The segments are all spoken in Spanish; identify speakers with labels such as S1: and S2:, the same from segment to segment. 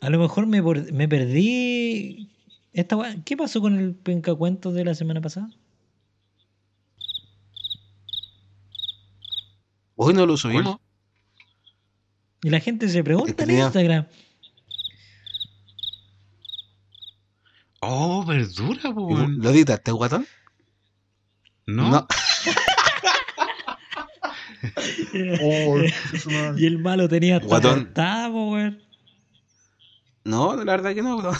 S1: A lo mejor me, por- me perdí. Esta ¿Qué pasó con el pencacuentos de la semana pasada?
S2: Hoy no lo subimos.
S1: Y la gente se pregunta en
S2: tenía-
S1: Instagram.
S3: Oh, verdura, po,
S2: ¿Y
S3: weón.
S2: ¿Lo editaste, guatón?
S3: No.
S1: y el malo tenía hasta
S2: Guatón.
S1: weón.
S2: No, la verdad que no, bro.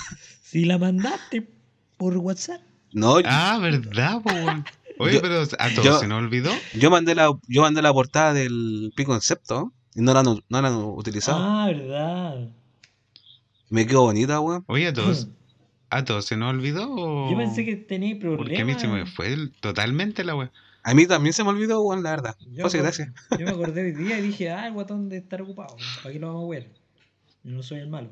S1: Si la mandaste por WhatsApp.
S2: No,
S3: Ah, verdad, po, weón. Oye,
S2: Yo-
S3: pero a todos
S2: yo-
S3: se nos olvidó.
S2: yo mandé la, yo mandé la portada del Pi Concepto y no la han, no la han utilizado.
S1: Ah, verdad.
S2: Me quedó bonita, weón.
S3: Oye, a todos, a todos se nos olvidó. o-
S1: Yo pensé que tenía problemas.
S3: Porque a mí se me fue el- totalmente la weá.
S2: A mí también se me olvidó, weón, la verdad.
S1: Yo,
S2: José,
S1: me-
S2: gracias.
S1: yo me acordé hoy día y dije, ah, el guatón de estar ocupado. ¿Para qué lo vamos a ver? Yo no soy el malo.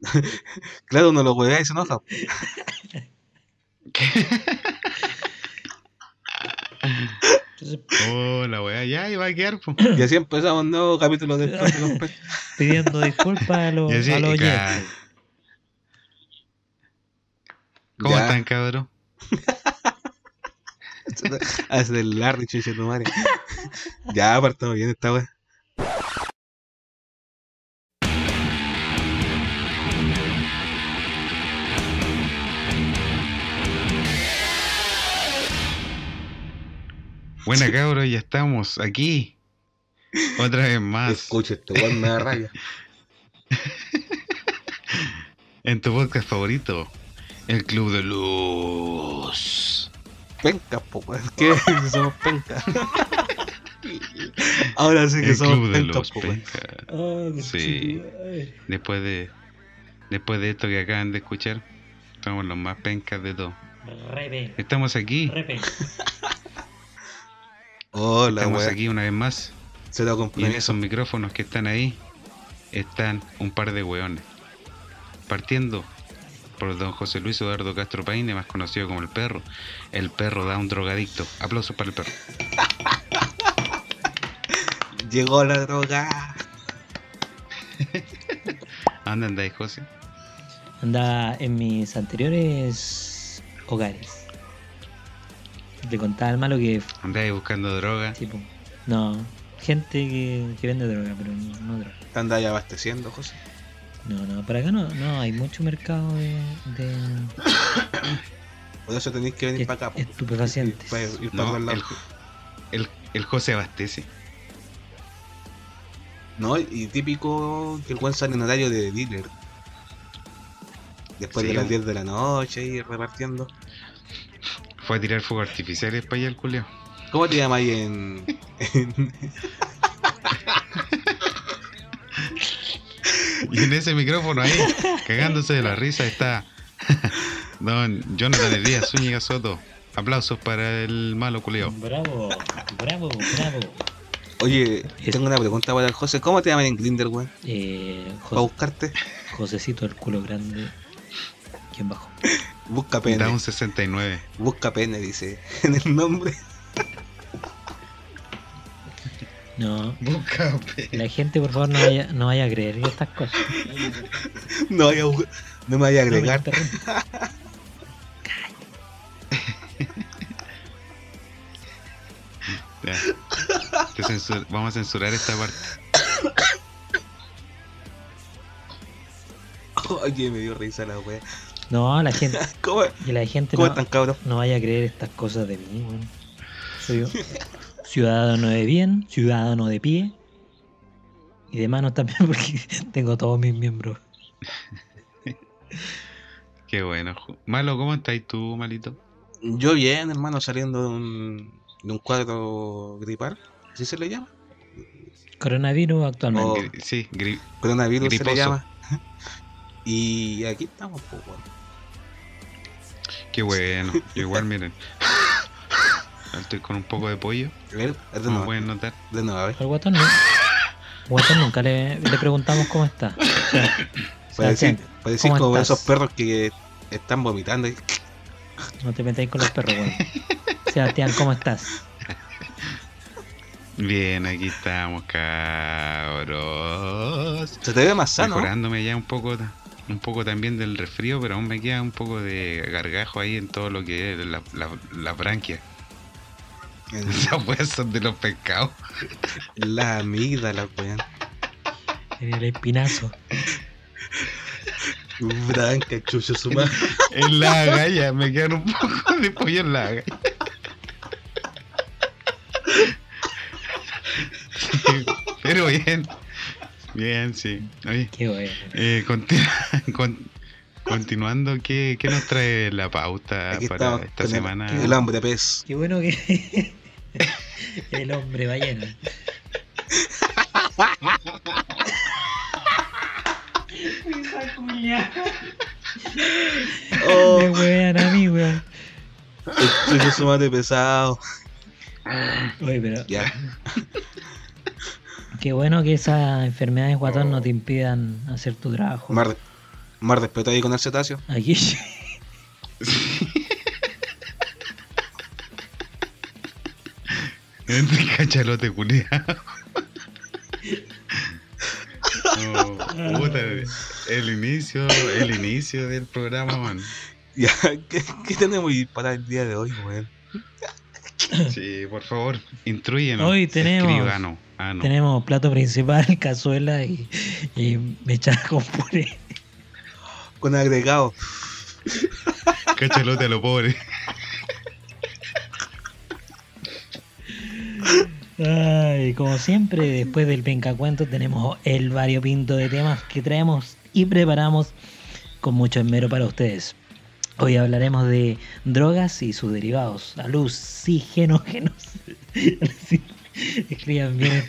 S2: Claro, uno lo huevea y se enoja.
S3: Oh, la weá, ya iba a quedar, po.
S2: Y así empezamos un nuevo capítulo de los
S1: pidiendo disculpas a los,
S3: así,
S1: a los
S3: y ca-
S1: oyentes.
S3: ¿Cómo
S2: Ya.
S3: están, cabrón?
S2: Hace el Larry, chuche tu madre. Ya, partamos bien esta weón.
S3: Buena, cabrón, ya estamos aquí. Otra vez más.
S2: Escucha, este weón me da rabia.
S3: En tu podcast favorito, El Club de Luz.
S2: Penca, po, weón. ¿Qué? Si somos penca. Ahora sí que
S3: El
S2: somos
S3: Club de Luz,
S2: po,
S3: penca.
S1: Ay,
S3: Sí. Después de, después de esto que acaban de escuchar, somos los más pencas de todos.
S1: Repe,
S3: Estamos aquí,
S1: repe.
S2: Hola,
S3: estamos aquí una vez más.
S2: Se lo
S3: Y en esos micrófonos que están ahí, están un par de weones. Partiendo por don José Luis Eduardo Castro Paine, más conocido como el perro. El perro da un drogadicto. Aplausos para el perro.
S2: Llegó la droga.
S3: ¿Dónde andáis, José?
S1: Andaba en mis anteriores hogares. Le contaba al malo que.
S3: ¿Andáis buscando droga?
S1: Tipo, no, gente que, que vende droga, pero no, no droga.
S2: Te andas abasteciendo, José.
S1: No, no, para acá no, no, hay mucho mercado de, de
S2: Por eso tenéis que venir para acá.
S1: estupefacientes.
S2: Ir pa- ir pa'
S3: No,
S2: otro lado.
S3: el, el, el José abastece.
S2: No, y típico que el buen sale en horario de dealer. Después
S3: Sí,
S2: de las
S3: bo.
S2: 10 de la noche y repartiendo.
S3: Fue a tirar fuegos artificiales para allá el culeo.
S2: ¿Cómo te llamas ahí en, en-
S3: Y en ese micrófono ahí, cagándose de la risa, está don Jonathan Elías Zúñiga Soto. Aplausos para el malo culeo.
S1: Bravo, bravo, bravo.
S2: Oye, tengo una pregunta para el José. ¿Cómo te llaman en Grindr, weón?
S1: Eh,
S2: Para buscarte.
S1: Josecito el culo grande. ¿Quién bajó?
S2: Busca pene.
S3: Da un 69.
S2: Busca pene, dice en el nombre.
S1: No,
S3: Busca
S1: la gente por favor no vaya, no vaya a creer estas cosas.
S2: No, vaya no me vaya a
S1: No
S2: agregar.
S3: censur- Vamos a censurar esta parte.
S2: Oye, me dio risa la wea.
S1: No, la gente,
S2: ¿Cómo,
S1: que la gente
S2: cómo
S1: no,
S2: están, cabros?
S1: no vaya a creer estas cosas de mí, weón. Soy ciudadano de bien, ciudadano de pie. Y de manos también porque tengo todos mis miembros.
S3: Qué bueno. Malo, ¿cómo estás tú, malito?
S2: Yo bien, hermano, saliendo de un, de un cuadro gripal. ¿Así se le llama?
S1: Coronavirus actualmente.
S2: Oh.
S3: Sí, gri-
S2: Coronavirus se
S3: Griposo.
S2: le llama. Y aquí estamos, pues.
S3: Qué bueno. Yo igual, miren. Estoy con un poco de pollo,
S2: A ver, de
S3: como
S2: nuevo,
S3: pueden notar.
S2: de nuevo, a ver.
S1: Al guatón, no- guatón nunca le, le preguntamos cómo está.
S2: Para decir, para decir
S1: ¿cómo
S2: como
S1: estás?
S2: esos perros que están vomitando. y-
S1: no te metáis con los perros, weón. Sebastián, ¿cómo estás?
S3: Bien, aquí estamos, cabros.
S2: Se te ve más sano.
S3: mejorándome ya un poco, un poco también del resfrío, pero aún me queda un poco de gargajo ahí en todo lo que es la, la, la branquia.
S2: En,
S3: Esas weas son de los pescados.
S2: la amígdala, weón.
S1: En el espinazo.
S2: Branca, chucho su madre.
S3: En la agalla, me quedan un poco de pollo en la agalla. Pero bien, bien, sí. Oye,
S1: Qué bueno.
S3: eh, continu- con- continuando, ¿qué, qué nos trae la pauta
S2: Aquí
S3: para
S2: estamos
S3: esta
S2: con el-
S3: semana?
S2: El hombre pez.
S1: Qué bueno que. el hombre ballena.
S2: Oh,
S1: Me a mí, weón.
S2: el chucho su madre pesado.
S1: Oye, pero
S2: Ya.
S1: Qué bueno que esas enfermedades guatón no te impidan hacer tu trabajo.
S2: Más, más respeto ahí con el cetáceo.
S1: Aquí.
S3: Cachalote culiado. Oh, puta, el inicio, el inicio del programa, man.
S2: Ya, ¿qué, qué tenemos ahí para el día de hoy, weón?
S3: Sí, por favor, instruyenos.
S1: Hoy tenemos-
S3: escribano. Ah, no.
S1: Tenemos plato principal, cazuela y, y mechada con puré.
S2: Con agregado.
S3: Cachalote a lo pobre.
S1: Ay, como siempre, después del pencacuento tenemos el variopinto de temas que traemos y preparamos con mucho esmero para ustedes. Hoy hablaremos de drogas y sus derivados, alucinógenos. Escriban bien.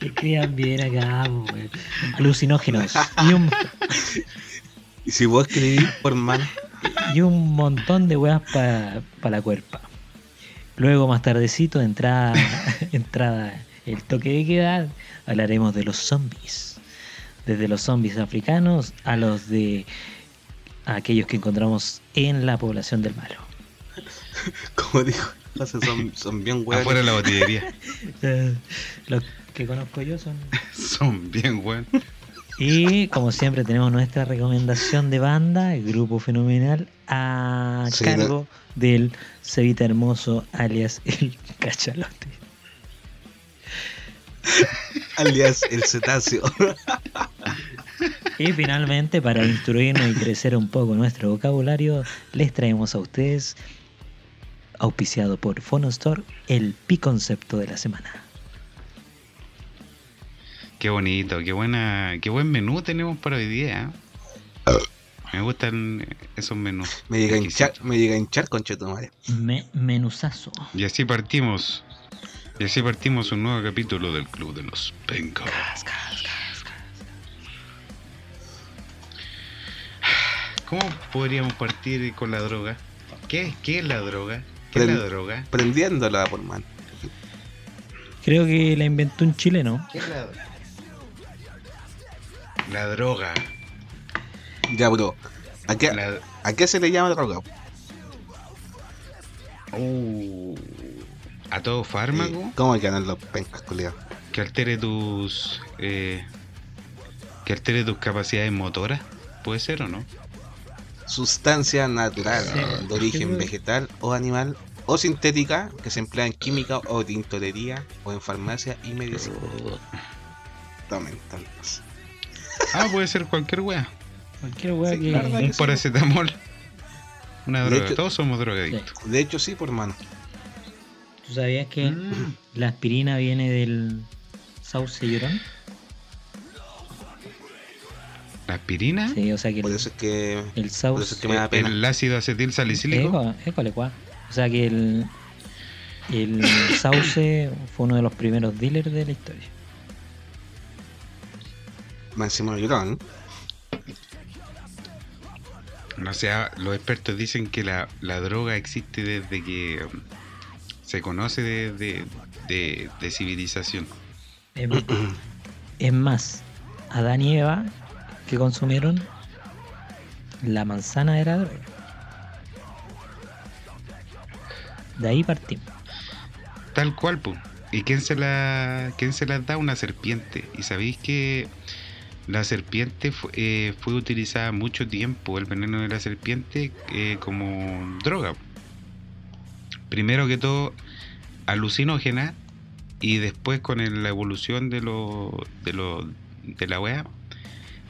S1: Escriban bien acá, weón. alucinógenos y un,
S2: Y si vos escribís por mano,
S1: y un montón de weas para la cuerpa. Luego, más tardecito, entrada, entrada el toque de queda, hablaremos de los zombies. Desde los zombies africanos a los de aquellos que encontramos en la población del malo.
S2: como dijo, José, son, son bien weón.
S3: Afuera de la botillería.
S1: Eh, los que conozco yo son...
S3: Son bien weón.
S1: Y como siempre tenemos nuestra recomendación de banda, el grupo fenomenal, a
S2: Sí,
S1: cargo del Cevita Hermoso, alias el Cachalote.
S2: alias el cetáceo.
S1: Y finalmente, para instruirnos y crecer un poco nuestro vocabulario, les traemos a ustedes, auspiciado por Phonostore, el pi concepto de la semana.
S3: Qué bonito, qué buena, qué buen menú tenemos para hoy día. ¿eh? Me gustan esos menús.
S2: Me llega a hinchar, me llega a hinchar, concheto madre.
S1: Me menuzazo.
S3: Y así partimos. Y así partimos un nuevo capítulo del Club de los Pencas. ¿Cómo podríamos partir con la droga? ¿Qué, qué es la droga? ¿Qué es la droga?
S2: Prendiéndola por mano.
S1: Creo que la inventó un chileno.
S3: ¿Qué es la droga? La droga.
S2: Ya, bro. ¿A qué,
S3: La-
S2: ¿A qué se le llama droga?
S3: Uh, a todo fármaco
S2: Eh, ¿Cómo ganan los pencas, culiados?
S3: que altere tus eh, que altere tus capacidades motoras, puede ser o no?
S2: Sustancia natural,
S1: Sí.
S2: de origen vegetal o animal o sintética que se emplea en química o tintorería o en farmacia y medicina. Tomen.
S3: Ah, puede ser cualquier wea.
S1: Cualquier
S2: Sí,
S1: que.
S2: la
S3: Un
S2: que sí.
S3: paracetamol. Una
S2: De
S3: droga.
S2: hecho-
S3: Todos somos drogadictos.
S2: De hecho, sí, por mano.
S1: ¿Tú sabías que
S3: Mm.
S1: la aspirina viene del sauce llorón?
S3: ¿La aspirina?
S1: Sí, o sea que
S2: Por
S1: el,
S2: eso es que.
S1: el
S2: Por eso
S1: sauce.
S2: es que me da pena.
S3: El ácido acetil salicílico.
S1: École. O sea que el, el sauce fue uno de los primeros dealers de la historia.
S2: Más encima de llorón.
S3: O sea, los expertos dicen que la, la droga existe desde que um, se conoce de, de, de- de civilización.
S1: Es, es más, Adán y Eva que consumieron la manzana era droga. De ahí partimos.
S3: Tal cual, pues. ¿Y quién se la quién se las da? Una serpiente. ¿Y sabéis que la serpiente fu- eh, fue utilizada mucho tiempo, el veneno de la serpiente, eh, como droga? Primero que todo, alucinógena y después con la evolución de lo, de lo de la wea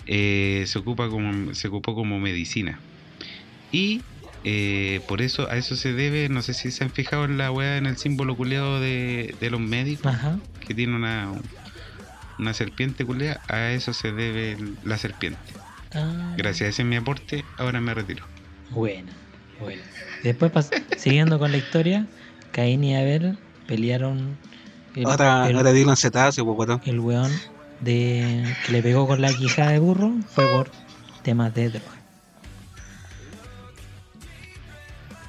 S3: eh, se ocupa como se ocupó como medicina y eh, por eso a eso se debe no sé si se han fijado en la wea en el símbolo culeado de, de los médicos
S1: Ajá.
S3: que tiene una una serpiente culea a eso se debe la serpiente
S1: Ah,
S3: gracias ese es mi aporte ahora me retiro
S1: Buena, buena. Después, siguiendo con la historia, Caín y Abel pelearon. El,
S2: Otra,
S1: el,
S2: en cetazo, pues,
S1: el weón de, que le pegó con la quijada de burro fue por temas de droga.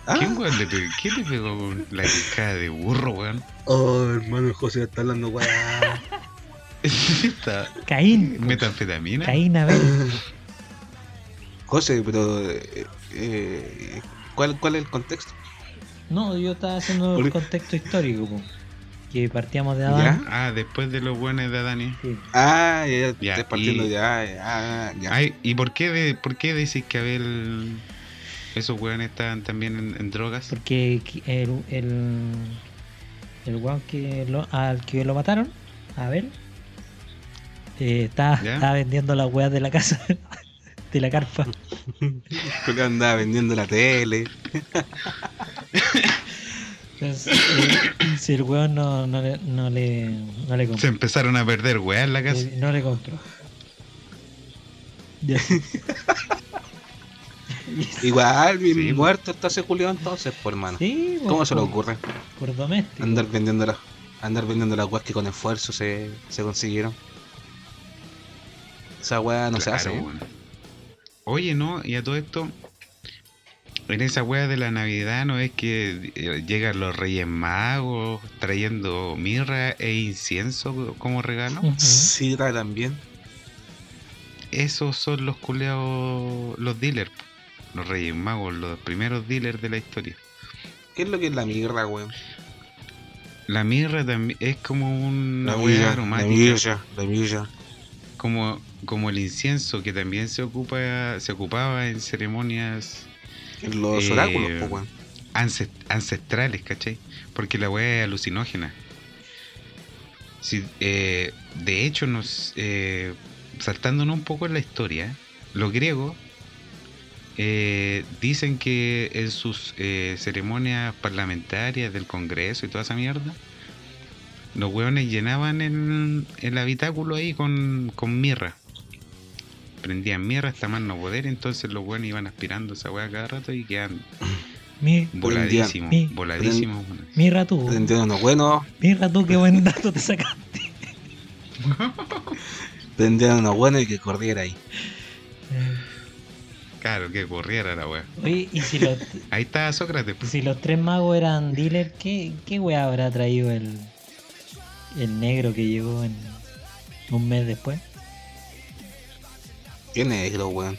S2: Ah,
S3: ¿Quién, weón, le pegó, ¿quién le pegó con la quijada de burro weón?
S2: oh, hermano José está hablando, weá.
S3: Está-
S1: Caín,
S3: metanfetamina
S1: Caín Abel.
S2: José, pero. eh, eh, ¿cuál, ¿Cuál es el contexto?
S1: No, yo estaba haciendo el contexto histórico. Que partíamos de
S2: ¿Ya?
S1: Adán.
S3: ah después de los buenos de Dani
S1: Sí.
S2: Ah, ya, ya,
S3: Ya,
S2: estás partiendo
S3: y-
S2: ya, ya, ya.
S3: Ay, ¿y por qué, de, por qué decís que Abel esos weones estaban también en, en drogas?
S1: Porque el, el, el weón que lo, al que lo mataron, Abel, eh, estaba, estaba vendiendo las weas de la casa, de la carpa.
S2: Porque andaba vendiendo la tele.
S1: Entonces, eh, si el weón no, no, le, no, le, no le
S3: Se
S1: compró.
S3: empezaron a perder weas en la casa.
S1: eh, no le compró. Y así. Y así.
S2: Igual, bien
S3: Sí,
S2: muerto está ese Julio entonces, por hermano.
S1: Sí,
S2: ¿Cómo se le ocurre?
S1: Por doméstico.
S2: Andar vendiendo las andar vendiendo las weas que con esfuerzo se, se consiguieron. Esa wea no se hace, ¿eh?
S3: Oye, no, y a todo esto, en esa wea de la Navidad, ¿no es que eh, llegan los Reyes Magos trayendo mirra e incienso como regalo?
S2: Sidra también.
S3: Esos son los culeados, los dealers, los Reyes Magos, los primeros dealers de la historia.
S2: ¿Qué es lo que es la mirra, weón?
S3: La mirra también es como una
S2: La mirra, la
S3: aromática.
S2: mirra, la mirra.
S3: como, como el incienso que también se ocupa se ocupaba en ceremonias
S2: los
S3: Eh,
S2: oráculos,
S3: ancest- ancestrales, ¿cachai? Porque la weá es alucinógena. Sí, eh, de hecho, nos eh, saltándonos un poco en la historia, los griegos dicen que en sus ceremonias parlamentarias del Congreso y toda esa mierda, los hueones llenaban el, el habitáculo ahí con, con mirra. Prendían mirra hasta más no poder, entonces los hueones iban aspirando esa weá cada rato y quedan
S1: Mi,
S3: voladísimos,
S1: Mi-
S3: voladísimos.
S1: mirra tú.
S2: Prendieron unos buenos,
S1: Mirra tú, qué buen dato te sacaste.
S2: prendieron unos buenos y que corriera ahí.
S1: Eh,
S3: Claro, que corriera la weá.
S1: Oye, y si los,
S3: Ahí está Sócrates. pues.
S1: si los tres magos eran dealers, ¿qué, qué wea habrá traído el, el negro que llegó en un mes después?
S2: Qué negro, weón.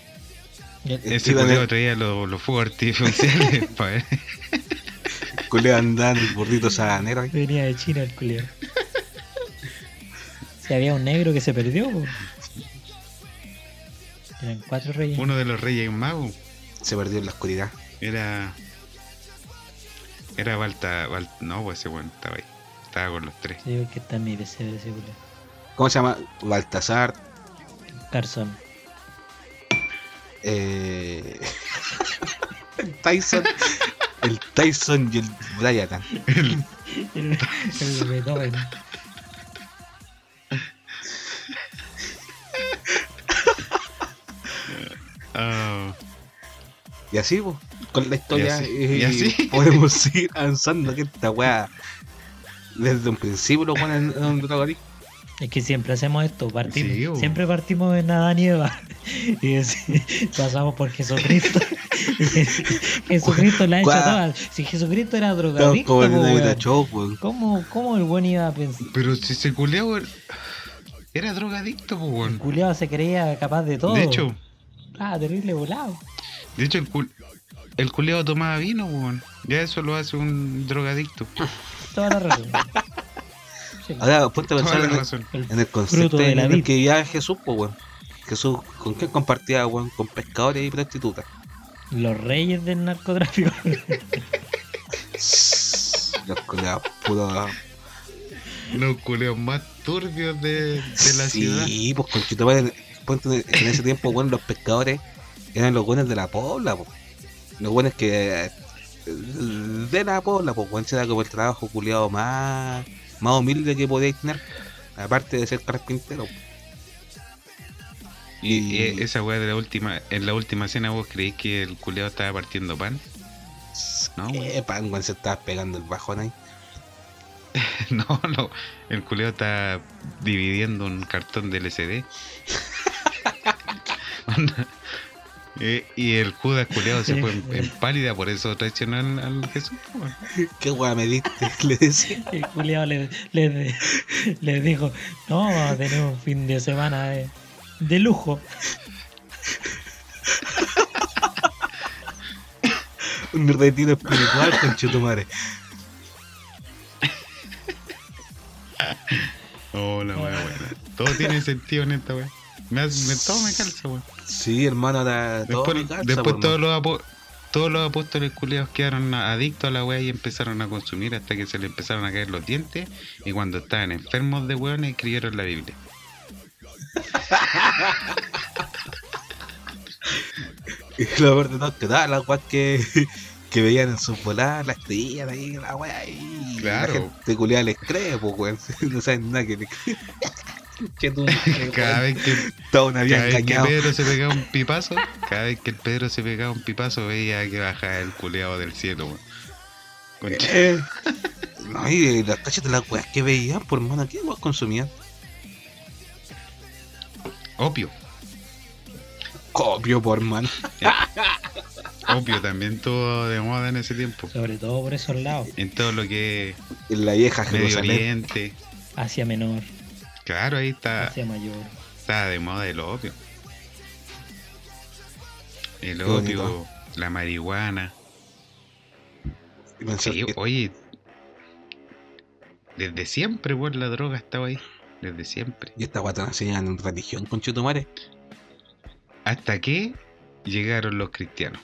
S1: El-
S3: Ese
S2: Iban
S3: culeo
S2: a-
S3: traía los, los fuegos artificiales pa' ver.
S2: Culeo andando el burrito sabanero ahí.
S1: Venía de China el culero. Si había un negro que se perdió. po. Eran cuatro reyes.
S3: Uno de los reyes magos
S2: Se perdió en la oscuridad.
S3: era. Era Balta. Bal- no, pues ese weón estaba ahí. Estaba con los tres.
S1: Sí, porque está mi ese culero.
S2: ¿Cómo se llama? Baltasar.
S1: Carson.
S2: Eh... el Tyson. El Tyson y el Bryatan.
S1: El, el Beethoven.
S3: Ah,
S2: Y así, pues, con la historia.
S3: Y así,
S2: eh,
S3: y así.
S2: Podemos seguir avanzando que esta weá. Desde un principio lo ponen en un drogadicto.
S1: Es que siempre hacemos esto, partimos,
S3: Sí,
S1: siempre partimos en Adán y Eva y pasamos por Jesucristo. Jesucristo la ha hecho todas. Si Jesucristo era drogadicto,
S2: como el. Show.
S1: ¿cómo, ¿cómo el buen iba a pensar?
S3: pero si ese culeo era- drogadicto, pues
S1: El culiao se creía capaz de todo.
S3: De hecho,
S1: Ah, terrible volado.
S3: de hecho el cul el culeado tomaba vino, pues, weón. Ya eso lo hace un drogadicto.
S1: Toda la razón. Sí,
S2: Ahora, ponte a pensar en el, en concepto
S1: de
S2: en
S1: la
S2: el que vivía Jesús, pues, weón. Jesús, ¿con quién compartía, weón? Con pescadores y prostitutas.
S1: Los reyes del narcotráfico.
S2: Los culiados puros.
S3: Los culeos más turbios de, de la ciudad.
S2: Sí, pues con Chito ponte en ese tiempo, weón, los pescadores eran los buenos de la pobla, pues. Los buenos que. De la pobla, pues, weón, era como el trabajo culiado más. Más humilde que podéis tener. Aparte de ser carpintero.
S3: Y,
S2: Y-
S3: eh, esa weá de la última, en la última escena vos creéis que el culeado estaba partiendo pan. No.
S2: Eh, pan, weón, se estaba pegando el bajón ahí.
S3: No, no. El culeado está dividiendo un cartón del SD. Eh, y el Judas culeado se fue en, en pálida, por eso traicionó al, al Jesús.
S2: ¿Qué weá me diste? Le decía.
S1: El culiao le, le- le dijo, no, vamos a tener un fin de semana de, de lujo.
S2: Un retiro espiritual con Chutumare.
S3: Oh, la weá buena. Todo tiene sentido en esta weá. Me, me- todo me calza, weón.
S2: Sí, hermano, todo
S3: Después,
S2: me calza,
S3: después
S2: por
S3: todos,
S2: mano.
S3: los todos los apóstoles culiados quedaron adictos a la weá y empezaron a consumir hasta que se le empezaron a caer los dientes. Y cuando estaban enfermos de weones, escribieron la Biblia.
S2: Y lo peor de todo que todas las weas que, que veían en sus voladas las creían ahí, la wea ahí.
S3: Claro.
S2: La gente culiada les cree, pues weón. No saben nada que le Tú,
S3: Cada vez que,
S2: Toda una vida
S3: cada vez que. Pedro se pegaba un pipazo, cada vez que el Pedro se pegaba un pipazo, veía que bajaba el culeado del cielo.
S2: Eh, no, y las cachas de las weas que veían, por mano, ¿qué weas consumían?
S3: Opio.
S2: Copio, por mano.
S3: Opio también estuvo de moda en ese tiempo.
S1: Sobre todo por esos lados.
S3: En todo lo que
S2: En la vieja
S3: Medio
S2: Jerusalén.
S3: Oriente.
S1: Hacia menor,
S3: Claro, ahí está.
S1: hacia mayor.
S3: Está de moda el opio. El
S2: Qué
S3: opio,
S2: bonito.
S3: la marihuana. Sí,
S2: que-
S3: oye. Desde siempre, pues, la droga estaba ahí. Desde siempre.
S2: Y esta guata enseñan en religión con Chutumare.
S3: Hasta que llegaron los cristianos.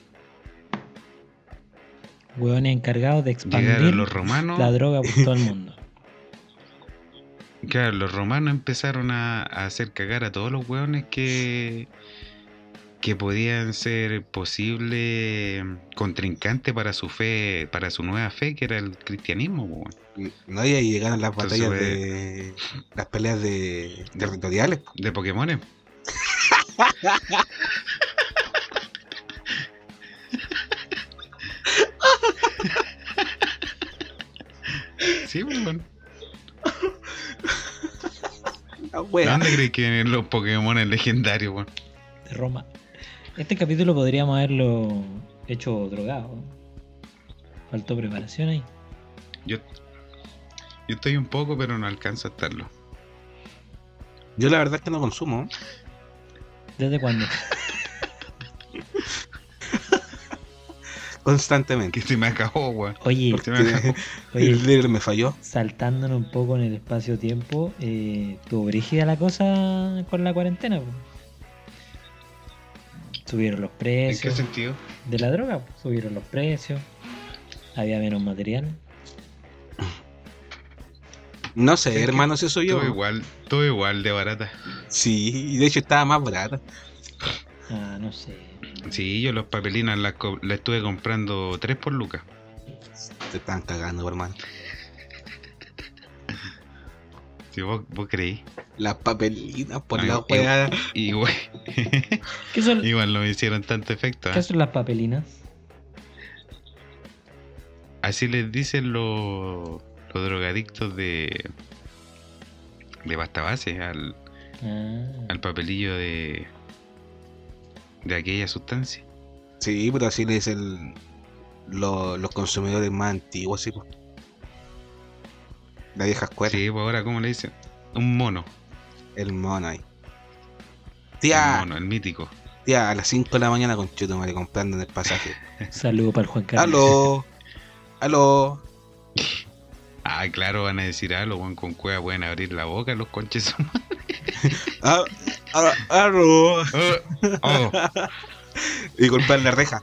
S1: Hueones encargados de expandir
S3: Llegaron los romanos.
S1: la droga por todo el mundo.
S3: Claro, los romanos empezaron a, a hacer cagar a todos los hueones que, que podían ser posible contrincante para su fe, para su nueva fe, que era el cristianismo. weón.
S2: No, y ahí llegaron las
S3: Entonces,
S2: batallas
S3: pues,
S2: de. las peleas de. territoriales.
S3: De Pokémon. Sí, weón.
S2: La
S3: ¿De
S2: wea.
S3: dónde crees que vienen los Pokémon legendarios, weón?
S1: De Roma. Este capítulo podríamos haberlo hecho drogado. Faltó preparación ahí.
S3: Yo, yo estoy un poco, pero no alcanzo a estarlo.
S2: Yo la verdad es que no consumo.
S1: ¿Desde cuándo?
S2: Constantemente.
S3: Que se me acabó, weón.
S1: Oye,
S3: Se me acabó.
S1: oye,
S2: el dealer me falló.
S1: saltándonos un poco en el espacio-tiempo, eh, tuvo brígida la cosa con la cuarentena. po. Subieron los
S3: ¿En qué
S1: precios
S3: sentido?
S1: de la droga, po. subieron los precios, había menos material.
S2: No sé,
S3: Es
S2: hermano, si soy yo.
S3: Todo igual, todo igual de barata.
S2: Sí, y de hecho estaba más barata.
S1: Ah, no sé.
S3: Sí, yo los papelinas las co- las estuve comprando 3 por lucas.
S2: Te están cagando, hermano.
S3: Si vos, vos creí.
S2: Las papelinas por la
S1: ¿Qué son,
S3: igual no me hicieron tanto efecto. ¿ah?
S1: qué son las papelinas?
S3: Así les dicen los, los drogadictos de de pasta base al,
S1: Ah,
S3: al papelillo de de aquella sustancia.
S2: Sí, pero así le dicen lo- los consumidores más antiguos, sí, pues. La vieja escuela,
S3: Sí, pues ahora cómo le dicen? Un mono,
S2: el mono ahí.
S3: el
S2: Tía,
S3: mono, el mítico.
S2: tía, a las 5 de la mañana con Chuto Madre comprando en el pasaje.
S1: saludo para el Juan Carlos.
S2: Aló, aló.
S3: Ah, claro, van a decir algo, weón, con cueva pueden abrir la boca los conches.
S2: Ah, ah, no.
S3: oh,
S2: Y golpear la reja.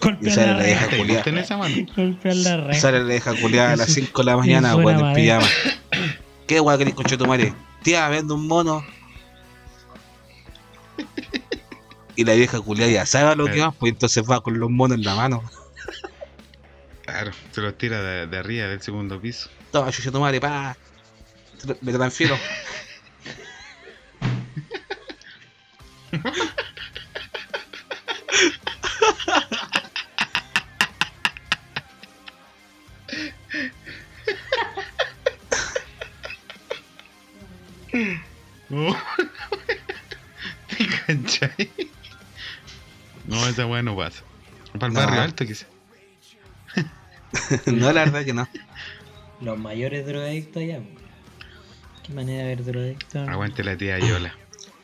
S1: Golpear
S2: sale
S1: la
S2: la
S1: reja.
S2: vieja
S3: ¿te
S2: culiá.
S3: gusta en esa mano?
S1: Golpear la reja.
S2: Sale la vieja culiada a las
S1: Eso-
S2: 5 de la mañana, weón, en pijama. ¿Qué weón querés conche tu madre? Tía, vendo un mono. Y la vieja culiada ya sabe lo que va, pues entonces va con los monos en la mano.
S3: Claro, se los tira de, de arriba del segundo piso.
S2: Toma, chucha tu madre, pa. Me lo transfiero.
S3: No. ¿Te cachai? No, esa weá no pasa. Para el
S2: No.
S3: barrio alto, quizás.
S2: no, la verdad que no.
S1: Los mayores drogadictos allá. Qué manera de ver drogadictos.
S3: Aguante la tía Yola.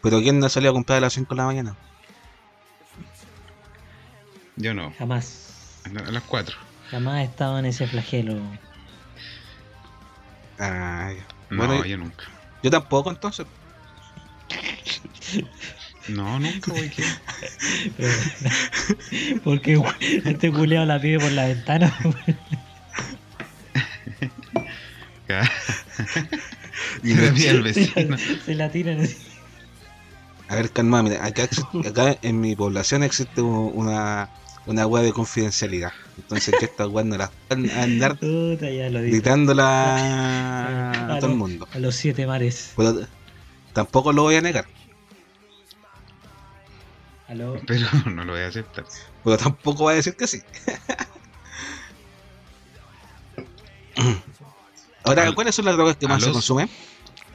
S2: Pero ¿quién no salió a comprar a las 5 de la mañana?
S3: Yo no.
S1: Jamás.
S3: A las 4.
S1: Jamás he estado en ese flagelo.
S2: Ah, ya.
S3: No,
S2: Bueno,
S3: yo nunca.
S2: yo tampoco entonces.
S3: No, nunca, güey.
S1: Porque este culeado la pide por la ventana.
S2: Y no-
S3: pide al
S1: Se
S3: vecino.
S1: la, se la tiran así.
S2: A ver, calma, mira, acá, acá en mi población existe una, una web de confidencialidad. Entonces que estas weas no las andar gritándola a todo el mundo.
S1: A los siete mares.
S2: Pero tampoco lo voy a negar.
S1: Aló.
S3: Pero no lo voy a aceptar.
S2: Pero tampoco voy a decir que sí. Ahora,
S3: Al-
S2: ¿cuáles son las drogas que más se consumen?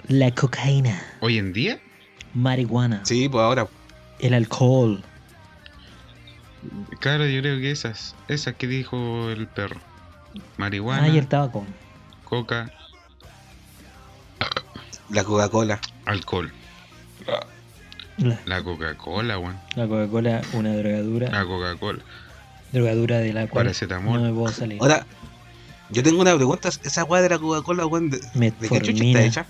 S1: La cocaína,
S3: Hoy en día,
S1: marihuana,
S2: Sí, pues ahora.
S1: el alcohol.
S3: claro, yo creo que esas. Esas que dijo el perro. Marihuana,
S1: Ah, y el tabaco.
S3: coca,
S2: La Coca-Cola.
S3: alcohol.
S1: La,
S3: La Coca-Cola, weón.
S1: la Coca-Cola, una drogadura.
S3: La Coca-Cola.
S1: Drogadura de la cual
S3: Paracetamol.
S1: no me puedo salir.
S2: Ahora, yo tengo una pregunta. ¿Esa weá de la Coca-Cola, weón, de, de qué chucha está hecha?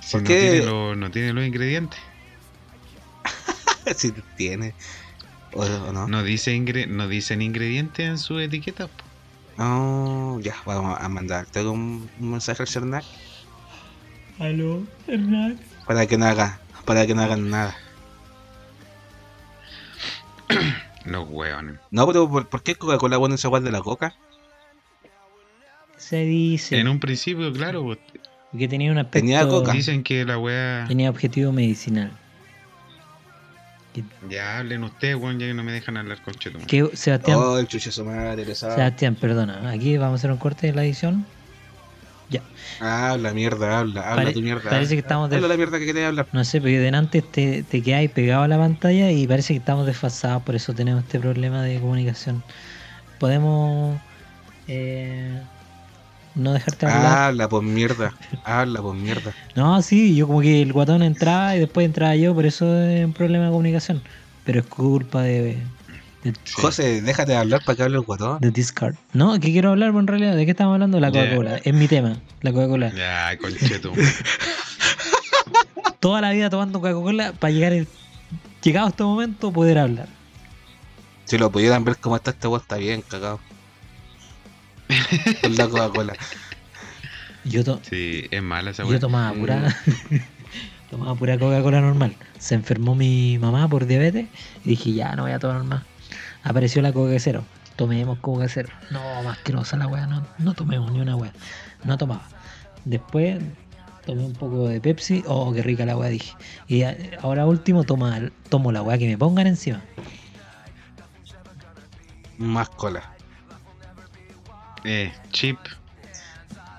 S3: Si
S2: ¿Por
S3: no
S2: qué?
S3: tiene, lo- no tiene los ingredientes.
S2: si tiene. ¿O, o no?
S3: No, dice ingre- no dicen ingredientes en su etiqueta. po.
S2: Oh, ya, vamos a mandarte un, un mensaje al Cernac
S1: Aló, Hernán.
S2: para que no haga, para que no hagan nada.
S3: Los hueones.
S2: No, pero ¿por, por qué Coca-Cola pone esa weá de la coca?
S1: Se dice
S3: En un principio, claro, po,
S1: que tenía un aspecto.
S2: Tenía coca.
S3: dicen que la wea.
S1: Tenía objetivo medicinal. Que,
S3: Ya hablen ustedes, weón, ya que no me dejan hablar con Cheto.
S1: que- Sebastián,
S2: Oh, el chuche su madre.
S1: Sebastián, perdona. Aquí vamos a hacer un corte de la edición. Ya.
S2: Habla mierda, habla, habla
S1: Pare-
S2: tu mierda.
S1: parece que estamos
S2: Habla la mierda que querés hablar.
S1: No sé, porque delante te, te quedáis pegado a la pantalla y parece que estamos desfasados, por eso tenemos este problema de comunicación. Podemos eh, no dejarte hablar.
S2: Habla por mierda, habla por mierda.
S1: No, sí, yo como que el guatón entraba y después entraba yo, por eso es un problema de comunicación. Pero es culpa de, de,
S2: José, déjate de hablar para que hable el guatón.
S1: de Discard. No, que quiero hablar, pues, en realidad, ¿de qué estamos hablando? La. Coca-Cola. Es mi tema, la Coca-Cola.
S3: Ya, Cheto.
S1: Toda la vida tomando Coca-Cola para llegar, el- llegado a este momento, poder hablar.
S2: Si lo pudieran ver cómo está este weón, está bien cagado. Con la Coca-Cola.
S1: Yo, to-
S3: Sí, es mala esa
S1: yo tomaba pura, tomaba pura Coca-Cola normal. Se enfermó mi mamá por diabetes y dije, ya, no voy a tomar más. Apareció la Coca cero. Tomemos Coca cero. No, más asquerosa la weá, no, no tomemos ni una weá. No tomaba. Después tomé un poco de Pepsi. Oh, qué rica la weá, dije. Y a- ahora último toma, tomo la weá que me pongan encima.
S2: Más cola.
S3: Eh, chip,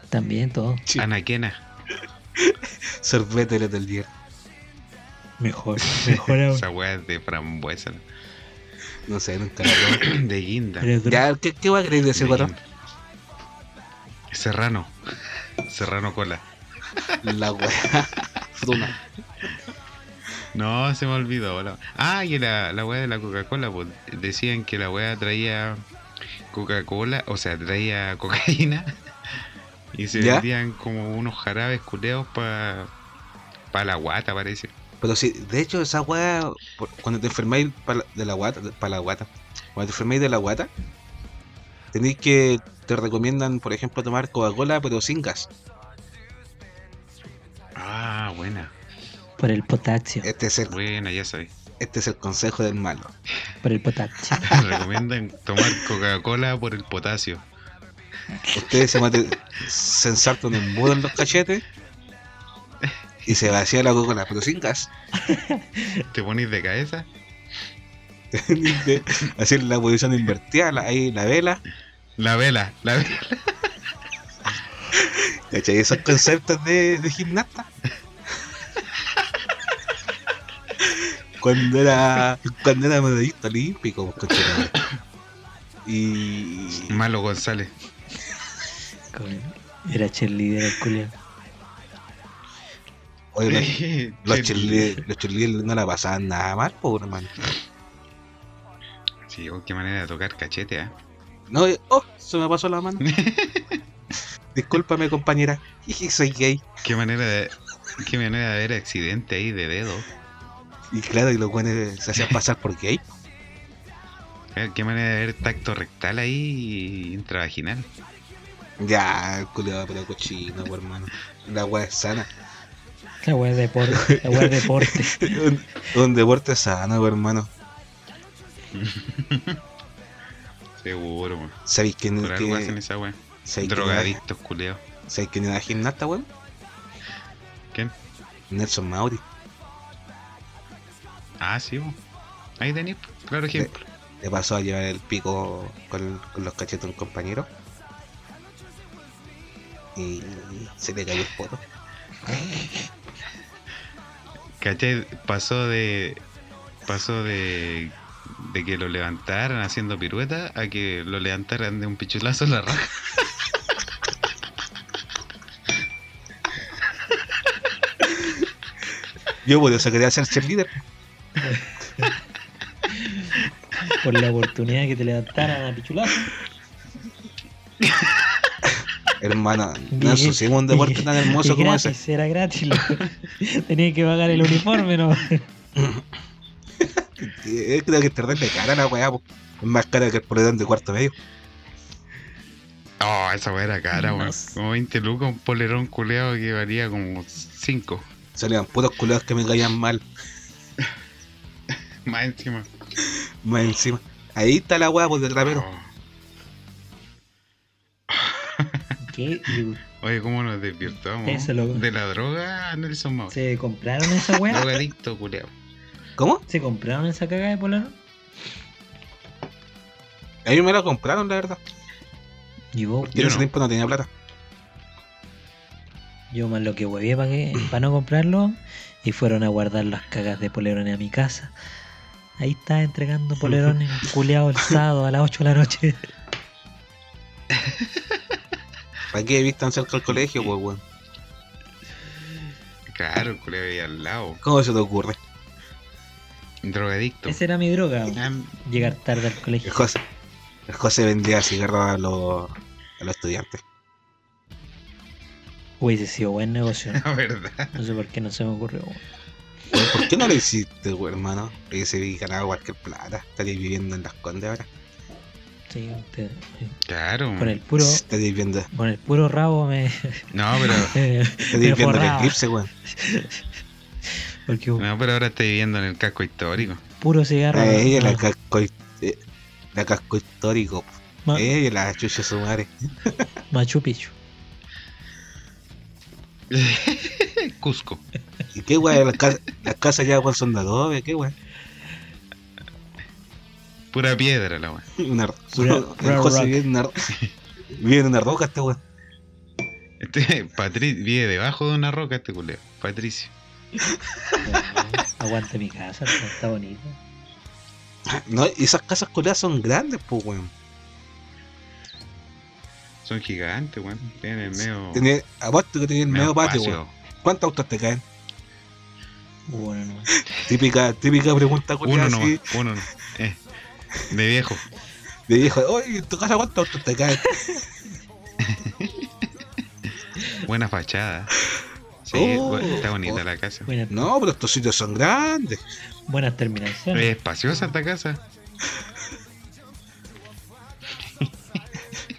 S1: También todo.
S2: Sí.
S3: anaquena.
S2: Sorbete del día.
S1: Mejor, mejor aún.
S3: Esa wea es de frambuesa.
S2: No sé, nunca.
S3: De guinda.
S2: Ya, ¿qué, qué va a querer decir,
S3: De
S2: guatón?
S3: Serrano. Serrano cola.
S2: La wea. Fruna.
S3: No, se me olvidó. la- Ah, y la, la weá de la Coca-Cola, pues, decían que la weá traía Coca-Cola, o sea, traía cocaína y se
S2: ¿Ya?
S3: vendían como unos jarabes culeados para pa la guata, parece.
S2: Pero sí, de hecho, esa weá, por- cuando te enfermáis de la guata, para la guata, cuando te enfermáis de la guata, tenéis que, te recomiendan, por ejemplo, tomar Coca-Cola, pero sin gas.
S3: Ah, buena,
S1: Por el potasio.
S2: Este es el,
S3: buena, ya sabes.
S2: este es el consejo del malo.
S1: Por el potasio.
S3: Recomiendan tomar Coca-Cola por el potasio.
S2: Ustedes se, mate- se ensartan un mudo en los cachetes y se vacía la Coca-Cola, pero sin gas.
S3: ¿Te ponís de cabeza?
S2: Hacer la posición invertida, la- ahí la vela.
S3: La vela, la vela.
S2: ¿Cachai? Esos conceptos de, de gimnasta. Cuando era, cuando era medallista olímpico, pues. Y
S3: Malo González.
S1: Era cheerleader el
S2: los, cheerleaders no la pasaban nada mal, pobre hermano.
S3: Sí, oh, qué manera de tocar cachete, ¿eh?
S2: No, eh, oh, se me pasó la mano. Discúlpame, compañera. Soy gay.
S3: Qué manera de, qué manera de haber accidente ahí de dedo.
S2: Y claro, y los buenos se hacían pasar por gay.
S3: Eh, Qué manera de haber tacto rectal ahí y intravaginal.
S2: Ya, culiado, pero cochino, hermano. La weá es sana.
S1: Es deporte. Es deporte.
S2: un, un deporte sano, hermano.
S3: Seguro, weón.
S2: ¿Sabéis
S3: algo hacen
S2: que,
S3: esa weón. Drogadictos, culeados.
S2: ¿sabéis quién era gimnasta, weón?
S3: ¿Quién?
S2: Nelson Mauri.
S3: Ah, sí, weón. Ahí tenéis, claro ejemplo.
S2: Le pasó a llevar el pico con, con los cachetes a un compañero. Y se le cayó el poto.
S3: ¿Cachai? Pasó de. Pasó de. De que lo levantaran haciendo pirueta a que lo levantaran de un pichulazo en la raja.
S2: Yo por eso quería ser cheerleader.
S1: Por la oportunidad que te levantaran a pichulazo.
S2: Hermano,
S1: Y-
S2: no ensuciemos un deporte tan hermoso como
S1: gratis,
S2: ese.
S1: Era gratis. loco. Tenía que pagar el uniforme, ¿no?
S2: Eh, Creo que es terrible cara la weá. Es más cara que el polerón de cuarto medio.
S3: Oh, esa weá era cara, weón. Como 20 lucas, un polerón culeado que valía como 5.
S2: Salían puros culeados que me caían mal.
S3: Más encima.
S2: Más encima. Ahí está la weá, pues, del rapero.
S3: Oh. Oye, ¿cómo nos desvirtuamos?
S1: Eso, loco.
S3: De la droga a Nelson Mauri.
S1: ¿Se compraron esa weá?
S3: Drogadicto, culeado.
S2: ¿Cómo?
S1: ¿Se compraron esa cagada de polaro?
S2: A mí me la compraron, la verdad.
S1: Y vos,
S2: Yo en
S3: Yo
S2: ese
S3: no.
S2: tiempo no tenía plata.
S1: yo más lo que huevé para que para no comprarlo y fueron a guardar las cagas de polerones a mi casa. Ahí está entregando polerones culeado el sábado a las 8 de la noche.
S2: ¿Para qué vistan cerca del colegio, pues, weón?
S3: Claro, el culeado ahí al lado.
S2: ¿Cómo se te ocurre?
S3: Drogadicto.
S1: Esa era mi droga, llegar tarde al
S2: El
S1: colegio.
S2: José, el José vendía cigarros a los, a los estudiantes.
S1: Hubiese sido buen negocio. ¿no?
S3: La verdad.
S1: No sé por qué no se me ocurrió. weón.
S2: Weón, ¿Por qué no lo hiciste, weón, hermano? Hubiese ganado cualquier plata. Estarías viviendo en las condes ahora.
S1: Sí, usted-
S3: Claro.
S1: con el puro
S2: viendo,
S1: con el puro rabo me,
S3: No, pero.
S2: estarías viendo el eclipse, weón.
S1: Porque
S3: No, pero ahora estoy viviendo en el casco histórico.
S1: puro cigarro.
S2: A ella la
S1: no,
S2: casco, eh, la casco histórico.
S1: Ma-
S2: Ella la chucha su madre.
S1: Machu Picchu.
S3: Cusco.
S2: ¿Y qué weón? Las, casas- las casas ya weón, son de adobe, ¿qué weón?
S3: Pura piedra la weá.
S1: Pura- pura
S2: José
S1: rock.
S2: vive en una, vive en una roca este weón.
S3: Este, Patri vive debajo de una roca este culeo. Patricio.
S1: Aguante mi casa, está, bonito.
S2: No, y esas casas culeadas son grandes, pues weón.
S3: Son gigantes, weón. Tienen medio.
S2: Tenía, apuesto que tenía el medio patio, weón. ¿Cuántos autos te caen?
S1: Bueno, no.
S2: Típica, típica pregunta
S3: Uno
S2: culiada
S3: nomás,
S2: así.
S3: uno no. De viejo.
S2: Le dijo, oye, ¿en tu casa cuántos autos te caen?
S3: Buena fachada. Sí,
S2: Oh,
S3: está bonita
S2: oh.
S3: la casa.
S2: No, pero estos sitios son grandes.
S1: buenas
S3: Es
S1: terminaciones.
S3: espaciosa esta casa.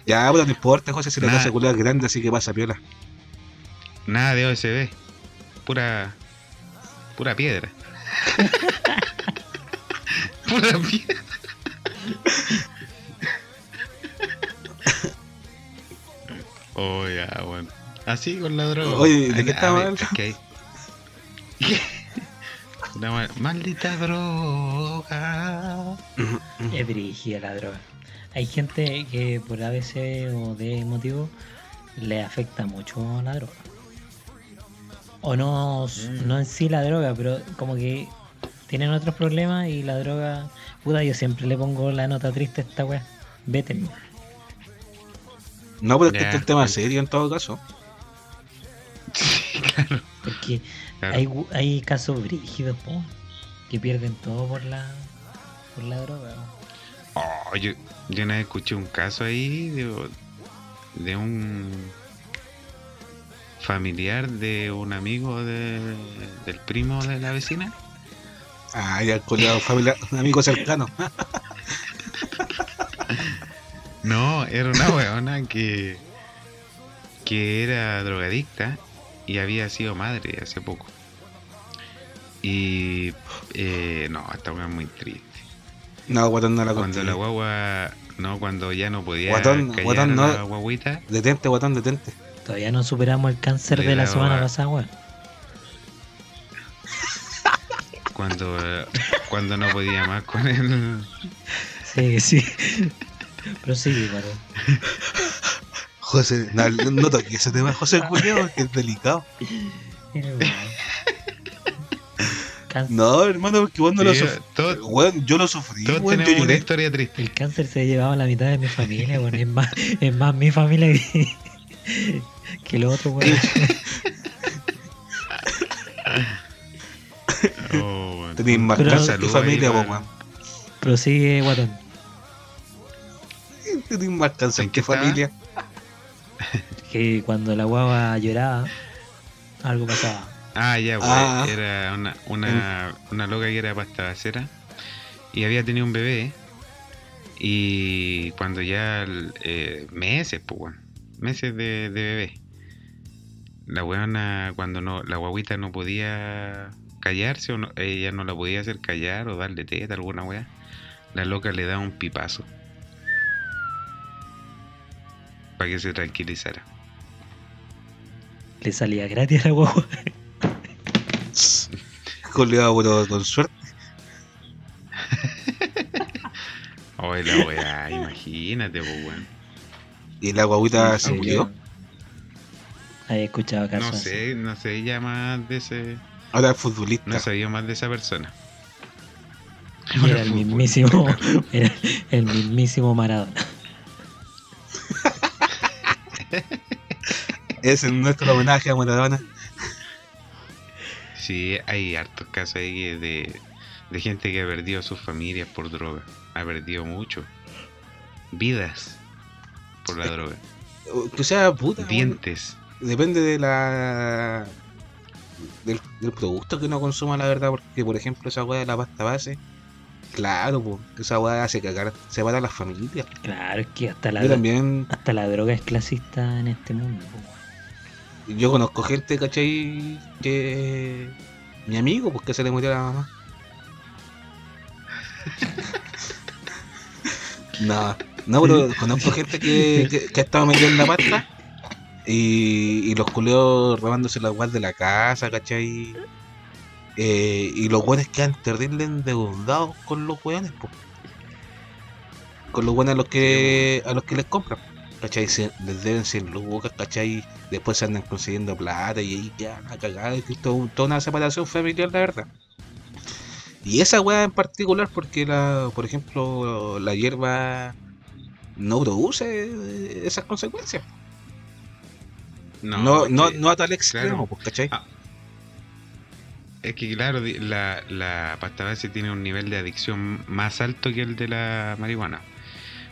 S2: Ya, pero no importa, José, si la casa es grande, así que pasa piola.
S3: Nada de OSB. Pura. Pura piedra. pura piedra. Oh, ya, bueno. Así con la droga.
S2: Oye, ¿de qué
S3: a
S2: estamos
S3: ver,
S2: hablando?
S3: Maldita droga.
S1: Es dirigida la droga. Hay gente que por ABC o de motivo le afecta mucho la droga. O no,
S3: Mm.
S1: no en sí la droga, pero como que tienen otros problemas y la droga. Puta, yo siempre le pongo la nota triste a esta wea. Vete.
S2: No, pero es que este es un tema serio en todo caso.
S3: Sí, claro.
S1: Porque
S3: claro.
S1: hay, gu- hay casos brígidos, po, que pierden todo por la, por la droga.
S3: Oh, yo, yo una vez escuché un caso ahí de, de un familiar de un amigo de- del primo de la vecina.
S2: Ah, ya, culiado, familia, un amigo cercano.
S3: No, era una weona que, que era drogadicta y había sido madre hace poco. Y eh, no, esta weá es muy triste.
S2: No, guatón, no la
S3: Cuando la guagua, no, cuando ya no podía
S2: Guatón,
S3: callar
S2: guatón,
S3: a
S2: no.
S3: la guaguita,
S2: Detente, guatón, detente.
S1: Todavía no superamos el cáncer
S3: Le
S1: de la
S3: daba-
S1: semana pasada, weón.
S3: Cuando, cuando no podía más con él.
S1: Sí, sí. Pero sí.
S2: José, no, no toques ese tema, José Culiado, que es delicado. No, hermano, porque vos no lo
S3: Sí,
S2: sufrís.
S3: todos,
S2: Weón, yo lo sufrí,
S3: todos
S2: weón, yo
S3: tenemos una historia triste.
S1: El cáncer se ha llevado a la mitad de mi familia, bueno, es más, es más mi familia que, que lo otro,
S3: bueno.
S2: Tenés más
S1: Pero-
S2: cáncer que familia,
S3: ahí
S2: po,
S3: para-
S2: weón.
S1: Prosigue, guatón.
S2: Tenés más
S3: ¿En
S2: que familia.
S1: Que cuando la guagua lloraba, algo pasaba.
S3: Ah, ya, pues,
S2: Ah.
S3: era una, una, una loca que era pastabacera y había tenido un bebé y cuando ya, eh, meses, pues, meses de, de bebé, la weona, cuando no, la guaguita no podía callarse o no- ella no la podía hacer callar o darle teta, alguna weá, la loca le da un pipazo para que se tranquilizara.
S1: Le salía gratis a la guagua.
S2: Pero con suerte.
S3: Oye, la weá, imagínate, pues, weón.
S2: Y la guaguita se murió.
S1: Había escuchado casos
S3: No
S1: así.
S3: sé, no sé ya más de ese.
S2: Ahora es futbolista.
S3: No sabido más de esa persona.
S1: Era el mismísimo, era el mismísimo Maradona.
S2: Es nuestro homenaje a Maradona.
S3: Sí, hay hartos casos ahí de, de gente que ha perdido a sus familias por droga. Ha perdido mucho. Vidas por la droga.
S2: Que sea puta.
S3: Dientes.
S2: Depende de la. Del, del producto que uno consuma, la verdad. Porque, por ejemplo, esa weá de la pasta base. Claro, pues. Esa weá hace cagar. Separa a las familias.
S1: Claro, es que hasta la,
S2: Yo también.
S1: hasta la droga es clasista en este mundo. po.
S2: Yo conozco gente, ¿cachai? Que. Mi amigo, pues que se le murió a la mamá. no, no, pero conozco gente que, que, que ha estado metida en la pasta y, y los culeos robándose las guas de la casa, ¿cachai? Eh, y los buenos quedan terribles endeudados con los weones, pues. Con los buenos a los que a los que les compran. ¿Cachai? Se- les deben 100 lucas, ¿cachai? Después se andan consiguiendo plata y ahí ya a cagar. Es toda una separación familiar, la verdad. Y esa weá en particular, porque la, por ejemplo, la hierba no produce eh, esas consecuencias.
S3: No,
S2: No, no,
S3: que-
S2: no a tal extremo,
S3: claro.
S2: pues, ¿cachai?
S3: Ah, Es que claro, la, la pasta base tiene un nivel de adicción más alto que el de la marihuana.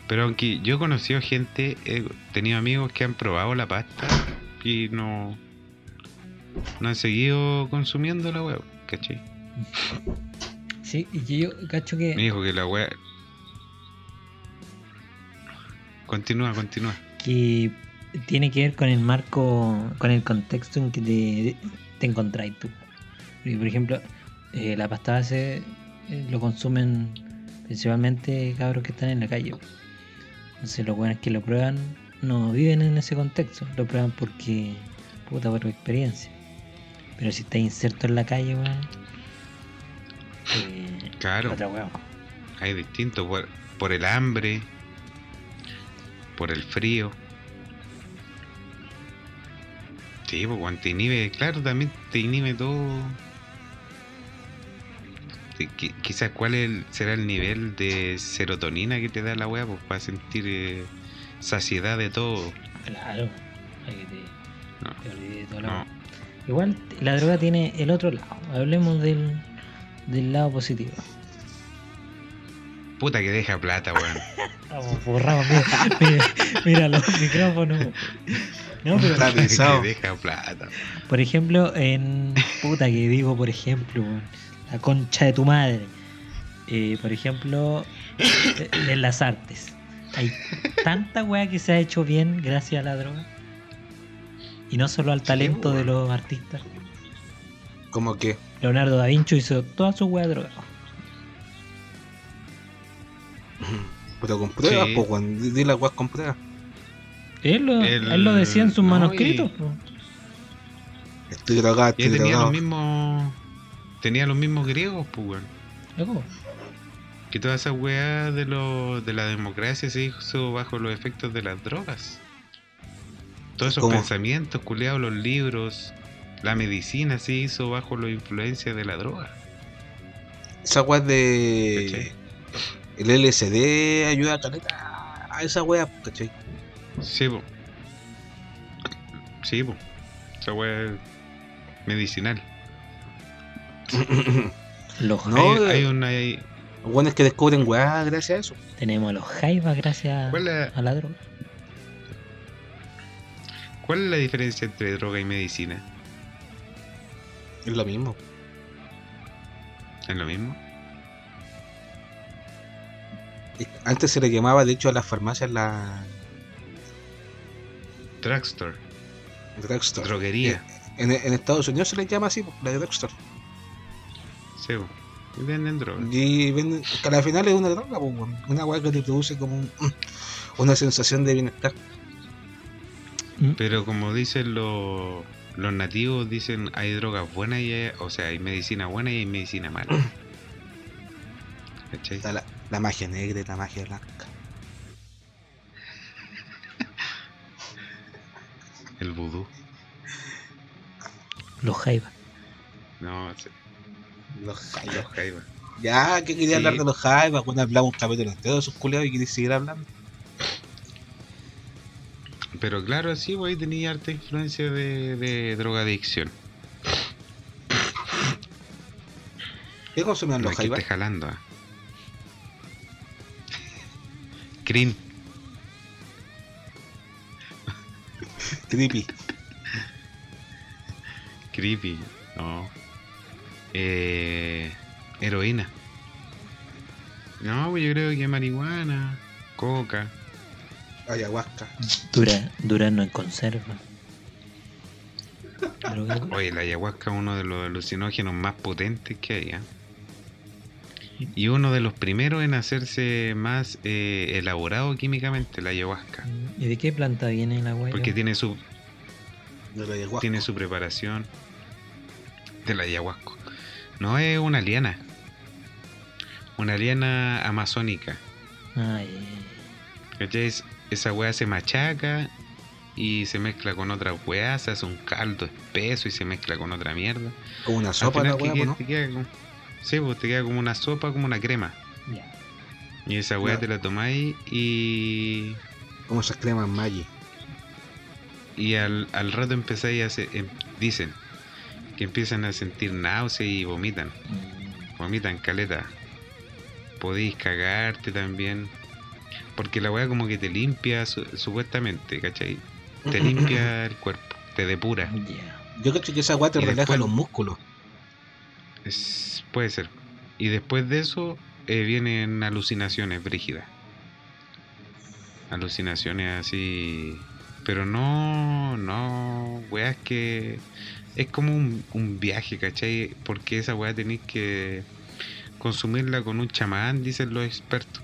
S3: Pero aunque yo he conocido gente, he tenido amigos que han probado la pasta y no, no han seguido consumiendo la weá, ¿cachai?
S1: Sí, y yo cacho que.
S3: Me dijo que la weá. Continúa, continúa.
S1: que tiene que ver con el marco, con el contexto en que te, te encontráis tú. Porque, por ejemplo, eh, la pasta base eh, lo consumen principalmente cabros que están en la calle. Entonces los buenos que lo prueban no viven en ese contexto, lo prueban porque, puta, por experiencia. Pero si estás inserto en la calle, weón. eh,
S3: Claro.
S1: otra weón.
S3: Hay distintos, por, por el hambre, por el frío. Sí, pues cuando te inhibe, claro, también te inhibe todo. Qui- Quizás cuál el- será el nivel de serotonina que te da la weá, pues para sentir eh, saciedad de todo.
S1: Claro. Ay, que te-
S3: No,
S1: te olvidé de toda la
S3: no.
S1: Igual la droga tiene el otro lado. Hablemos del, del lado positivo.
S3: Puta que deja plata, weón.
S1: Vamos, borramos, mira, mira, mira los micrófonos. No, pero
S2: Está pisado.
S3: que deja plata.
S1: por ejemplo, en. Puta que digo, por ejemplo, weón, la concha de tu madre. Eh, por ejemplo, eh, en las artes. Hay tanta weá que se ha hecho bien gracias a la droga. Y no solo al talento de los artistas.
S2: Como que.
S1: Leonardo da Vinci hizo toda su weá drogada.
S2: Pero con pruebas,
S3: Sí.
S2: pues, cuando di la weá con pruebas.
S1: Él lo,
S3: El-
S1: él lo decía en sus
S3: no,
S1: manuscritos.
S3: y-
S1: po.
S2: Estoy drogado, estoy
S3: tenía los
S2: drogado.
S3: mismos. Tenía los mismos griegos, pues, weón. Que toda esa weá de, lo, de la democracia se hizo bajo los efectos de las drogas. Todos esos
S2: ¿Cómo?
S3: pensamientos, culeados, los libros, la medicina se hizo bajo la influencia de la droga.
S2: Esa weá de.
S3: ¿Cachai?
S2: El LSD ayuda a caleta a esa weá, ¿cachai?
S3: Sí, po. Sí, po. Esa weá es medicinal.
S1: Los
S2: No,
S3: hay, hay una. hay-
S2: Los buenos que descubren weá gracias a eso.
S1: Tenemos a los jaivas gracias
S3: ¿Cuál es,
S1: a la droga.
S3: ¿Cuál es la diferencia entre droga y medicina?
S2: Es lo mismo.
S3: ¿Es lo mismo?
S2: Antes se le llamaba, de hecho, a las farmacias la
S3: Drugstore,
S2: drugstore.
S3: droguería.
S2: En, en Estados Unidos se les llama así, la drugstore.
S3: Sí. Y venden droga.
S2: Y venden, que al final es una droga, una weá que te produce como un- una sensación de bienestar.
S3: Pero como dicen los, los nativos, dicen hay drogas buenas y hay, o sea, hay medicina buena y hay medicina mala. ¿Cachai?
S2: Está la, la magia negra y la magia blanca.
S3: El vudú.
S1: Los jaivas.
S3: No, sí,
S2: Los jaivas.
S3: los jaivas.
S2: Ya, que quería
S3: Sí.
S2: hablar de los jaivas, cuando hablamos un capítulo entero de esos culeados y quería seguir hablando.
S3: Pero claro, sí, pues ahí tenía harta influencia de, de drogadicción.
S2: ¿Qué consumían los jaivas?
S3: jalando. ah. Crin.
S2: Creepy.
S3: Creepy. No. Eh, heroína. No, pues yo creo que marihuana, coca.
S2: Ayahuasca.
S1: Dura, durano en conserva.
S3: Oye, la ayahuasca es uno de los alucinógenos más potentes que hay. ¿ah? Y uno de los primeros en hacerse más eh, elaborado químicamente, la ayahuasca.
S1: ¿Y de qué planta viene la huella?
S3: Porque tiene su,
S2: De la ayahuasca.
S3: tiene su preparación de la ayahuasca. No es una liana. Una liana amazónica.
S1: Ay,
S3: ¿Cachai? Es- Esa weá se machaca y se mezcla con otra weá, se hace un caldo espeso y se mezcla con otra mierda.
S2: Como una sopa. ¿no?
S3: Te queda como- Sí, pues te queda como una sopa, como una crema.
S1: ya.
S3: Y esa weá
S2: Claro.
S3: te la tomáis y,
S2: Como esas cremas Maggi.
S3: y al, al rato empezáis a... se- em- dicen que empiezan a sentir náusea y vomitan.
S1: Mm,
S3: Vomitan caleta. Podéis cagarte también. Porque la weá como que te limpia su- supuestamente, ¿cachai? Te limpia el cuerpo, te depura.
S1: Ya.
S2: Yo creo que esa weá te
S3: Y
S2: relaja
S3: después-
S2: los músculos.
S3: Es- puede ser. Y después de eso eh, vienen alucinaciones brígidas. Alucinaciones así. Pero no, no, weas que. Es como un, un viaje, ¿cachai? Porque esa weá tenéis que consumirla con un chamán, dicen los expertos.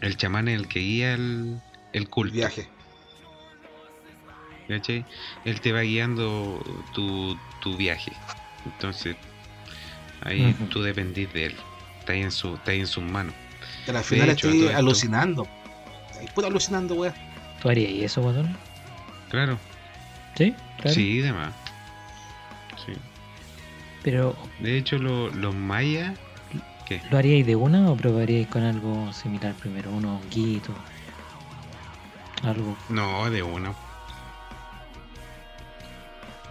S3: El chamán es el que guía el, el
S2: El
S3: culto.
S2: viaje.
S3: ¿cachai? Él te va guiando tu, tu viaje. Entonces, ahí tú dependís de él. Está ahí en, su, está ahí en sus manos.
S2: Que al final
S3: hecho,
S2: estoy alucinando. Estoy alucinando, weá.
S1: ¿Tú harías eso, guatón?
S3: Claro,
S1: ¿Sí? Claro.
S3: sí, demás. Sí.
S1: Pero,
S3: De hecho, lo- los mayas. ¿Qué?
S1: ¿lo haríais de una o probaríais con algo similar primero? Unos honguitos. Algo.
S3: No, de uno.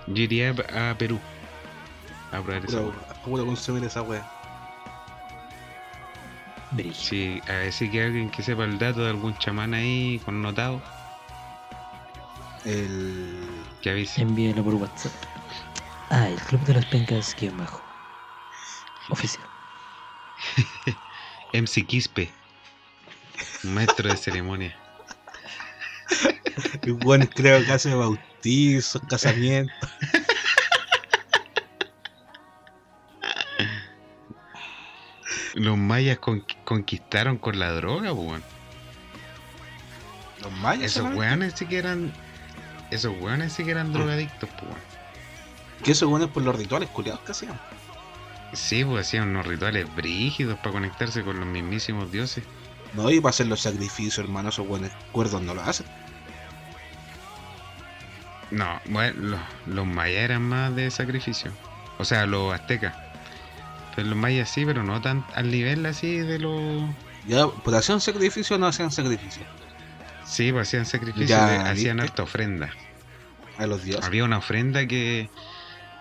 S3: Yo iría a Perú a probar esa
S2: puro consumir esa weá.
S1: Brillo.
S3: Sí, a decir que alguien que sepa el dato de algún chamán ahí connotado,
S2: El.
S3: que avise.
S1: Envíelo por WhatsApp. Ah, el Club de los Pencas, guion bajo. Oficial.
S3: MC Quispe, maestro de ceremonia.
S2: Weón creo que hace bautizos, casamientos.
S3: Los mayas con- conquistaron con la droga, weón.
S2: Los mayas.
S3: Esos weones sí que eran. Esos weones sí que eran drogadictos, pues, weón.
S2: Que esos weones por los rituales culiados que hacían.
S3: Sí, pues hacían unos rituales brígidos para conectarse con los mismísimos dioses.
S2: No, y para hacer los sacrificios, hermano, esos weones cuerdos no lo hacen.
S3: No, bueno, los, los mayas eran más de sacrificio. O sea, los aztecas. Pero los mayas sí, pero no tan al nivel así de los.
S2: Ya, por hacer un sacrificio no hacían sacrificio.
S3: Sí, pues hacían
S2: Ya,
S3: de- hacían harta ofrenda.
S2: A los dioses.
S3: Había una ofrenda que,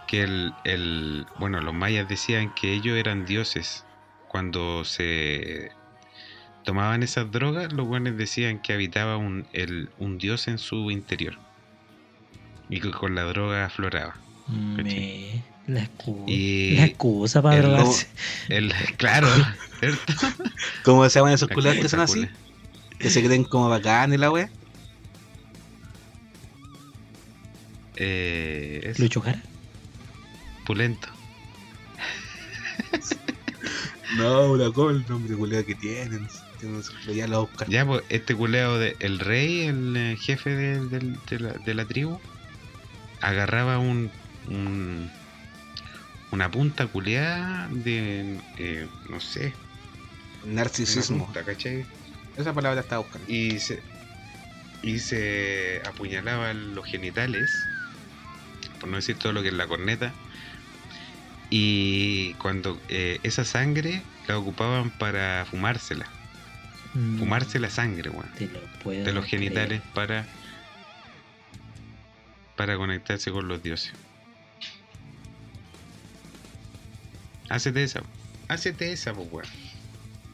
S3: que el, el- Bueno, los mayas decían que ellos eran dioses. Cuando se tomaban esas drogas, los buenos decían que habitaba un, el- un dios en su interior. Y que con la droga afloraba.
S1: Me... La excusa.
S3: Y
S1: La excusa para
S3: el
S1: drogarse.
S3: el, claro, ¿cierto?
S2: ¿Cómo se llaman esos
S3: La
S2: culiados que son así? Que se creen como bacán y la wea.
S3: Eh, es
S1: Lucho Jara.
S3: pulento.
S2: No, una como el nombre culiado que tienen. Ya lo buscan.
S3: Ya, pues, este culeado de el rey, el eh, jefe de, la, de la tribu, agarraba un, un- una punta culeada de, eh, no sé,
S2: Narcisismo.
S3: punta, ¿cachai?
S2: Esa palabra estaba buscando.
S3: Y se, y se apuñalaba los genitales, por no decir todo lo que es la corneta, y cuando eh, esa sangre la ocupaban para fumársela,
S1: Mm,
S3: fumarse la sangre, weón.
S1: Te lo puedo
S3: de los
S1: creer.
S3: genitales para para conectarse con los dioses. Hácete esa, hácete esa, pues weón.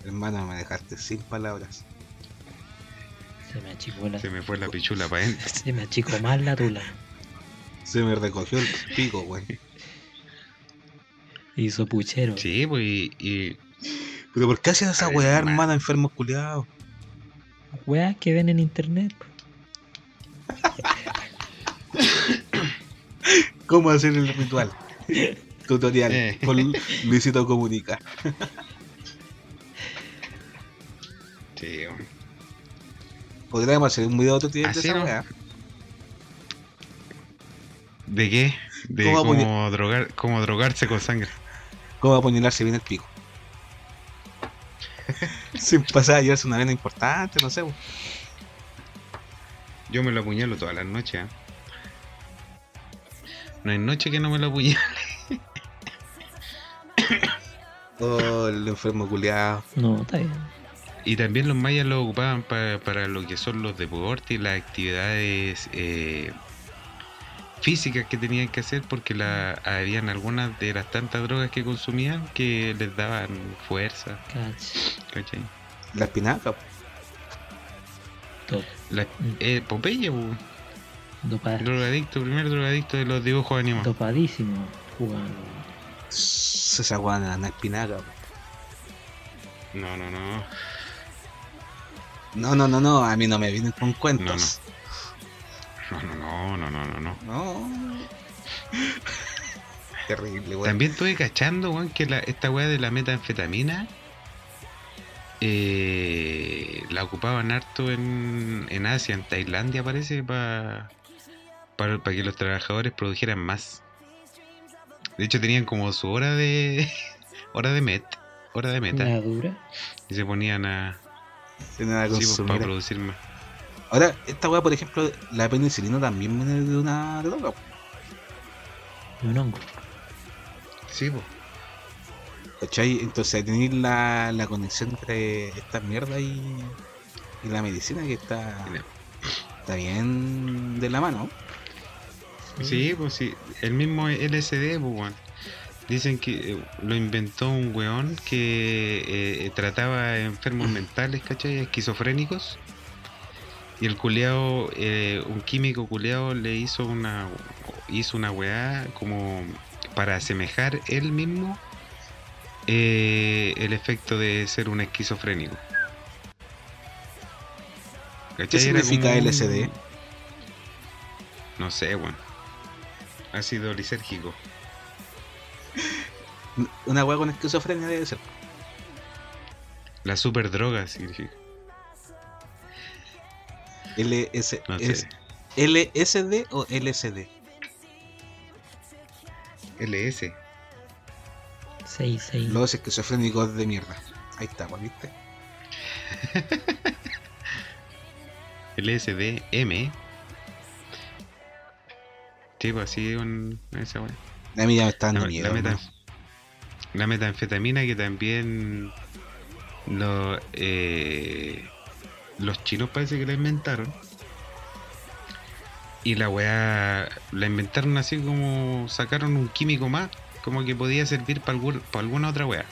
S2: Hermano, me dejaste sin palabras.
S1: Se me achicó la...
S3: Se me fue la pichula para adentro.
S1: Se me achicó más la tula.
S2: Se me recogió el pico, weón.
S1: Hizo puchero.
S3: Sí, pues y, y
S2: Pero ¿por qué haces esa weá,
S3: hermano.
S2: hermano, enfermos culiados?
S1: Weas que ven en internet.
S2: ¿Cómo hacer el ritual? Tutorial
S3: Eh.
S2: con Luisito Comunica.
S3: sí.
S2: Podríamos hacer un video tutorial de esa weá.
S3: ¿de qué? De
S2: ¿Cómo
S3: cómo, drogar, cómo drogarse con sangre.
S2: ¿Cómo apuñalarse bien el pico? Sin pasar a llevarse una vena importante, no sé.
S3: Yo me lo apuñalo todas las noches. ¿eh? No hay noche que no me lo apuñale.
S2: Oh, el enfermo culiado.
S1: No, está bien.
S3: Y también los mayas lo ocupaban pa- para lo que son los deportes y las actividades eh, físicas que tenían que hacer porque la, habían algunas de las tantas drogas que consumían que les daban fuerza.
S2: La espinaca.
S1: Top.
S3: La, eh, Popeye, drogadicto, primer drogadicto de los dibujos animados.
S1: dopadísimo jugando.
S2: Esa weá en la espinaca.
S3: No, no, no.
S2: No, no, no, no, a mí no me vienen con cuentos.
S3: No, no, no, no, no, no, no.
S2: No. Terrible, weón.
S3: También estuve cachando, weón, que la, esta weá de la metanfetamina eh, la ocupaban harto en, en Asia, en Tailandia parece, pa- para que los trabajadores produjeran más. De hecho tenían como su hora de hora de met, hora de meta,
S1: La dura.
S3: y se ponían a sí, pues,
S2: consumir.
S3: para producir más.
S2: Ahora, esta weá, por ejemplo, la penicilina también viene de una droga. po,
S1: Y un hongo.
S3: Sí, pues.
S2: ¿Cachai? Entonces tenéis la, la conexión entre esta mierda y, y la medicina que está, está bien de la mano.
S3: Sí, pues sí, el mismo LSD, pues. Dicen que eh, lo inventó un weón que eh, trataba a enfermos mentales, ¿cachai? Esquizofrénicos. Y el culeado, eh, un químico culeado le hizo una hizo una weá como para asemejar él mismo eh, el efecto de ser un esquizofrénico.
S2: ¿Qué
S3: ¿Cachai? Era
S2: significa
S3: como
S2: LSD?
S3: No sé, weón. Ácido lisérgico.
S2: Una weá con esquizofrenia debe ser.
S3: La super droga significa.
S2: LS,
S3: No
S2: es
S3: sé.
S2: ¿LSD o LSD?
S3: LS.
S1: 6, 6.
S2: Los esquizofrénicos de mierda. Ahí está, ¿viste?
S3: LSD M. Tipo así un, esa weá.
S2: A mí ya me está dando
S3: La,
S2: miedo.
S3: la
S2: hermano.
S3: meta- la metanfetamina que también lo, eh, los chinos parece que la inventaron. Y la weá la inventaron así como sacaron un químico más, como que podía servir para alguna otra weá.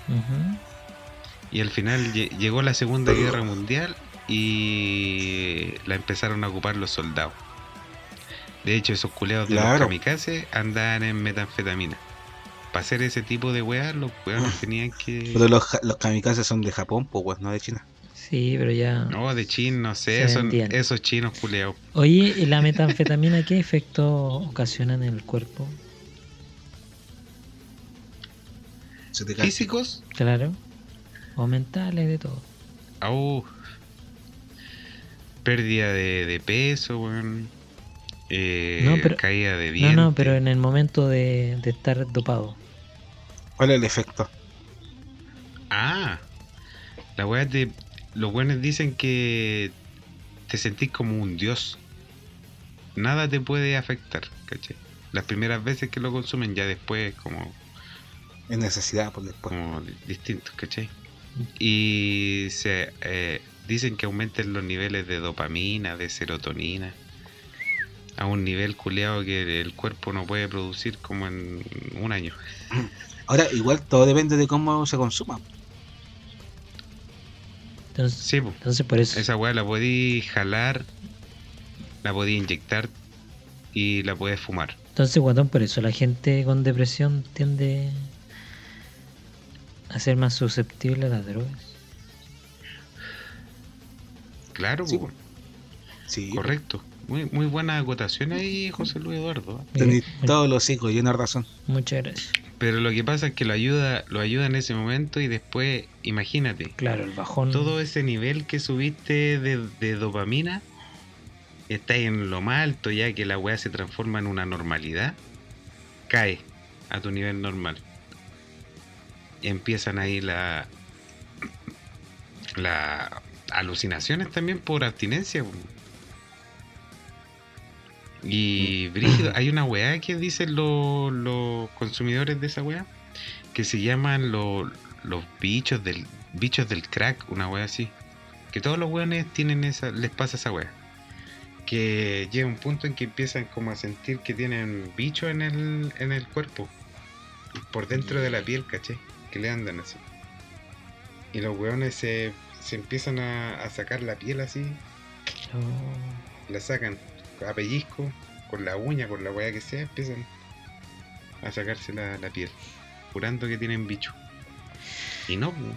S3: Y al final lle- llegó la Segunda Guerra Mundial y la empezaron a ocupar los soldados. De hecho, esos culeados de los kamikazes andaban en metanfetamina. Para hacer ese tipo de weas, los weones tenían que.
S2: Pero los, los kamikazes son de Japón, pues, no de China.
S1: Sí, pero ya.
S3: No, de chin, no sé, son esos chinos culeados.
S1: Oye, ¿y la metanfetamina qué efecto ocasiona en el cuerpo?
S3: ¿Físicos?
S1: Claro. O mentales, de todo.
S3: Au. Pérdida de, de peso, weón. Eh,
S1: No, pero-
S3: caída de
S1: No,
S3: dientes.
S1: no, pero en el momento de, de estar dopado.
S2: ¿Cuál es el efecto?
S3: Ah, la weá te. Los buenos dicen que te sentís como un dios. Nada te puede afectar, ¿cachai? Las primeras veces que lo consumen, ya después como,
S2: Es necesidad, pues, después.
S3: como di- distintos, ¿cachai? Y se eh, dicen que aumenten los niveles de dopamina, de serotonina, a un nivel culeado que el cuerpo no puede producir como en un año.
S2: Ahora, igual todo depende de cómo se consuma.
S1: Entonces,
S3: Sí, po.
S1: entonces por eso.
S3: Esa weá la podí jalar, la podí inyectar y la puedes fumar.
S1: Entonces, guatón, por eso la gente con depresión tiende a ser más susceptible a las drogas.
S3: Claro,
S2: Sí,
S3: po.
S2: Sí.
S3: correcto. Muy, muy buena acotación ahí, José Luis Eduardo.
S2: Tenéis
S1: Eh,
S2: todos los hijos, lleno de razón.
S1: Muchas gracias.
S3: Pero lo que pasa es que lo ayuda, lo ayuda en ese momento y después, imagínate,
S1: Claro, el bajón.
S3: todo ese nivel que subiste de, de dopamina, está en lo más alto ya que la weá se transforma en una normalidad, cae a tu nivel normal. Y empiezan ahí la, la alucinaciones también por abstinencia. Y brígido, hay una weá que dicen lo- los consumidores de esa weá que se llaman lo- los bichos del bichos del crack, una weá así. Que todos los weones tienen esa, les pasa esa weá. Que llega un punto en que empiezan como a sentir que tienen bichos en el, en el cuerpo. Por dentro de la piel, caché. Que le andan así. Y los weones se, se empiezan a, a sacar la piel así.
S1: No.
S3: La sacan a pellizco, con la uña, con la weá que sea, empiezan a sacarse la, la piel, jurando que tienen bicho. Y no, pu,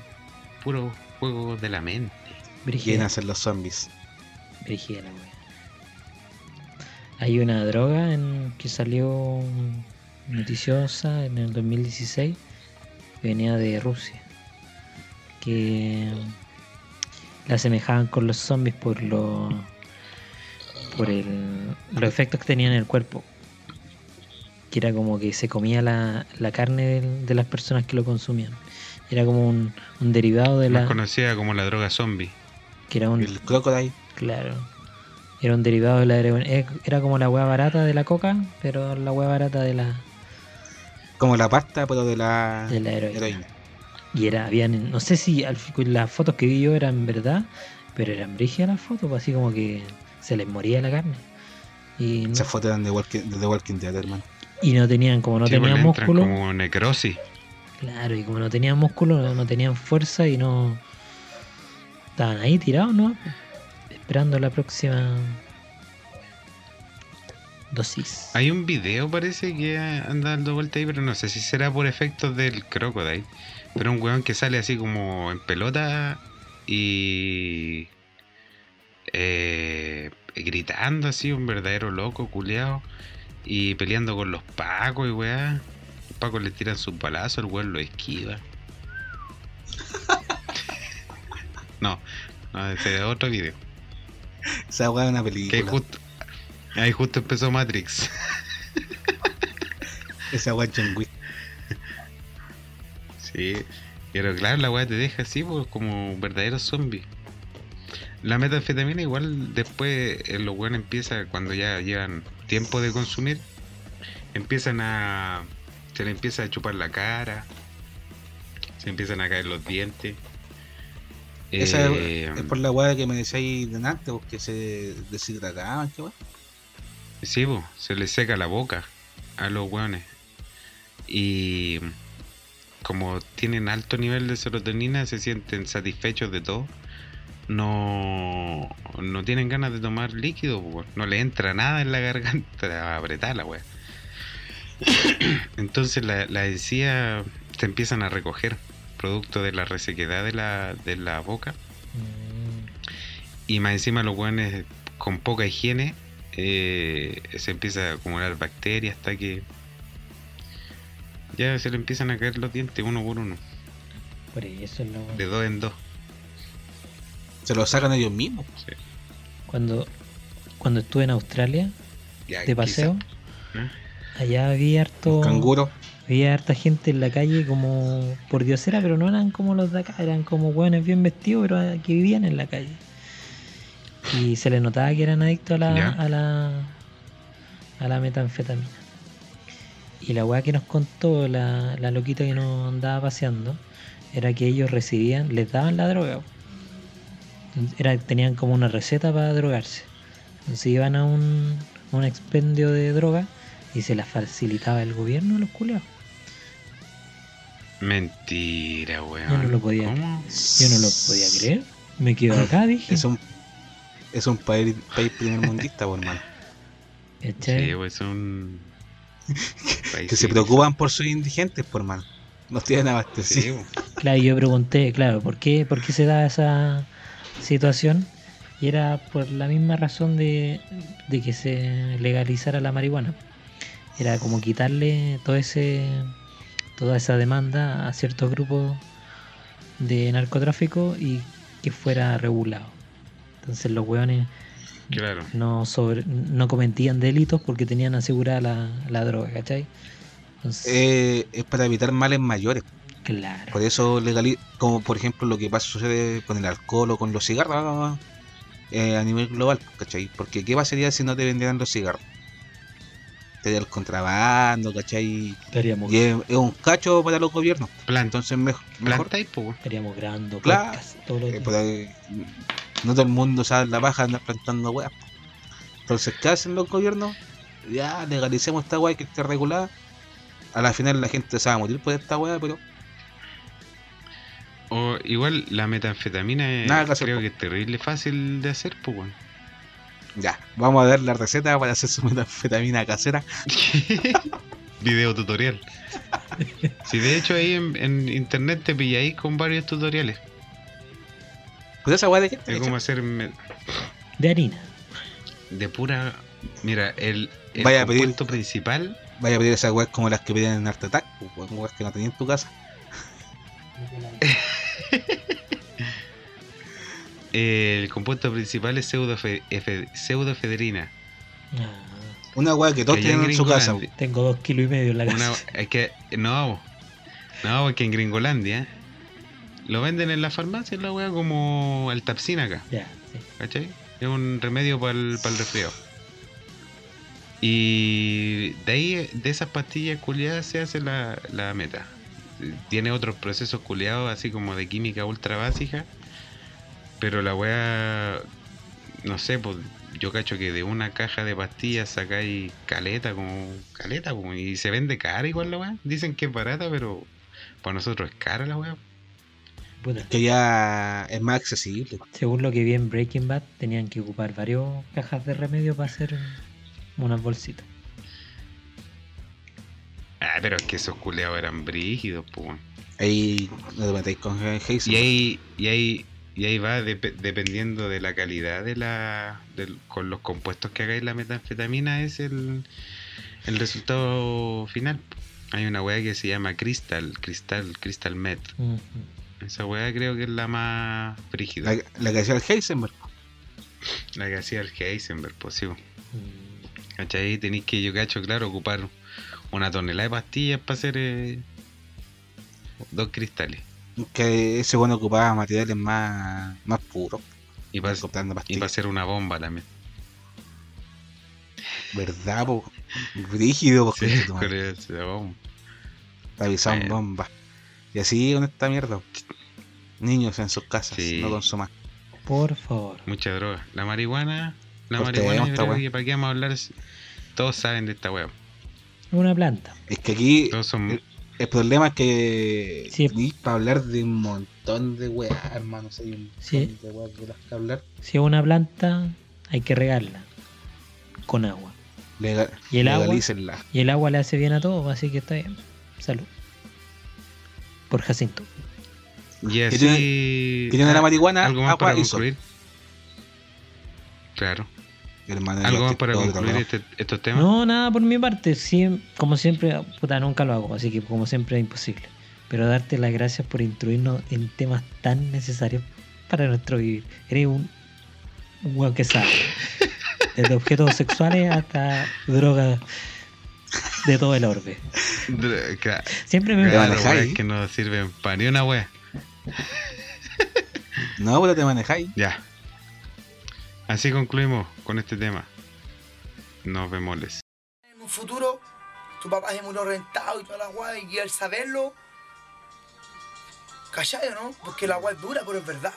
S3: puro juego de la mente.
S2: Quieren hacer los zombies.
S1: brígida la wea. Hay una droga en, que salió noticiosa en el 2016 que venía de Rusia que la asemejaban con los zombies por lo por el, los efectos que tenían en el cuerpo que era como que se comía la, la carne de las personas que lo consumían era como un, un derivado de
S3: Más
S1: la
S3: conocida como la droga zombie.
S1: que era un
S2: El crocodile.
S1: Claro. Era un derivado de la heroína. Eh, Era como la hueá barata de la coca, pero la hueá barata de la,
S2: Como la pasta, pero de la,
S1: de la heroína.
S2: heroína.
S1: Y era, habían, no sé si al las fotos que vi yo eran verdad, pero eran brígidas las fotos, pues así como que se les moría la carne. Y no,
S2: Esas fotos eran de Walking, de Walking Dead, hermano.
S1: y no tenían, como no
S3: Sí, pues,
S1: tenían
S3: entran
S1: músculo,
S3: como necrosis.
S1: claro, y como no tenían músculo, no, no tenían fuerza y no. Estaban ahí tirados, ¿no? Esperando la próxima dosis.
S3: Hay un video, parece, que anda dando vuelta ahí, pero no sé si será por efectos del crocodile. Pero un weón que sale así como en pelota y. eh, gritando así, un verdadero loco, culeado. Y peleando con los pacos y weá. Los pacos le tiran sus balazos, el weón lo esquiva. no, no, ese es otro video.
S2: Esa weá es una
S3: Que
S2: película.
S3: justo. Ahí justo empezó Matrix.
S2: Esa weá es John Wick.
S3: Sí, pero claro, la weá te deja así, pues, como un verdadero zombie. La metanfetamina igual después eh, los weones empiezan, cuando ya llevan tiempo de consumir, empiezan a... se le empieza a chupar la cara, se empiezan a caer los dientes.
S2: Esa es-
S3: Eh,
S2: es por la weá que me decíais delante, porque se deshidrataban, qué weá.
S3: Sí, se les seca la boca a los hueones. Y como tienen alto nivel de serotonina, se sienten satisfechos de todo. No, no tienen ganas de tomar líquido, no le entra nada en la garganta a apretar la wea. Entonces la, la encía se empiezan a recoger, producto de la resequedad de la, de la boca.
S1: Mm,
S3: Y más encima los hueones con poca higiene eh, se empieza a acumular bacterias hasta que ya se le empiezan a caer los dientes uno por uno,
S1: por eso weá.
S3: de dos en dos.
S2: Se lo sacan ellos mismos.
S1: Cuando, cuando estuve en Australia
S3: Ya,
S1: de paseo,
S3: quizá, ¿eh?
S1: allá había harto,
S2: Canguro.
S1: había harta gente en la calle como por diosera, pero no eran como los de acá, eran como hueones bien vestidos, pero que vivían en la calle. Y se les notaba que eran adictos a la, a la, a la metanfetamina. Y la weá que nos contó la, la loquita que nos andaba paseando era que ellos recibían, les daban la droga. Era, tenían como una receta para drogarse. Entonces iban a un, a un expendio de droga y se las facilitaba el gobierno a los culeados.
S3: Mentira, weón.
S1: Yo no lo podía
S3: ¿Cómo?
S1: Yo no lo podía creer. Me quedo acá, dije.
S2: Es un, es un país, país primermundista, por hermano.
S3: Sí, pues son...
S2: Que se preocupan por sus indigentes, por hermano. Los tienen
S3: Sí,
S2: abastecidos.
S3: pues.
S1: Claro, y yo pregunté, claro, ¿por qué, ¿por qué se da esa situación? Y era por la misma razón de, de que se legalizara la marihuana. Era como quitarle todo ese toda esa demanda a ciertos grupos de narcotráfico y que fuera regulado. Entonces los hueones
S3: Claro.
S1: no sobre, no cometían delitos porque tenían asegurada la, la droga, ¿cachai? Entonces,
S2: Eh, es para evitar males mayores.
S1: Claro.
S2: Por eso legaliz como por ejemplo lo que pasa sucede con el alcohol o con los cigarros eh, a nivel global, ¿cachai? Porque ¿qué pasaría si no te vendieran los cigarros? Te el contrabando, ¿cachai?
S1: Estaríamos,
S2: Y es, es un cacho para los gobiernos.
S3: Planta,
S2: Entonces mejor, mejor
S1: estaríamos grabando
S2: Claro.
S1: los
S2: eh, ahí, no todo el mundo sabe la paja de andar plantando weas. Entonces, ¿qué hacen los gobiernos? Ya, legalicemos esta wea que esté regulada. A la final la gente se va a morir por esta wea, pero
S3: O igual la metanfetamina es-
S2: Nada hacer,
S3: creo que es terrible fácil de hacer, pues.
S2: Ya, vamos a dar la receta para hacer su metanfetamina casera.
S3: Video tutorial. Si de hecho ahí en, en internet te pilláis con varios tutoriales.
S2: Pues esa de qué
S3: Es
S2: hecha?
S3: como hacer me-
S1: De harina.
S3: de pura. Mira, el, el
S2: Vaya a pedir-
S3: compuesto principal.
S2: Vaya a pedir esas weas como las que piden en Art Attack, pues, weas que no tenías en tu casa.
S3: El compuesto principal es pseudofedrina.
S1: Ah,
S2: Una wea que todos
S3: que
S2: tienen en su casa.
S1: Tengo dos kilos y medio en la
S3: una-
S1: casa.
S3: es que no, no, porque en Gringolandia lo venden en la farmacia la wea como el tapsina acá.
S1: Ya, sí.
S3: ¿Cachai? Es un remedio para el, resfriado. Y de ahí, de esas pastillas culiadas se hace la, la meta. Tiene otros procesos culiados así como de química ultra básica. Pero la weá, no sé, pues yo cacho que de una caja de pastillas sacáis caleta, como caleta, pues, y se vende cara igual la weá. Dicen que es barata, pero para nosotros es cara la weá.
S1: Puta.
S2: Que ya es más accesible.
S1: Según lo que vi en Breaking Bad, tenían que ocupar varios cajas de remedio para hacer unas bolsitas.
S3: Ah, pero es que esos culiados eran brígidos, pues.
S2: Ahí no te metéis con Heisenberg.
S3: Y ahí, y ahí, y ahí va dep- dependiendo de la calidad de la. con los compuestos que hagáis la metanfetamina, es el, el resultado final. Hay una weá que se llama Crystal, Crystal, Crystal Met. Esa weá creo que es la más frígida.
S2: La, la que hacía el Heisenberg.
S3: La que hacía el Heisenberg, pues sí.
S1: Mm,
S3: ¿Cachai? Tenéis que, yo cacho, claro, ocupar una tonelada de pastillas para hacer eh, dos cristales.
S2: Que ese bueno ocupaba materiales más, más puros.
S3: Y para y pa
S2: pastillas.
S3: hacer una bomba también.
S2: ¿Verdad, po? Brígido, po,
S3: Sí, bomba.
S2: Bombas. Y así con esta mierda. Niños en sus casas,
S3: Sí.
S2: no consuman.
S1: Por favor.
S3: Mucha droga. La marihuana, la
S2: Cortemos
S3: marihuana, para qué vamos a hablar. Todos saben de esta weá.
S1: Una planta.
S2: Es que aquí
S3: Todos son.
S2: El problema es que
S1: Sí.
S2: para hablar de un montón de weas, hermano. Hay un montón
S1: Sí.
S2: de weas de las que hablar.
S1: Si es una planta, hay que regarla con agua.
S2: Legal,
S1: ¿Y el agua?
S2: legalícenla.
S1: Y el agua le hace bien a todo, así que está bien. Salud. Por Jacinto.
S3: Y así.
S2: tiene- que tiene la
S3: ah,
S2: marihuana,
S3: Algo más
S2: agua
S3: para
S2: y sol.
S3: Claro.
S2: Hermano,
S3: Algo más para concluir este- estos temas.
S1: No, nada por mi parte. Siem- como siempre, puta, nunca lo hago, así que como siempre es imposible. Pero darte las gracias por instruirnos en temas tan necesarios para nuestro vivir. Eres un, un weón que sabe. Desde objetos sexuales hasta drogas de todo el orbe.
S3: Dr-
S1: Siempre me
S2: manejáis.
S3: weas que no sirven para ni una wea.
S2: No, pero te manejáis.
S3: Ya. Así concluimos con este tema. Nos vemos.
S4: en un futuro tu papá se murió rentado y toda la guay y al saberlo ¿cachai o no? porque la guay es dura pero es verdad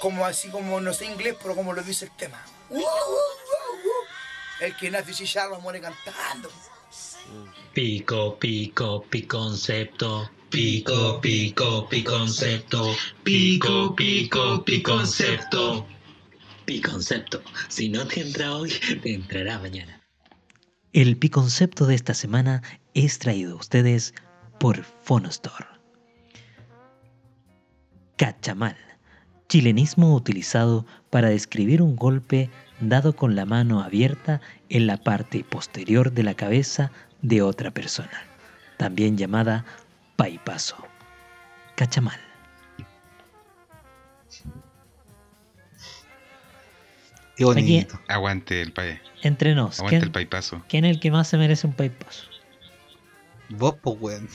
S4: como así como no sé inglés pero como lo dice el tema Uh, uh, uh, uh. el que nace chicharro muere cantando
S5: Pico, pico, piconcepto. Pico, pico, piconcepto. Pico, pico, piconcepto. Piconcepto. Si no te entra hoy, te entrará mañana.
S1: El piconcepto de esta semana es traído a ustedes por Fonostore. Cachamal, chilenismo utilizado para describir un golpe dado con la mano abierta en la parte posterior de la cabeza de otra persona, también llamada paipazo. Cachamal.
S2: Qué bonito.
S3: Aguante el país.
S1: Entre nos,
S3: Aguante el
S1: ¿quién,
S3: paipazo.
S1: quién es el que más se merece un paipazo?
S2: Vos, pues, weón.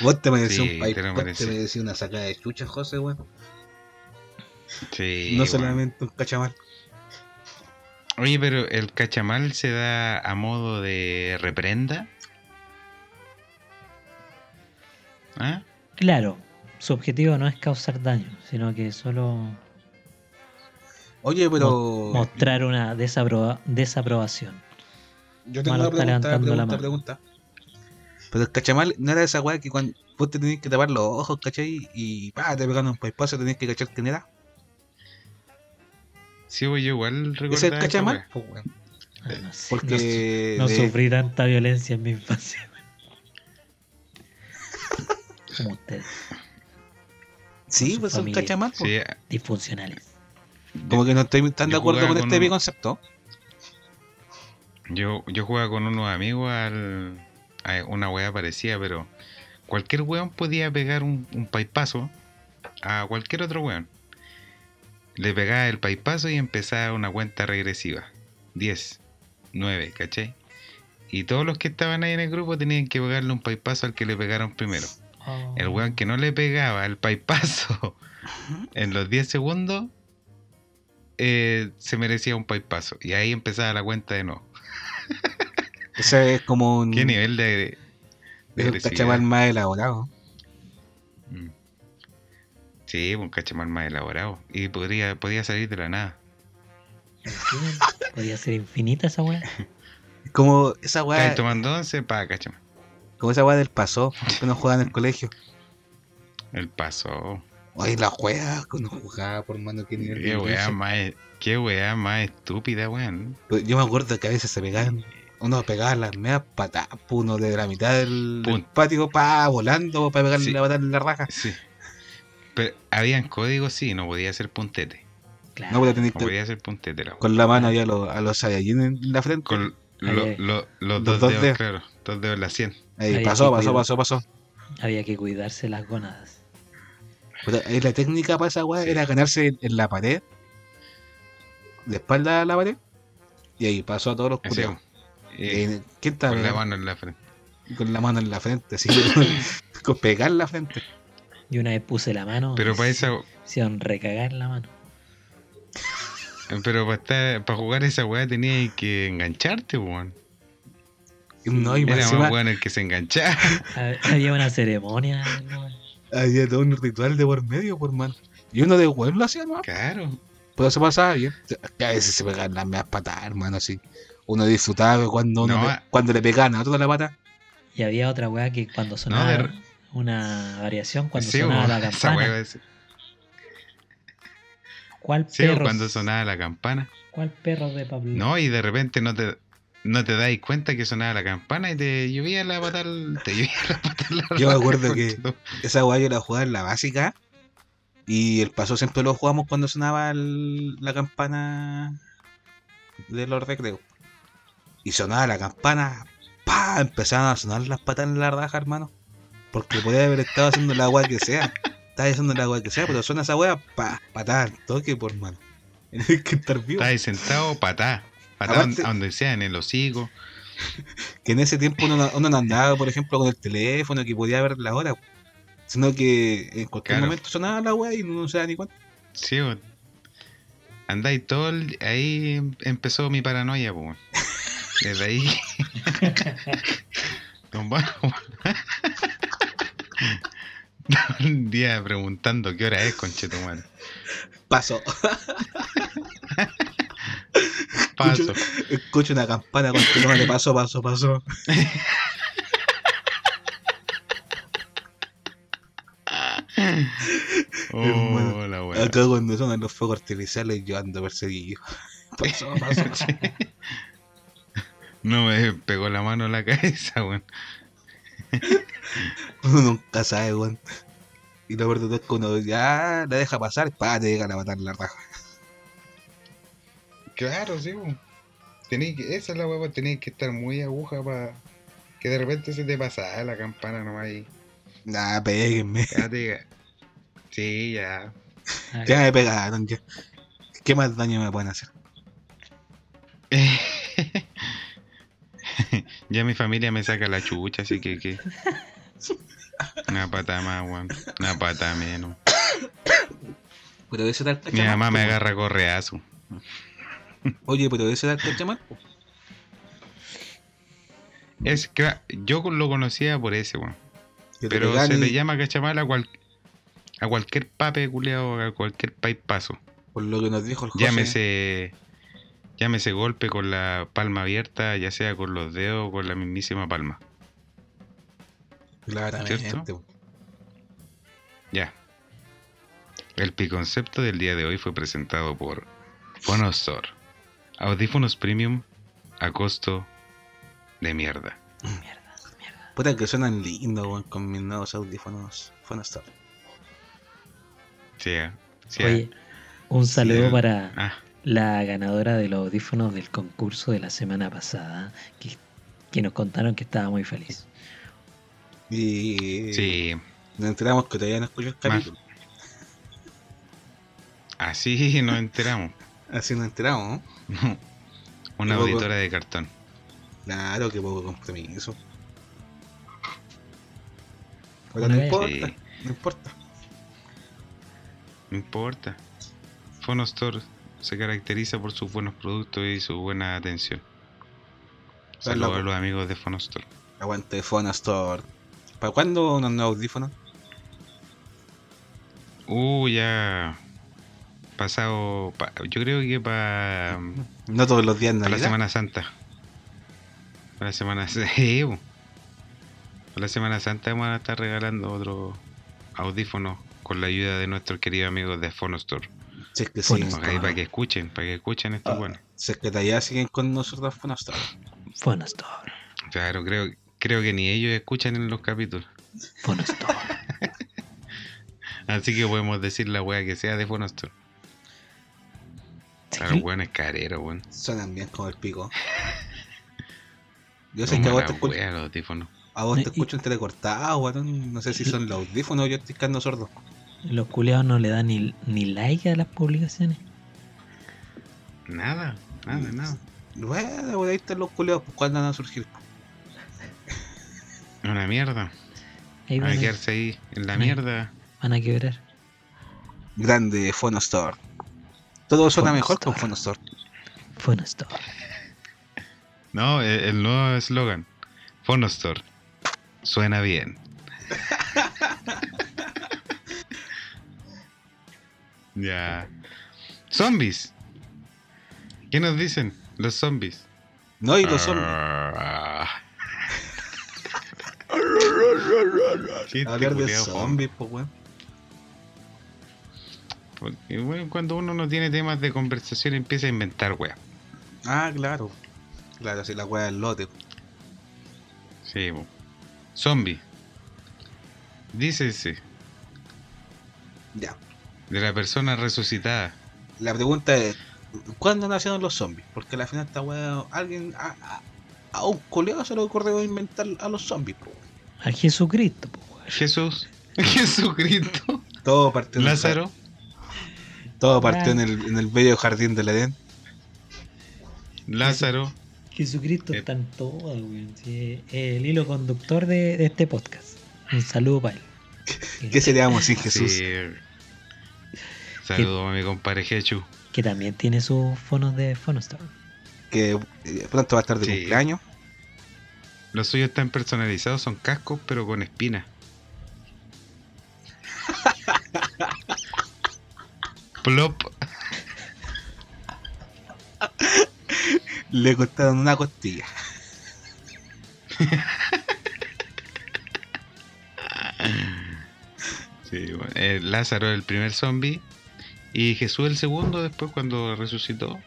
S2: Vos te merecí
S3: Sí,
S2: un
S3: lo
S2: Vos te merecí una sacada de chucha, José, weón.
S3: Sí,
S2: no
S3: weón.
S2: solamente un cachamal.
S3: Oye, pero el cachamal se da a modo de reprenda. ¿Ah?
S1: Claro, su objetivo no es causar daño, sino que solo
S2: Oye, pero.
S1: mostrar una desaproba- desaprobación.
S2: Yo tengo
S1: Mano
S2: una
S1: está
S2: pregunta,
S1: levantando la
S2: pregunta,
S1: mano.
S2: pregunta. Pero el cachamal no era esa weá que cuando vos te tenías que tapar los ojos, ¿cachai? Y pa, te pegaron un paipazo, tenías que cachar quién era.
S3: Sí, güey, yo igual
S2: ¿Es el
S3: recordaba esa
S2: cachamal? Pues.
S1: Ah, no sé,
S2: Porque
S1: no, no
S2: de-
S1: sufrí tanta violencia en mi infancia. Como ustedes,
S2: Sí, pues son cachamal. pues.
S3: Sí,
S1: disfuncionales.
S2: Como que no estoy tan de acuerdo con
S3: con
S2: este
S3: un-
S2: concepto.
S3: Yo, yo jugaba con unos amigos al, a una weá parecida, pero cualquier weón podía pegar un, un paipazo a cualquier otro weón. Le pegaba el paipazo y empezaba una cuenta regresiva. 10, 9, ¿cachai? Y todos los que estaban ahí en el grupo tenían que pegarle un paipazo al que le pegaron primero.
S1: Oh.
S3: El weón que no le pegaba el paipazo en los 10 segundos eh, se merecía un paipazo. Y ahí empezaba la cuenta de nuevo.
S2: Ese es como un,
S3: ¿Qué nivel de, de
S2: es un cachamal más elaborado.
S3: Mm. Sí, un cachamal más elaborado. Y podría, podía salir de la nada.
S1: Podría ser infinita esa weá.
S2: Como esa weá,
S3: Estáis tomando once para cachamal.
S2: Como esa weá del paso, que uno juega en el colegio.
S3: El paso.
S2: Oye, la weá, que uno jugaba por mano que nivel
S3: Qué weá más, qué weá más estúpida, weón.
S2: Pues Yo me acuerdo que a veces se pegaban, uno pegaba las medias patadas, pues, uno de la mitad del, del patio, pa, volando, para pegarle
S3: Sí.
S2: la patada en la raja.
S3: Sí. Pero habían códigos, sí, no podía ser puntete.
S1: Claro.
S2: No, pero tenés
S3: No podía ser puntete la
S2: con la mano ahí a los, a los Saiyajin en la frente.
S3: Con lo- lo- los
S2: Los
S3: dos,
S2: dos
S3: dedos,
S2: dedos.
S3: claro. Dos dedos en la 100.
S2: Ahí, pasó, pasó,
S1: cuidar.
S2: pasó, pasó.
S1: Había que cuidarse las gónadas.
S2: Pero ahí la técnica para esa weá era ganarse en, en la pared, de espalda a la pared, y ahí pasó a todos los culiados.
S3: eh,
S2: Eh, ¿Quién está
S3: con la mano en la frente.
S2: con la mano en la frente? Así, con pegar la frente.
S1: Y una vez puse la mano.
S3: Pero para
S1: se-
S3: esa,
S1: Se iban recagar la mano.
S3: pero para estar, para jugar esa weá tenías que engancharte, weón.
S2: No, y más
S3: Era más weón el que se enganchaba.
S1: Hab- Había una ceremonia. ¿no?
S2: había todo un ritual de por medio, por mano. Y uno de lo hacía, ¿no?
S3: Claro.
S2: Pero se pasaba bien. Que a veces se pegaban las medias patadas, hermano, así. Uno disfrutaba cuando, uno
S3: No,
S2: le-
S3: ah.
S2: cuando le pegaban a otro de la pata.
S1: Y había otra weá que cuando sonaba.
S3: de-
S1: Una variación cuando
S3: Sí,
S1: sonaba la
S3: esa
S1: campana.
S3: iba a decir.
S1: ¿Cuál
S3: Sí,
S1: perro?
S3: cuando sonaba la campana.
S1: ¿Cuál perro de Pablo?
S3: No, y de repente no te no te dais cuenta que sonaba la campana y te llovía la pata al- te llovía la pata al lado,
S2: Yo me acuerdo que- Esa weá yo la jugaba en la básica. Y el paso siempre lo jugamos cuando sonaba el- la campana de los recreos. Y sonaba la campana, ¡pa! Empezaban a sonar las patas en la raja, hermano. Porque podía haber estado haciendo la weá que sea. Estaba haciendo la weá que sea, pero suena esa weá, pa, patada toque, por mano. Tienes que estar vivo.
S3: Estás sentado, patá. Patá
S2: Aparte-
S3: a donde sea, en el hocico.
S2: Que en ese tiempo uno, no- uno no andaba, por ejemplo, con el teléfono que podía ver la hora. Sino que en cualquier
S3: Claro.
S2: momento sonaba la weá y no se da ni cuenta.
S3: Sí, weón. Andáis todo el- Ahí em- empezó mi paranoia, pues. Desde ahí. Don el día preguntando qué hora es, conchetumare.
S2: Paso.
S3: Paso.
S2: Escucho una campana con tu nombre, paso, paso, paso.
S3: Oh,
S2: Hermano,
S3: la.
S2: Acá cuando sonan los fuegos artificiales yo ando perseguido. Paso, paso.
S3: No me pegó la mano en la cabeza, weón.
S2: Uno nunca sabe, weón. Y lo peor de todo es que uno ya la deja pasar, pa, te llegan a matar la raja.
S3: Claro, sí, que, esa es la weá, tenéis que estar muy aguja para que de repente se te pasa la campana nomás y
S2: Nah, péguenme.
S3: ya te. Sí, ya.
S1: Ah,
S2: Ya me pegaron, ya. ¿Qué más daño me pueden hacer?
S3: ya mi familia me saca la chucha, así que, que... Una pata más, weón. Una pata menos.
S2: Pero tal
S3: Mi mamá me agarra correazo.
S2: Oye, pero ese tal cachamal.
S3: Es que yo lo conocía por ese, weón. Pero se
S2: y-
S3: le llama cachamal a, cual, a cualquier pape culeado, a cualquier paipazo.
S2: Por lo que nos dijo el José.
S3: Llámese, llámese golpe con la palma abierta, ya sea con los dedos o con la mismísima palma.
S2: Claramente.
S3: ¿Cierto? Ya. El piconcepto del día de hoy fue presentado por Phonostor. Audífonos premium a costo de mierda.
S1: Mierda, mierda.
S2: Puta que suenan lindos, weón, con mis nuevos audífonos Phonostar.
S3: Sí, eh. sí,
S1: Oye,
S3: eh.
S1: un saludo
S3: Sí.
S1: para
S3: Ah,
S1: la ganadora de los audífonos del concurso de la semana pasada, que, que nos contaron que estaba muy feliz.
S2: Y
S3: sí.
S2: nos enteramos que todavía no escuchó el capítulo.
S3: Así nos enteramos.
S2: Así nos enteramos, ¿no?
S3: Una auditora de cartón.
S2: Claro, que poco compromiso. Pero no
S1: vez.
S2: importa,
S3: Sí.
S2: no importa.
S3: No importa. Phonostor se caracteriza por sus buenos productos y su buena atención. Saludos a los amigos de Phonostor.
S2: Aguante Phonostore. ¿Para cuándo unos nuevos audífonos?
S3: Uh, ya. Pasado. pa- yo creo que para.
S2: No todos los días
S3: Para la. Semana Santa. Para la Semana po. Para la Semana Santa vamos a estar regalando otro audífono con la ayuda de nuestros queridos amigos de Phonostor.
S2: Si es que
S1: Phone
S2: siguen,
S1: Store.
S3: Ahí para que escuchen, para que escuchen esto bueno.
S2: si es que todavía siguen con nosotros Phonostore.
S1: Phonostore,
S3: Claro, creo, creo que ni ellos escuchan en los capítulos.
S1: Phonostore.
S3: Así que podemos decir la wea que sea de Phonostor. Claro,
S1: Sí.
S3: weón es carero, weón.
S2: Suenan bien como el pico. Yo sé que a vos te escucho,
S3: wea, los audífonos.
S2: a vos te escucho entrecortado, weón. No sé si son los audífonos o yo estoy quedando sordo.
S1: Los culeados no le dan ni, ni like a las publicaciones.
S3: Nada, nada, nada.
S2: Bueno, weón, ahí están los culeados, pues cuándo van a surgir.
S3: Una mierda.
S1: Ahí
S3: Van
S1: van,
S3: a quedarse ahí en la mierda.
S1: van a quebrar.
S2: Grande Phonostore. Todo suena mejor con
S1: Phonostore.
S2: Phonostore.
S1: Phonostore.
S3: No, el, el nuevo eslogan. Phonostor. Suena bien. ya. Zombies. ¿Qué nos dicen los zombies?
S2: No, y los son.
S3: Ah. Chiste
S2: Hablar de zombies, pues weón.
S3: Porque, bueno, cuando uno no tiene temas de conversación empieza a inventar wea.
S2: Ah, claro. Claro, así la weá del lote.
S3: Sí, po. Zombie. Dícese
S2: Ya.
S3: de la persona resucitada.
S2: La pregunta es: ¿cuándo nacieron los zombies? Porque al final esta weá. Alguien. A, a, a un colega se le ocurrió inventar a los zombies.
S1: A Jesucristo, po, weón.
S3: Jesús. Jesucristo.
S2: Todo partió
S3: Lázaro.
S2: Todo partió en el, en el bello jardín del Edén.
S3: Lázaro.
S1: Jesucristo
S3: Eh.
S1: está en todo, weón. Sí, el hilo conductor de, de este podcast. Un saludo para él.
S2: ¿Qué seríamos sin Jesús?
S3: Sí. Saludos a mi compadre Jechu.
S1: Que también tiene sus fonos de Phonostore.
S2: Que eh, pronto va a estar de
S3: Sí.
S2: cumpleaños.
S3: Los suyos están personalizados, son cascos, pero con espinas. Plop.
S2: Le cortaron una costilla.
S3: Sí, bueno, eh, Lázaro el primer zombie y Jesús el segundo después cuando resucitó.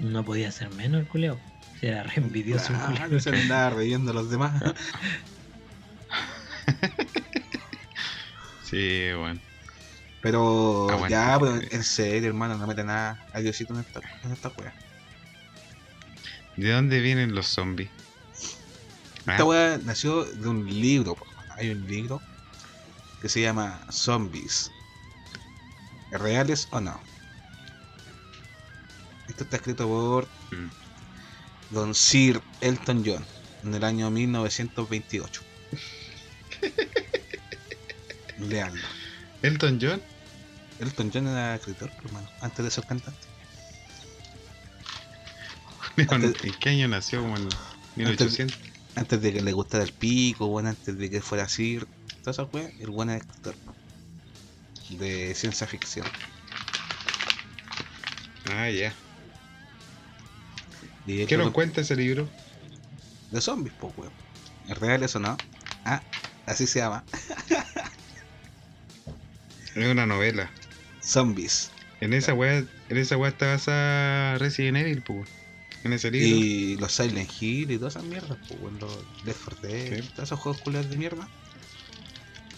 S1: No podía ser menos el culeo. Era re envidioso el
S2: Ah,
S1: culiao.
S2: se andaba reyendo a los demás.
S3: Sí, bueno.
S2: Pero
S3: Aguante.
S2: ya, pero en serio, hermano, no mete nada a Diosito en esta, en esta wea.
S3: ¿De dónde vienen los zombies? Ah,
S2: Esta wea nació de un libro. Hay un libro que se llama Zombies. ¿Reales o no? Esto está escrito por
S3: mm,
S2: Don Sir Elton John en el año 1928. Leanlo.
S3: Elton John.
S2: Elton John era escritor, hermano, antes de ser cantante.
S3: ¿En qué año nació? Como en 1800.
S2: Antes de que le gustara el pico, bueno, antes de que fuera Sir, todas esas weas, el buen escritor de ciencia ficción.
S3: Ah, ya.
S2: Y de
S3: ¿Qué nos cuenta ese libro?
S2: De zombies, pues, weón. ¿Es real eso no? Ah, así se llama.
S3: Es una novela.
S2: Zombies.
S3: En esa weá, en esa weá está basada Resident Evil, pues. En ese libro.
S2: Y los Silent Hill y todas esas mierdas, pues, weón, los Left 4 Dead,
S3: Sí.
S2: todos esos juegos culiados de mierda.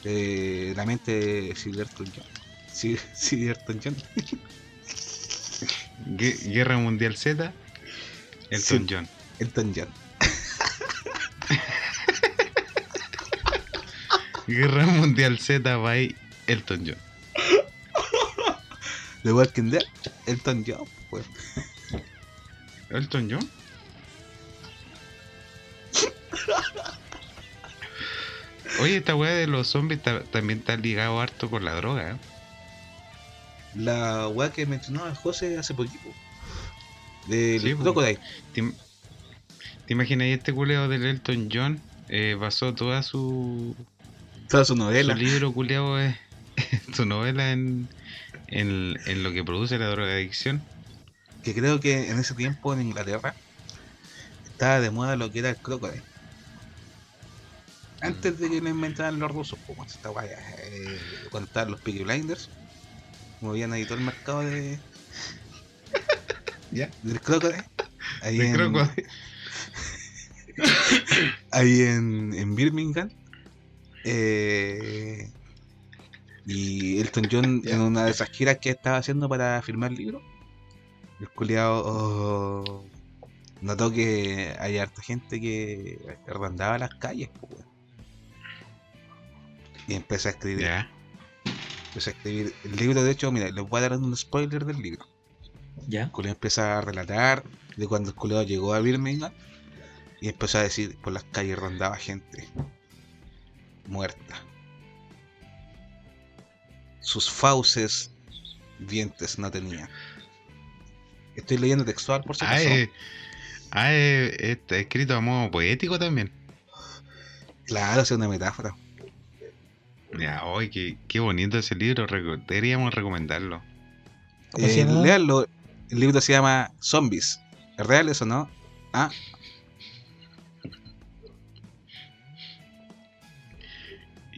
S2: Eh, la mente de Silverton John. Silverton John.
S3: Gue- Guerra Mundial Z, Elton
S2: Sí.
S3: John.
S2: Elton John.
S3: Guerra Mundial Z by Elton John.
S2: The Walking Dead, Elton John, pues.
S3: ¿Elton John? Oye, esta weá de los zombies ta- también está ligado harto con la droga, ¿eh?
S2: La weá que mencionó el José hace poquito. Del
S3: Sí, pues.
S2: Crocodile.
S3: ¿Te, im- te imaginas este culeo del Elton John? Eh, basó toda su,
S2: Toda su
S3: su
S2: novela.
S3: libro culeado, eh, su novela en, en, en lo que produce la drogadicción.
S2: Que creo que en ese tiempo en Inglaterra estaba de moda lo que era el Crocodile. Antes de que lo inventaran los rusos, pues, cuando esta weá, eh, cuando estaban los Peaky Blinders, movían ahí todo el mercado de.
S3: Ya.
S2: Del Crocodile. Ahí
S3: De
S2: en,
S3: Crocodile.
S2: ahí en, en Birmingham. Eh, y Elton John en una de esas giras que estaba haciendo para firmar libros, el culiao oh, notó que hay harta gente que rondaba las calles, pues. Y empezó a escribir, empezó a escribir el libro, de hecho, mira, les voy a dar un spoiler del libro.
S1: ¿Ya?
S2: El culiao empieza a relatar de cuando el culiao llegó a Birmingham y empezó a decir por las calles rondaba gente muerta. Sus fauces dientes no tenía. Estoy leyendo textual por si
S3: Ah,
S2: acaso.
S3: eh, ah, eh, está escrito a modo poético también.
S2: Claro, es una metáfora.
S3: Ya, hoy qué, qué bonito ese libro, deberíamos recomendarlo.
S1: ¿Cómo se
S2: Eh, léanlo. El libro se llama Zombies. ¿Es real eso no? Ah,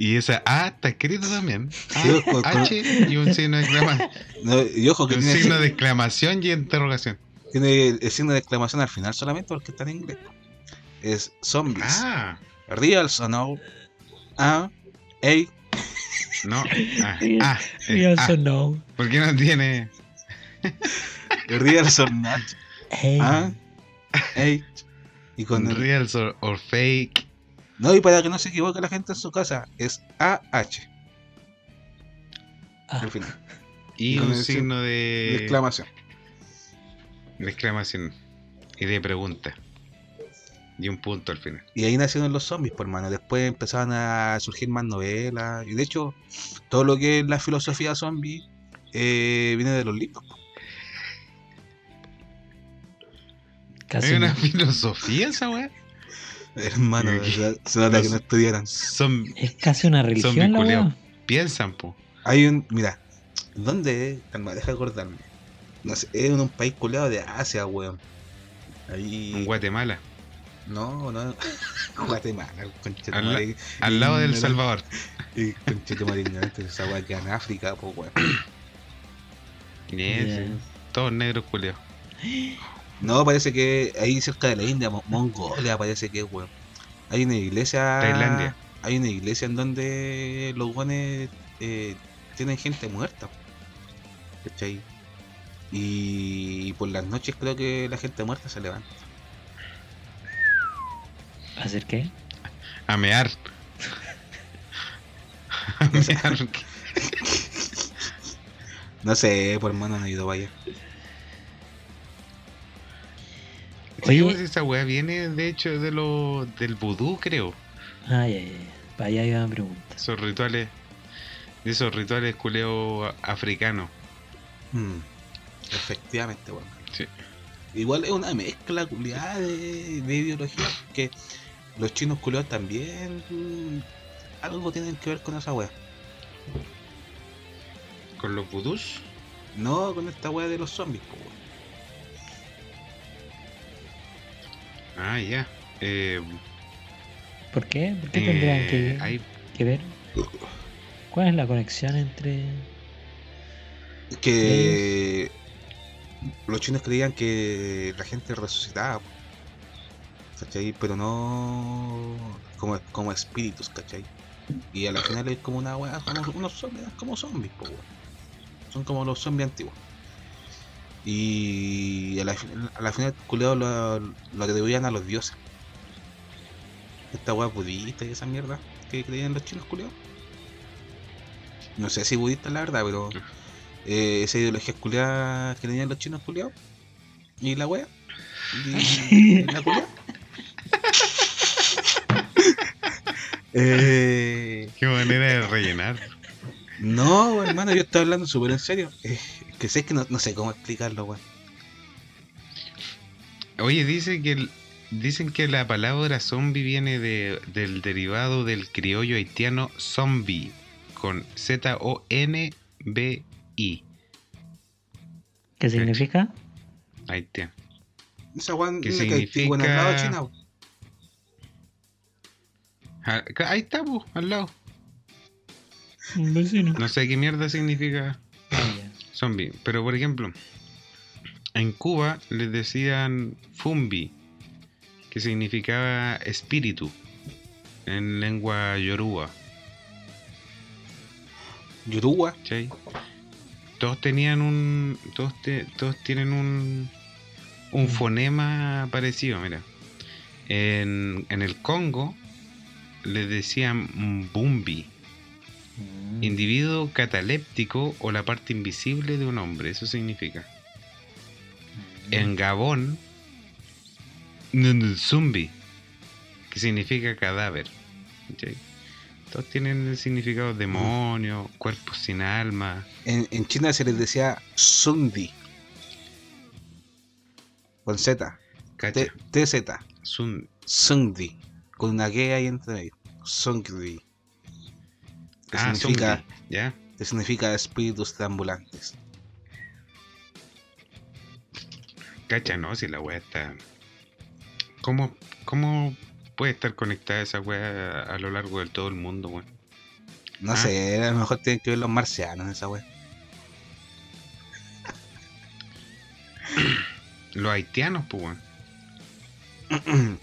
S3: Y esa A está escrito también.
S2: Sí,
S3: A,
S2: con- con-
S3: H y un signo de exclamación.
S2: no, y ojo que
S3: un
S2: tiene,
S3: signo de exclamación y interrogación.
S2: tiene el signo de exclamación al final solamente porque está en inglés. Es Zombies.
S3: Ah,
S2: Reals o no. Ah, ey,
S3: no. Ah,
S1: Sí,
S3: ah, eh,
S1: also
S3: ah.
S1: know.
S3: ¿Por qué no tiene?
S2: reals or not.
S1: Hey.
S2: Ah. Y con el-
S3: Real or, or fake.
S2: No, y para que no se equivoque la gente en su casa, es AH
S1: Ah,
S2: al final.
S3: Y
S2: Con
S3: un
S2: el
S3: signo
S2: De
S3: de,
S2: exclamación.
S3: de exclamación. Y de pregunta. Y un punto al final.
S2: Y ahí nacieron los zombies, por mano. Después empezaron a surgir más novelas. Y de hecho, todo lo que es la filosofía zombie eh, viene de los libros.
S1: casi
S3: ¿Hay una
S1: no.
S3: filosofía esa weá?
S2: Hermano, se, nota que no estudiaran.
S3: Son,
S1: Es casi una religión weá.
S3: piensan, po.
S2: Hay un. Mira, ¿dónde es? Calma, deja de acordarme. No sé, es en un país culeado de Asia, weón. Ahí.
S3: En Guatemala.
S2: No, no. Guatemala,
S3: Al la-. Al lado del. Salvador.
S2: Y concha tu madre ignorante, esa weá queda en África, pues weón.
S3: Yes,
S1: Ya.
S3: Todos negros culiados.
S2: No, parece que ahí cerca de la India, Mo- Mongolia, parece que es, weón. Hay una iglesia.
S3: Tailandia.
S2: Hay una iglesia en donde los guanes eh, tienen gente muerta. ¿Cachai? Y por las noches creo que la gente muerta se levanta.
S1: ¿Hacer qué?
S3: A mear. A mear.
S2: No sé, por hermano no he ido vaya.
S3: Sí,
S1: Oye.
S3: pues esa weá viene de hecho de lo, del vudú, creo.
S1: Ay, ay, ay. Para allá iba a preguntar.
S3: Esos rituales. De esos rituales culeos africanos.
S2: Mm, efectivamente, weón.
S3: Sí.
S2: Igual es una mezcla culiada de, de ideología que los chinos culiados también algo tienen que ver con esa wea.
S3: Con los vudús.
S2: No con esta wea de los zombies, po,
S3: Ah, ya. Eh,
S1: ¿Por qué? ¿Por qué
S3: eh,
S1: tendrían que,
S3: hay-
S1: que ver? ¿Cuál es la conexión entre.?
S2: que los chinos creían que la gente resucitaba. ¿cachai? Pero no como, como espíritus, ¿cachai? Y a la final es como una weá, como unos zombies, como zombies, po, weón. Son como los zombies antiguos. Y a la, a la final, culiado, lo, lo atribuían a los dioses. Esta weá budista y esa mierda que creían los chinos, culiados. No sé si budista la verdad, pero eh, esa ideología culiada que tenían los chinos culiados. Y la wea. Y, y la culiada. eh,
S3: Qué manera de rellenar.
S2: no, hermano, yo estoy hablando súper en serio. Eh, que sé que no, no sé cómo explicarlo, weón.
S3: Oye, dice que el- dicen que la palabra zombie viene de, del derivado del criollo haitiano zombie, con Z-O-N-B-I.
S1: ¿Qué significa?
S3: Haitiano.
S2: Esa weón
S3: ¿Qué
S2: es la que lado de
S3: significa?
S2: China. weón.
S3: Ah, Ahí está, al lado.
S1: Un vecino.
S3: No sé qué mierda significa
S1: Ah.
S3: Zombie. Pero por ejemplo, en Cuba les decían fumbi, que significaba espíritu en lengua yoruba.
S2: Yoruba.
S3: ¿cachai? Todos tenían un. Todos, te- todos tienen un. Un
S1: Mm.
S3: fonema parecido, mira. En, en el Congo les decían mbumbi,
S1: Mm.
S3: individuo cataléptico o la parte invisible de un hombre, eso significa.
S1: Mm.
S3: En Gabón, zumbi, que significa cadáver. Todos tienen el significado demonio, cuerpos sin alma.
S2: En, en China se les decía Sundi. Con Z. TZ.
S3: Sun-
S2: Sundi. Con una G ahí entre medio. Sundi. Que
S3: Ah,
S2: significa,
S3: ¿ya?
S2: que significa espíritus deambulantes.
S3: Cacha, no, si la weá está. ¿Cómo, ¿Cómo puede estar conectada esa weá a lo largo de todo el mundo, weón?
S2: No
S3: Ah.
S2: sé, a lo mejor tienen que ver los marcianos en esa wea.
S3: Los haitianos, pues, weón.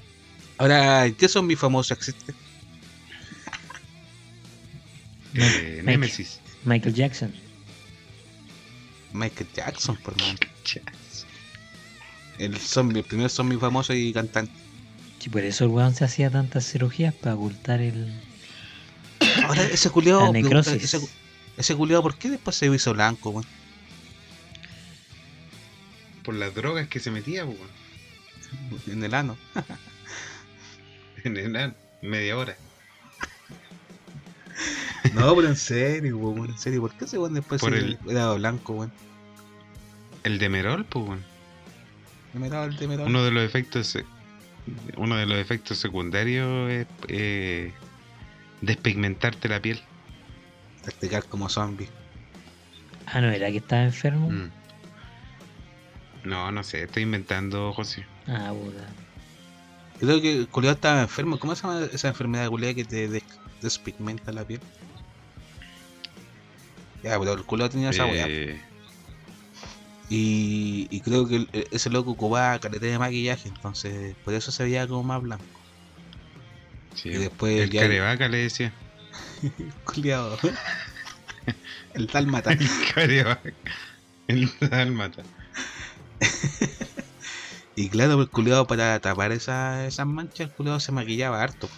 S2: Ahora, ¿qué zombie famoso existe?
S3: Eh,
S1: Mike.
S3: Némesis.
S1: Michael Jackson.
S2: Michael Jackson, por.
S3: Chas.
S2: El zombie, el primer zombie famoso y cantante.
S1: Sí, por eso el weón se hacía tantas cirugías para ocultar el.
S2: Ahora, ese culiado.
S1: La necrosis.
S2: Ese, ese culiado, ¿por qué después se hizo blanco, weón?
S3: Por las drogas que se metía, weón.
S2: En el ano.
S3: En el- media hora.
S2: No, pero en serio, weón, en serio. ¿Por qué ese weón después
S3: Por
S2: se
S3: el-
S2: era blanco, weón?
S3: El demerol, pues, weón.
S2: Demerol, el demerol.
S3: Uno de los efectos. se- Uno de los efectos secundarios es eh, despigmentarte la piel.
S2: Practicar como zombie.
S1: Ah, no, era que estaba enfermo.
S3: Mm. No, no sé, estoy inventando, José.
S1: Ah, puta.
S2: Creo que el culiado estaba enfermo. ¿Cómo se llama esa enfermedad culiada que te des- despigmenta la piel? Ya, pero el culiado tenía esa weá.
S3: Eh,
S2: Y, y creo que el- e- ese loco ocupaba caleta de maquillaje, entonces por eso se veía como más blanco.
S3: sí,
S2: Y después
S3: el carevaca le decía.
S2: Culiado. el tal mata.
S3: El carevaca. El dálmata.
S2: Y claro, el culiado para tapar esa- esas manchas, el culiado se maquillaba harto.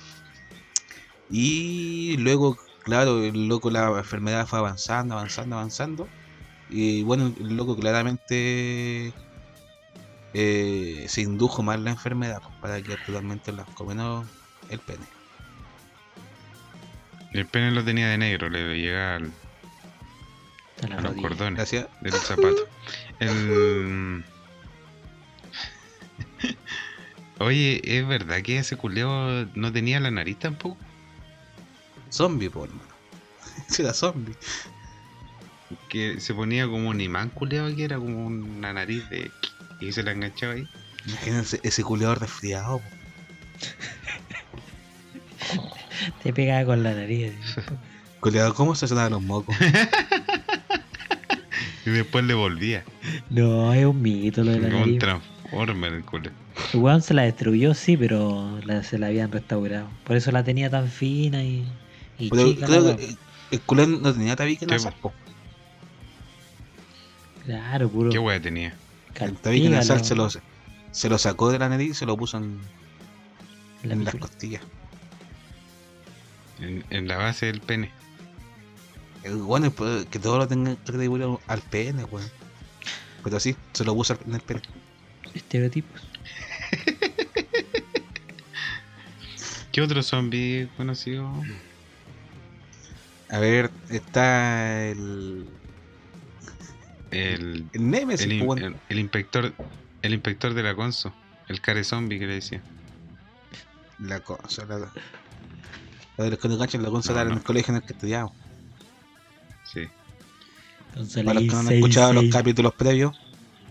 S2: Y luego, claro, el loco la enfermedad fue avanzando, avanzando, avanzando. Y bueno, el loco claramente eh, se indujo más la enfermedad pues, para quedar totalmente blanco, menos el pene.
S3: El pene lo tenía de negro, le llegaba al- a los cordones
S2: Gracias.
S3: del zapato. El... Oye, ¿es verdad que ese culeo no tenía la nariz tampoco?
S2: Zombie, por hermano. Ese era zombie.
S3: Que se ponía como un imán culeado que era como una nariz de... Y se la enganchaba ahí.
S2: Imagínense ese culiado resfriado.
S1: Te pegaba con la nariz. así.
S2: Culiado, ¿cómo se sonaban los mocos?
S3: Y después le volvía.
S1: No, es un mito lo de la
S3: Como un
S1: nariz.
S3: transformer el culo.
S1: El weón se la destruyó, sí, pero la- se la habían restaurado. Por eso la tenía tan fina y, y
S2: Pero
S1: chica.
S2: creo
S1: weá.
S2: que el- culén no tenía tabique
S3: Sí,
S2: nasal,
S3: po.
S1: Claro, puro.
S3: ¿Qué wea tenía?
S2: El tabique nasal se lo, se lo sacó de la nariz y se lo puso en,
S1: en la
S2: en las costillas.
S3: En, en la base del pene.
S2: El bueno es que todo lo tenga que atribuir al pene, weón. Pero sí, se lo puso en el pene.
S1: Estereotipos.
S3: ¿Qué otro zombie conocido?
S2: A ver, está el.
S3: El,
S2: El Nemesis,
S3: el, in- el- el inspector el inspector de la Conso. El care zombie que le decía.
S2: La cosa, la. La de los que no cachan la consola
S3: No,
S2: en
S3: no.
S2: el colegio en el que estudiamos.
S3: Sí.
S2: Para los que no han escuchado los capítulos previos,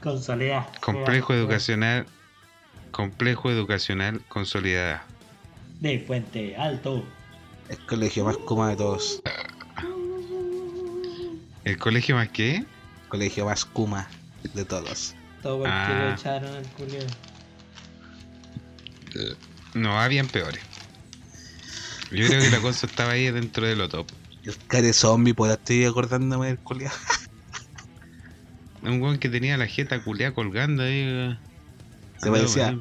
S1: Con soledad.
S3: Complejo educacional. Complejo educacional consolidada.
S1: De Puente Alto.
S2: El colegio más cómodo de todos.
S3: ¿El colegio más qué?
S2: Colegio más kuma de todos.
S1: Todo porque
S3: Ah.
S1: lo echaron al culio.
S3: No, habían peores. Yo creo que la Conso estaba ahí dentro de lo top.
S2: El care zombie, por estoy acordándome del colegio.
S3: Un weón que tenía la jeta culeada colgando ahí. eh.
S2: Se parecía.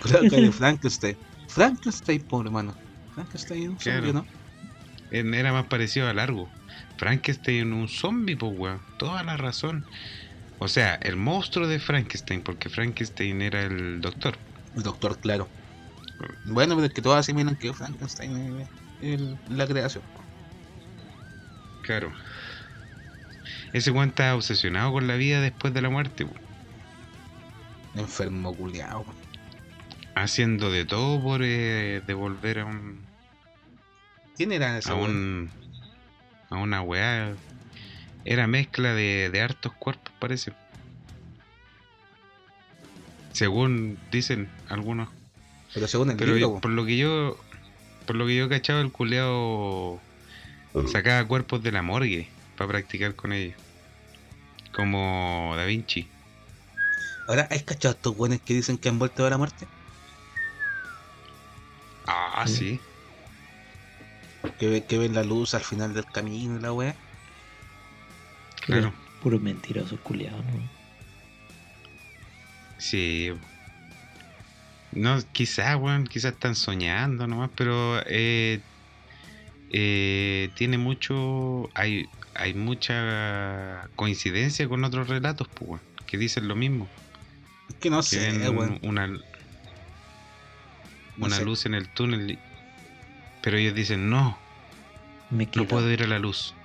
S2: Creo que de Frankenstein. Frankenstein, pobre hermano. Frankenstein, un
S3: Claro.
S2: zombie, ¿no?
S3: Era más parecido a largo. Frankenstein un zombie, pues weón. Toda la razón. O sea, el monstruo de Frankenstein, porque Frankenstein era el doctor.
S2: El doctor, claro. Bueno, pero es que todos asimilan que Frankenstein es la creación.
S3: Claro. Ese weón está obsesionado con la vida después de la muerte, weón.
S2: Enfermo culiao.
S3: Haciendo de todo por eh, devolver a un.
S2: ¿Quién era
S3: a un. a una weá. Era mezcla de, de hartos cuerpos, parece. Según dicen algunos.
S2: Pero según el
S3: Pero yo-
S2: po.
S3: por lo que yo. Por lo que yo cachaba, el culeado sacaba cuerpos de la morgue para practicar con ellos. Como Da Vinci.
S2: Ahora, ¿has cachado estos buenos que dicen que han vuelto a la muerte?
S3: Ah,
S1: Sí.
S2: Que, ve- que ven la luz al final del camino y la wea.
S3: Claro.
S1: Puros mentirosos culiados, ¿no?
S3: Sí. No, quizás, weón, quizás están soñando nomás, pero eh, eh, tiene mucho. Hay, hay mucha coincidencia con otros relatos, pues, weón, que dicen lo mismo.
S2: Es que no
S3: Que
S2: sé,
S3: ven
S2: weón.
S3: una,
S2: No
S3: una
S2: sé.
S3: luz en el túnel, pero ellos dicen no,
S1: Me
S3: no puedo ir a la luz.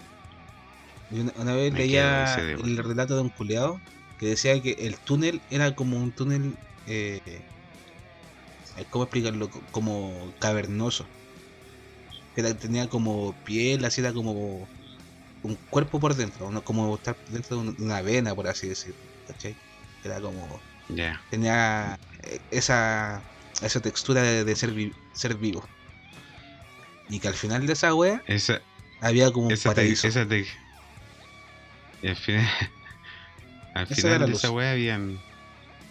S2: Yo Una, una vez
S3: Me
S2: leía el relato de un culeado que decía que el túnel era como un túnel. Eh, eh, ¿Cómo explicarlo? Co- Como cavernoso. Era, tenía como piel, así era como un cuerpo por dentro, no como estar dentro de un- de una vena, por así decirlo. ¿Cachai? Era como. Tenía eh, esa, esa textura de, de ser, vi- ser vivo. Y que al final de esa wea
S3: esa,
S2: había como un
S3: esa te,
S2: paraíso.
S3: esa te- y al final, al
S2: Esa
S3: final
S2: era la
S3: de
S2: luz.
S3: esa weá habían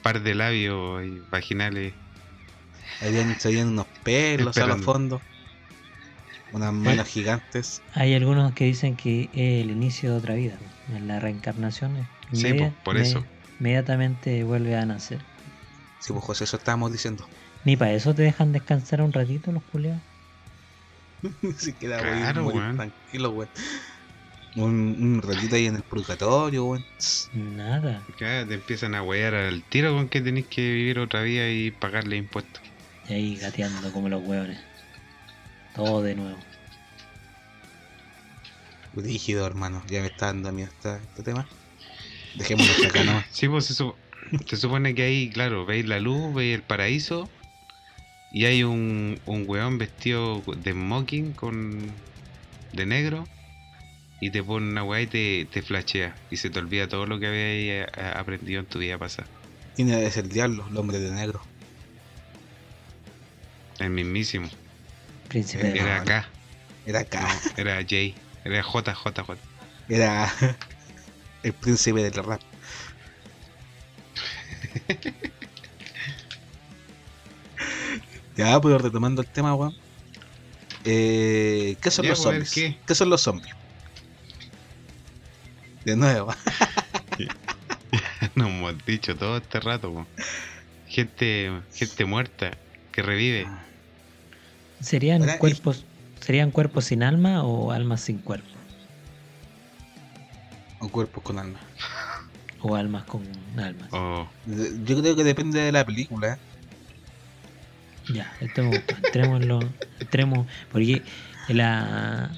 S3: par de labios y vaginales.
S2: Habían, se veían unos pelos a los fondos. Unas manos gigantes.
S1: Hay algunos que dicen que es el inicio de otra vida, en la reencarnación. eh,
S3: Sí, por eso.
S1: Inmediatamente vuelve a nacer.
S2: Sí, pues José, eso estábamos diciendo.
S1: Ni para eso te dejan descansar un ratito los culiados.
S2: Ni siquiera voy
S3: Claro,
S2: tranquilo, weón. Un, un ratito ahí en el purgatorio, weón.
S1: Nada.
S3: Ya te empiezan a wear al tiro con que tenés que vivir otra vida y pagarle impuestos.
S1: Y ahí gateando como los hueones. Todo de nuevo.
S2: Rígido, hermano. Ya me está dando miedo esta- este tema. Dejémoslo hasta acá nomás.
S3: Sí, pues eso, se supone que ahí, claro, veis la luz, veis el paraíso y hay un, un weón vestido de smoking con de negro y te pone una weá y te, te flashea y se te olvida todo lo que habías eh, aprendido en tu vida pasada.
S2: Tiene que ser el diablo, el hombre de negro.
S3: El mismísimo.
S1: Príncipe de
S2: Era-
S3: Era acá,
S2: Era acá.
S3: era Jay, era JJJ.
S2: Era. El príncipe del rap. ya, pero retomando el tema, weón. Eh, ¿Qué son
S3: Ya,
S2: los
S3: pues,
S2: zombies?
S3: ¿qué?
S2: ¿Qué? son los zombies? De nuevo.
S3: Nos hemos dicho todo este rato, po. Gente, gente muerta que revive.
S1: ¿Serían cuerpos, ¿Serían cuerpos sin alma o almas sin cuerpo?
S2: O cuerpos con alma.
S1: O almas con almas.
S3: O
S2: Yo creo que depende de la película.
S1: Ya, me gustó. Entrémoslo, entremos, porque la,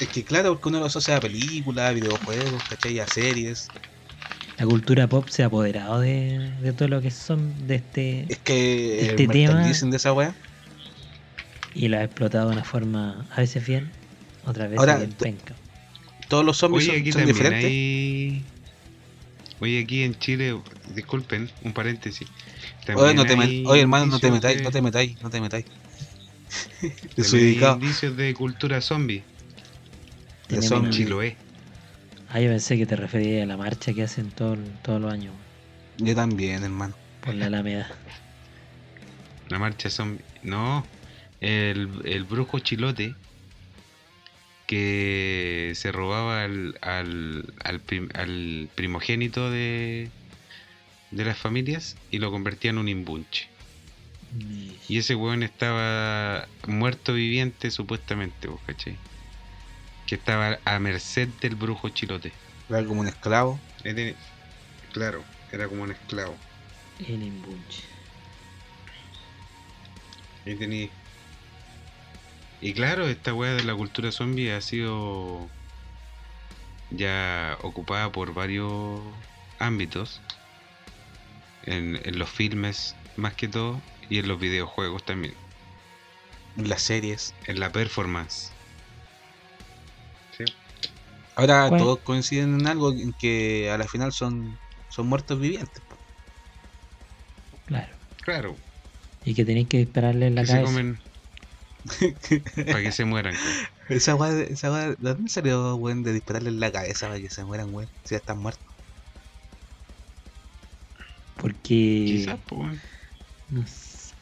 S2: Es que claro, porque uno lo asocia a películas, a videojuegos, ¿cachai? A series.
S1: la cultura pop se ha apoderado de, de todo lo que son de este
S2: Es que
S1: Este
S2: el
S1: tema-
S2: de esa weá.
S1: y lo ha explotado de una forma a veces bien, otras veces
S2: Ahora,
S1: bien penca.
S2: Todos los zombies
S3: Oye,
S2: son,
S3: aquí
S2: son diferentes.
S3: hay. Oye, aquí en Chile, disculpen, un paréntesis.
S2: Oye, no te
S3: También
S2: met-
S3: hay
S2: Oye, hermano, no te metáis,
S3: de-
S2: no te metáis, no te metáis. Desubicado.
S3: indicios de cultura zombie.
S2: De zombie.
S3: Chiloé.
S1: Ah, yo pensé que te referías a la marcha que hacen todo, todos los años
S2: Yo también, hermano.
S1: por la Alameda.
S3: La marcha zombie. No, el, el brujo chilote que se robaba al, al, al, prim- al primogénito de, de las familias y lo convertía en un imbunche. Y ese weón estaba muerto viviente supuestamente, ¿vos cachai? Que estaba a merced del brujo chilote.
S2: Era como un esclavo.
S3: Era- claro, era como un esclavo.
S1: El imbunche.
S3: Ahí tení. Y claro, esta weá de la cultura zombie ha sido ya ocupada por varios ámbitos. En, en los filmes más que todo y en los videojuegos también.
S2: En las series.
S3: En la performance. Sí.
S2: Ahora
S1: Bueno.
S2: todos coinciden en algo en que a la final son, son muertos vivientes.
S1: Claro.
S3: Claro,
S1: Y que tenéis que dispararle en la
S3: que se
S1: cabeza.
S3: comen para que se mueran.
S2: Esa weá, esa ¿de dónde salió, weón, de dispararle en la cabeza para que se mueran, weón? Si ya están muertos.
S1: Porque.
S3: Quizás, pues, weón.
S1: No, sé,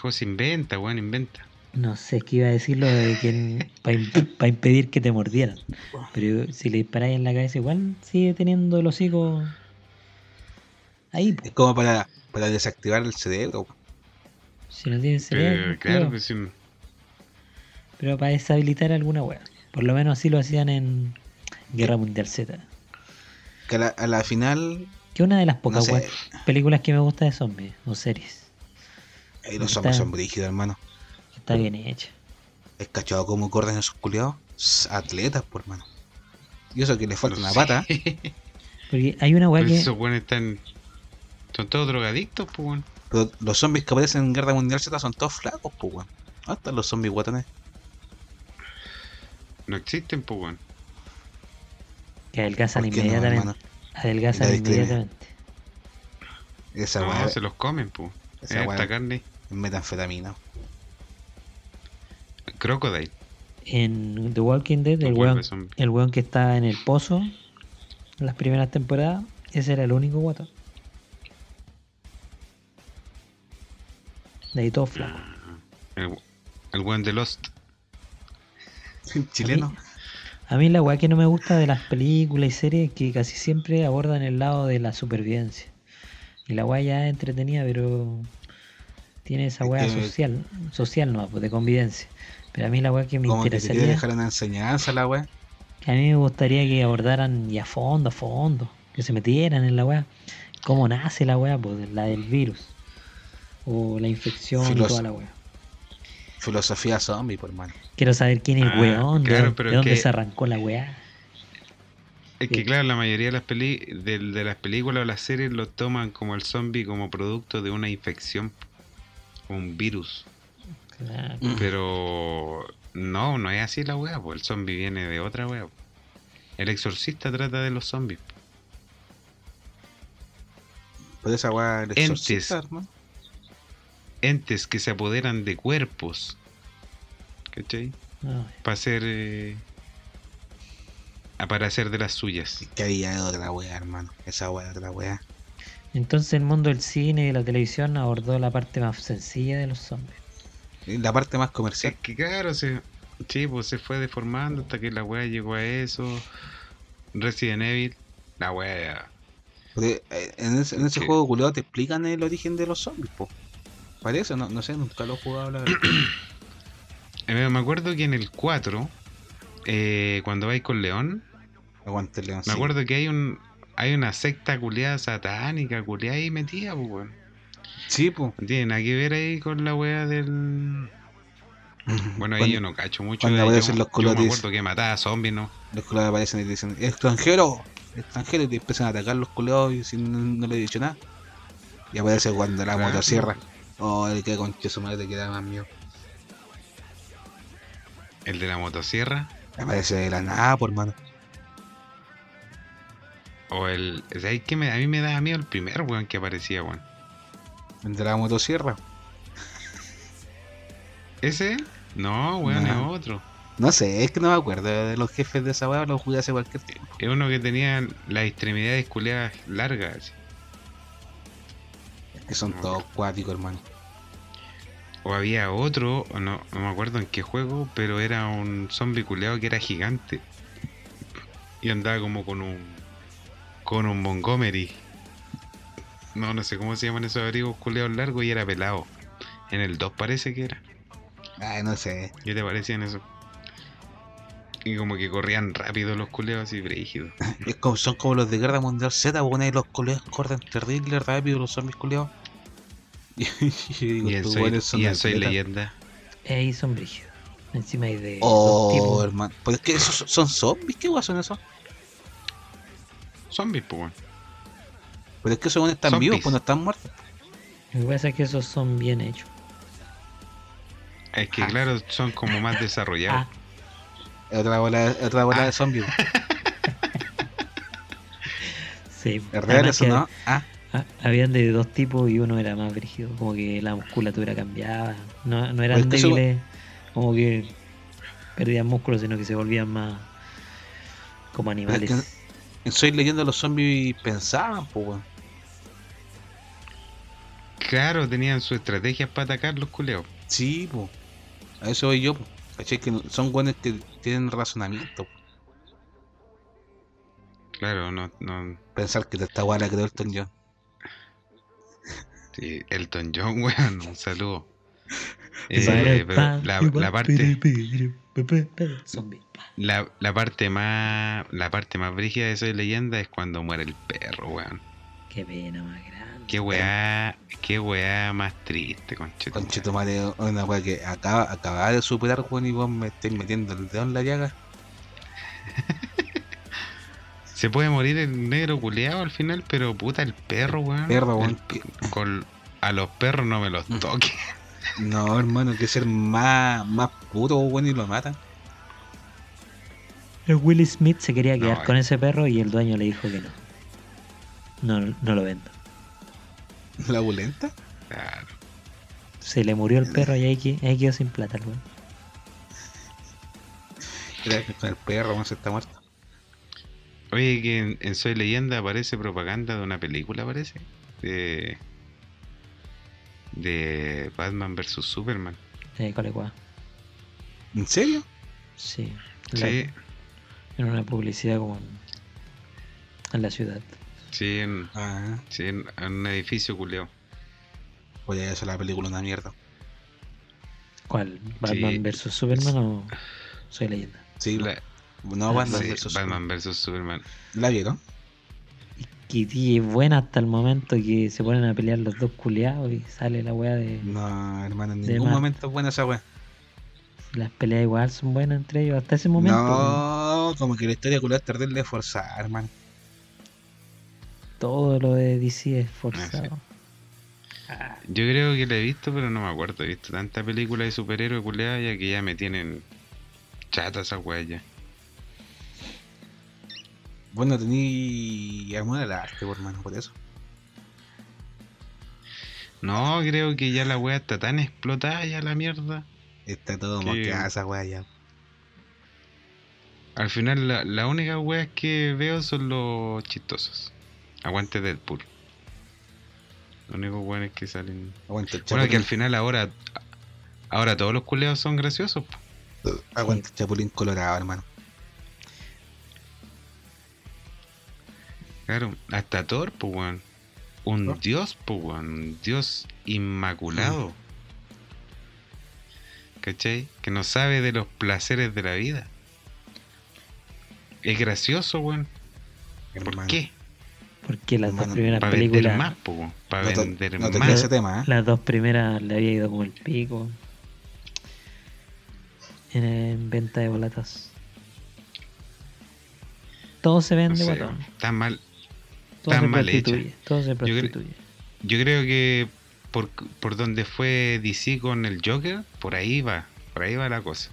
S3: ¿Cómo se inventa, weón? Inventa.
S1: no sé, es que iba a decir lo de que para impedir que te mordieran. Pero si le disparáis en la cabeza, igual sigue teniendo el hocico ahí. po.
S2: Es como para, para desactivar el cerebro.
S1: Si no tiene cerebro.
S3: Pero, claro
S1: pero-
S3: que sí.
S1: Pero para deshabilitar alguna wea. Por lo menos así lo hacían en Guerra Mundial Z.
S2: Que a la, a la final,
S1: Que una de las pocas
S2: sé.
S1: películas que me gusta de zombies o series.
S2: eh, los zombies son brígidos, hermano.
S1: Está bien hecha.
S2: Es cachado cómo corren esos culiados. Atletas, por hermano. Y eso que les falta una pata.
S1: Porque hay una wea
S3: Pero
S1: que.
S3: esos weones están. Son todos drogadictos, pues.
S2: Pero los zombies que aparecen en Guerra Mundial Z son todos flacos, pues. ¿Dónde están los zombies guatones?
S3: No existen, pues, weón.
S1: Que adelgazan
S2: ¿Por qué no,
S1: inmediatamente.
S2: hermano?
S1: adelgazan inmediatamente.
S2: Esa
S3: No,
S2: weá
S3: se los comen, pues.
S2: esa
S3: Esta carne.
S2: es metanfetamina.
S3: Crocodile.
S1: En The Walking Dead, el weón,
S3: zombie.
S1: el weón que estaba en el pozo en las primeras temporadas, ese era el único guato. De ahí todo flaco.
S3: El, el weón de Lost.
S2: Chileno.
S1: A mí la weá que no me gusta de las películas y series es que casi siempre abordan el lado de la supervivencia. Y la weá ya es entretenida, pero tiene esa
S2: Es
S1: weá
S2: que-
S1: social, social no, pues de convivencia. Pero a mí la weá que me
S2: Como que
S1: interesaría,
S2: dejar una enseñanza la weá.
S1: que a mí me gustaría que abordaran y a fondo, a fondo, que se metieran en la weá. ¿Cómo nace la weá? Pues la del virus. O la infección y toda la weá.
S2: Filosofía zombie, por hermano.
S1: Quiero saber quién es el
S3: Ah,
S1: weón, de,
S3: claro,
S1: dónde-
S3: pero
S1: de dónde
S3: que-
S1: se arrancó la weá.
S3: Es
S1: Sí.
S3: que claro, la mayoría de las peli de, de las películas o las series lo toman como el zombie como producto de una infección, un virus.
S1: Claro.
S3: Pero no, no es así la weá, pues el zombie viene de otra weá. po. El exorcista trata de los zombies.
S2: Esa weá el
S3: Entes.
S2: exorcista, hermano.
S3: Entes que se apoderan de cuerpos. ¿Cachai?
S1: Ay.
S3: Para hacer. eh, a- para hacer de las suyas.
S2: Que había otra wea, hermano. Esa wea, otra wea.
S1: Entonces el mundo del cine y la televisión abordó la parte más sencilla de los zombies.
S2: La parte más comercial.
S3: Es que claro, se, sí, pues se fue deformando hasta que la weá llegó a eso. Resident Evil, la.
S2: Porque, eh, en ese, en ese
S3: Sí.
S2: juego culiado te explican el origen de los zombies, po. Parece, no, no sé, nunca lo he jugado la verdad.
S3: Eh, me acuerdo que en el 4, eh, cuando vais con León,
S2: Aguante el león.
S3: me
S2: sí.
S3: acuerdo que hay un hay una secta culiada satánica, culiada ahí metida, pues weón.
S2: Sí.
S3: No tiene nada que ver ahí con la weá del. Bueno, ahí yo no cacho mucho.
S2: cuando
S3: yo,
S2: aparecen los
S3: yo me acuerdo que mataba zombies, ¿no?
S2: Los culiados aparecen y te dicen, extranjero, extranjero, y te empiezan a atacar los culiados y si no, no le he dicho nada. Y aparece cuando la motosierra. Oh, el que conche su madre te queda más mío.
S3: El de la motosierra.
S2: Aparece de la nada, por mano.
S3: O el. ¿Sabes qué? Me, a mí me daba miedo el primer weón que aparecía, weón.
S2: El de la motosierra.
S3: ¿Ese? No, weón,
S2: No.
S3: es otro.
S2: No sé, es que no me acuerdo de los jefes de esa weá, los jugué hace cualquier tiempo.
S3: Es uno que tenía las extremidades culeadas largas. así.
S2: Que son todos cuáticos, hermano.
S3: O había otro, no, no me acuerdo en qué juego, pero era un zombie culeado que era gigante. Y andaba como con un. con un Montgomery. No, no sé cómo se llaman esos abrigos culeados largos y era pelado. En el 2 parece que era.
S2: Ay, no sé.
S3: ¿Qué te parecían eso? Y como que corrían rápido los culeados así brígidos.
S2: Es como, son como los de Guerra Mundial Z, bueno, y los culeados corren terrible rápido, los zombies culeados. Digo,
S3: Y en Soy, y en Soy leyenda.
S1: Ahí son brígidos. Encima hay de
S2: Oh, hermano. Pues es que esos son- zombies, ¿qué guay son esos?
S3: Zombies, pues. weón.
S2: Pero es que esos están
S3: Zombies.
S2: vivos, pues no están muertos.
S1: Lo que pasa es que esos son bien hechos.
S3: Es que
S2: Ah.
S3: claro, son como más desarrollados.
S1: Ah,
S2: otra bola, es otra bola
S3: Ah.
S2: de zombies.
S1: sí.
S2: ¿Es real eso,
S1: que
S2: no? Ah,
S1: ha- Habían de dos tipos y uno era más brígido. Como que la musculatura cambiaba. No, no eran
S2: Pues es eso-
S1: débiles. Como que perdían músculos, sino que se volvían más como
S2: es
S1: animales.
S2: que en Soy leyendo los zombies pensaban, pues.
S3: Claro, tenían sus estrategias para atacar los culeos.
S2: Sí, pues. A eso voy yo, pues. ¿Cachai? Que son buenos que tienen razonamiento. po.
S3: Claro, no, no.
S2: Pensar que te está guay la creó Elton John.
S3: Sí, Elton John, weón, un saludo. Eh, pero la, parte, la, la más, la parte más brígida de Soy Leyenda es cuando muere el perro, weón.
S1: Qué pena más grande.
S3: Qué weá, qué weá más triste, conche. tu
S2: Conche tu
S3: madre.
S2: madre, una weá que acaba, acaba de superar, weón, y vos me estáis metiendo el dedo en la llaga.
S3: Se puede morir el negro culeado al final, pero puta el perro, weón.
S2: Perro, weón,
S3: con, a los perros no me los
S2: Mm.
S3: toques.
S2: No, hermano, que ser más, más puto, weón, y lo matan.
S1: El Will Smith se quería quedar
S3: No,
S1: con
S3: eh.
S1: ese perro y el dueño le dijo que no. No, no lo vendo.
S2: ¿La bulenta?
S3: Claro.
S1: Se le murió el perro y ahí, que- ahí quedó sin plata el weón.
S2: Era que con el perro, weón, se está muerto.
S3: Oye, que en, en Soy Leyenda aparece propaganda de una película, parece. De. De Batman vs Superman.
S1: Eh, Colecua.
S2: ¿En serio?
S1: Sí. La-
S3: Sí,
S1: En una publicidad como en, en la ciudad.
S3: sí, en,
S2: Ah,
S3: sí, en, en un edificio culeo.
S2: voy a hacer la película una mierda.
S1: ¿Cuál? ¿Batman
S3: Sí.
S1: vs Superman o Soy Leyenda?
S2: Sí,
S3: La,
S2: no,
S1: Ah,
S2: Batman
S3: sí,
S2: versus
S3: Batman vs Superman.
S2: ¿La vieron?
S1: Y es buena hasta el momento que se ponen a pelear los dos culeados y sale la weá de.
S2: No, hermano, en
S1: De
S2: ningún momento es buena esa weá.
S1: Las peleas igual son buenas entre ellos hasta ese momento.
S2: No, como que la historia culiada es terrible forzada, hermano.
S1: Todo lo de DC es forzado.
S3: Yo creo que la he visto, pero no me acuerdo. He visto tanta película de superhéroes culeadas ya que ya me tienen chata esa weá ya.
S2: Bueno, tení amor al arte, por hermano, por eso.
S3: No, creo que ya la weá está tan explotada ya la mierda.
S2: Está todo mosqueada esa weá ya.
S3: Al final, la, la única weas que veo son los chistosos. Aguante Deadpool. Los únicos weones que salen.
S2: Aguanta el
S3: Bueno, que al
S2: chapulín.
S3: final ahora. Ahora todos los culeados son graciosos. po.
S2: Aguanta el chapulín colorado, hermano.
S3: Claro, hasta Thor, pues weón. Un dios, pues weón. Un dios inmaculado. ¿Cachai? Que no sabe de los placeres de la vida. Es gracioso, weón. ¿Por
S2: hermano.
S3: qué?
S1: Porque las dos
S2: Hermano,
S1: primeras
S3: Para vender
S1: películas,
S3: más, pues weón. Para
S2: No,
S3: vender
S2: no
S3: más.
S2: ese tema, ¿eh?
S1: las dos primeras le había ido como el pico en, en venta de boletas. Todo se
S3: No
S1: vende,
S3: sé,
S1: guatón.
S3: Está mal.
S1: Todo
S3: tan
S1: se
S3: mal hecha.
S1: Todo se prostituye.
S3: Yo creo que por, por donde fue DC con el Joker, por ahí va. Por ahí va la cosa.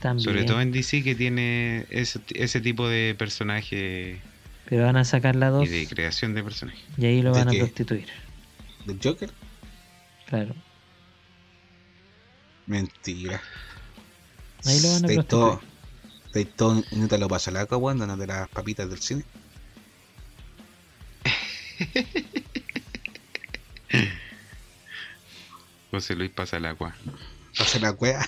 S1: También.
S3: Sobre todo en DC que tiene ese, ese tipo de personaje
S1: Pero van a sacar la 2
S3: y de creación de personajes.
S1: y ahí lo
S2: ¿De
S1: van a
S2: qué?
S1: prostituir.
S2: ¿Del Joker?
S1: Claro.
S2: Mentira.
S1: Ahí lo van a
S2: todo,
S1: prostituir.
S2: estáis todo en te lo pasa la weón, no de las papitas del cine.
S3: José Luis pasa el agua.
S2: Pasa la wea.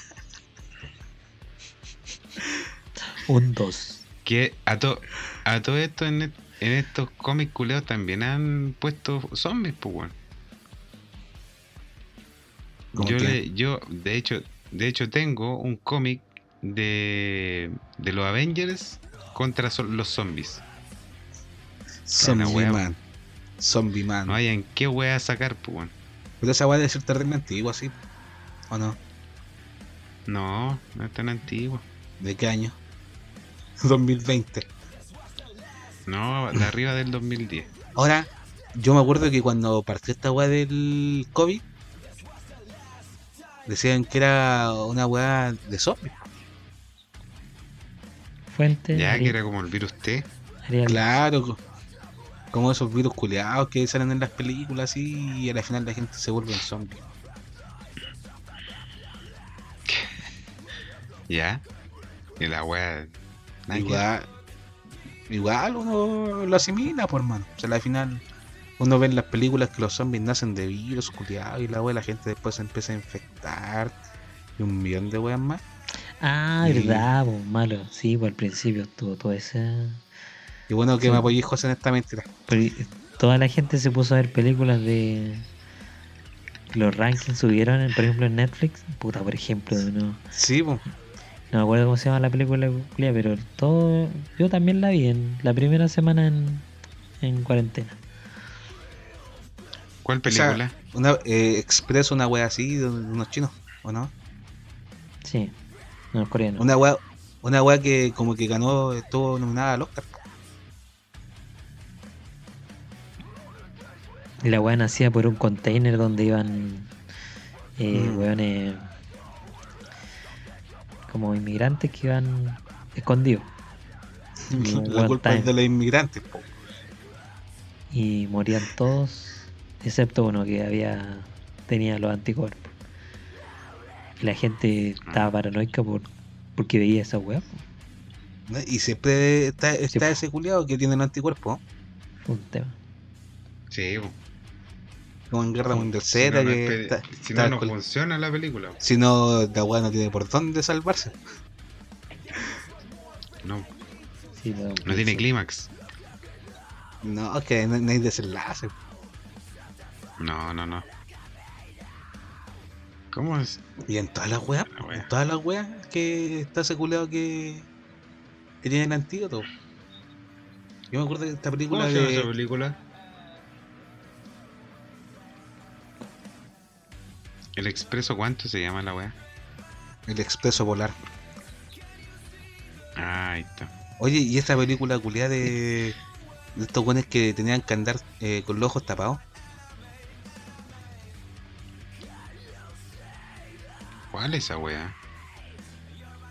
S1: Un 2.
S3: Que a, to- a todo esto en, en estos cómics culeos también han puesto zombies, pues Yo, le- yo de hecho, de hecho tengo un cómic de, de los Avengers contra so- los zombies.
S2: Zombie
S3: wea.
S2: Man. Zombie Man.
S3: No hay en qué wea sacar, pues weón.
S2: Pero esa wea debe ser terrible antigua, así. ¿O no?
S3: No, no es tan antiguo.
S2: ¿De qué año? 2020.
S3: No, de arriba del 2010.
S2: Ahora, yo me acuerdo que cuando partió esta weá del COVID, decían que era una weá de zombies.
S1: Fuente.
S3: Ya
S1: Ari-
S3: que era como el virus T.
S2: Claro, como esos virus culeados que salen en las películas así, y al final la gente se vuelve un zombie.
S3: Ya. Y la que-
S2: Igual, igual uno lo asimila, por mano. O sea, al final uno ve en las películas que los zombies nacen de virus culeados y la weá la gente después se empieza a infectar y un millón de weas más.
S1: Ah,
S2: Y-
S1: verdad, po, malo. Sí, por al principio tuvo todo ese.
S2: Y bueno que
S1: Sí.
S2: me apoyé José en esta mentira.
S1: Pero toda la gente se puso a ver películas de. Los rankings subieron, en- por ejemplo, en Netflix. Puta, por ejemplo, no,
S2: Sí, pues.
S1: no me acuerdo cómo se llama la película, pero todo. Yo también la vi en la primera semana en, en cuarentena.
S3: ¿Cuál
S2: O sea,
S3: película?
S2: una, eh, Expreso, una wea así de unos chinos, ¿o no?
S1: Sí, no, es coreano.
S2: Una wea, una wea que como que ganó, estuvo nominada al Oscar.
S1: La weá nacía por un container donde iban eh,
S2: Mm.
S1: weones como inmigrantes que iban escondidos. Un
S2: La culpa es de los inmigrantes, po.
S1: y morían todos, excepto uno que había tenía los anticuerpos. Y la gente estaba paranoica por porque veía esa weá.
S2: Y siempre está, está ese culiado que tiene el anticuerpo,
S1: un tema.
S3: Sí, po.
S2: Como en Guerra Mundial
S3: Si
S2: Z,
S3: no, no
S2: que está-
S3: si
S2: está
S3: no, no funciona la película.
S2: si no, la weá no tiene por dónde salvarse.
S3: No,
S1: Sí, lo-
S3: no tiene clímax.
S2: No, es que no, no hay desenlace.
S3: No, no, no. ¿Cómo es?
S2: Y en todas las weas,
S3: La
S2: en todas las weas que está ese culiado que, que tiene el antídoto. Yo me acuerdo de esta película
S3: ¿Cómo se llama esa
S2: de
S3: película? ¿El expreso cuánto se llama la weá?
S2: El Expreso Polar.
S3: Ah, ahí está.
S2: Oye, y esta película culiada de, de estos buenos que tenían que andar eh, con los ojos tapados.
S3: ¿Cuál es esa weá?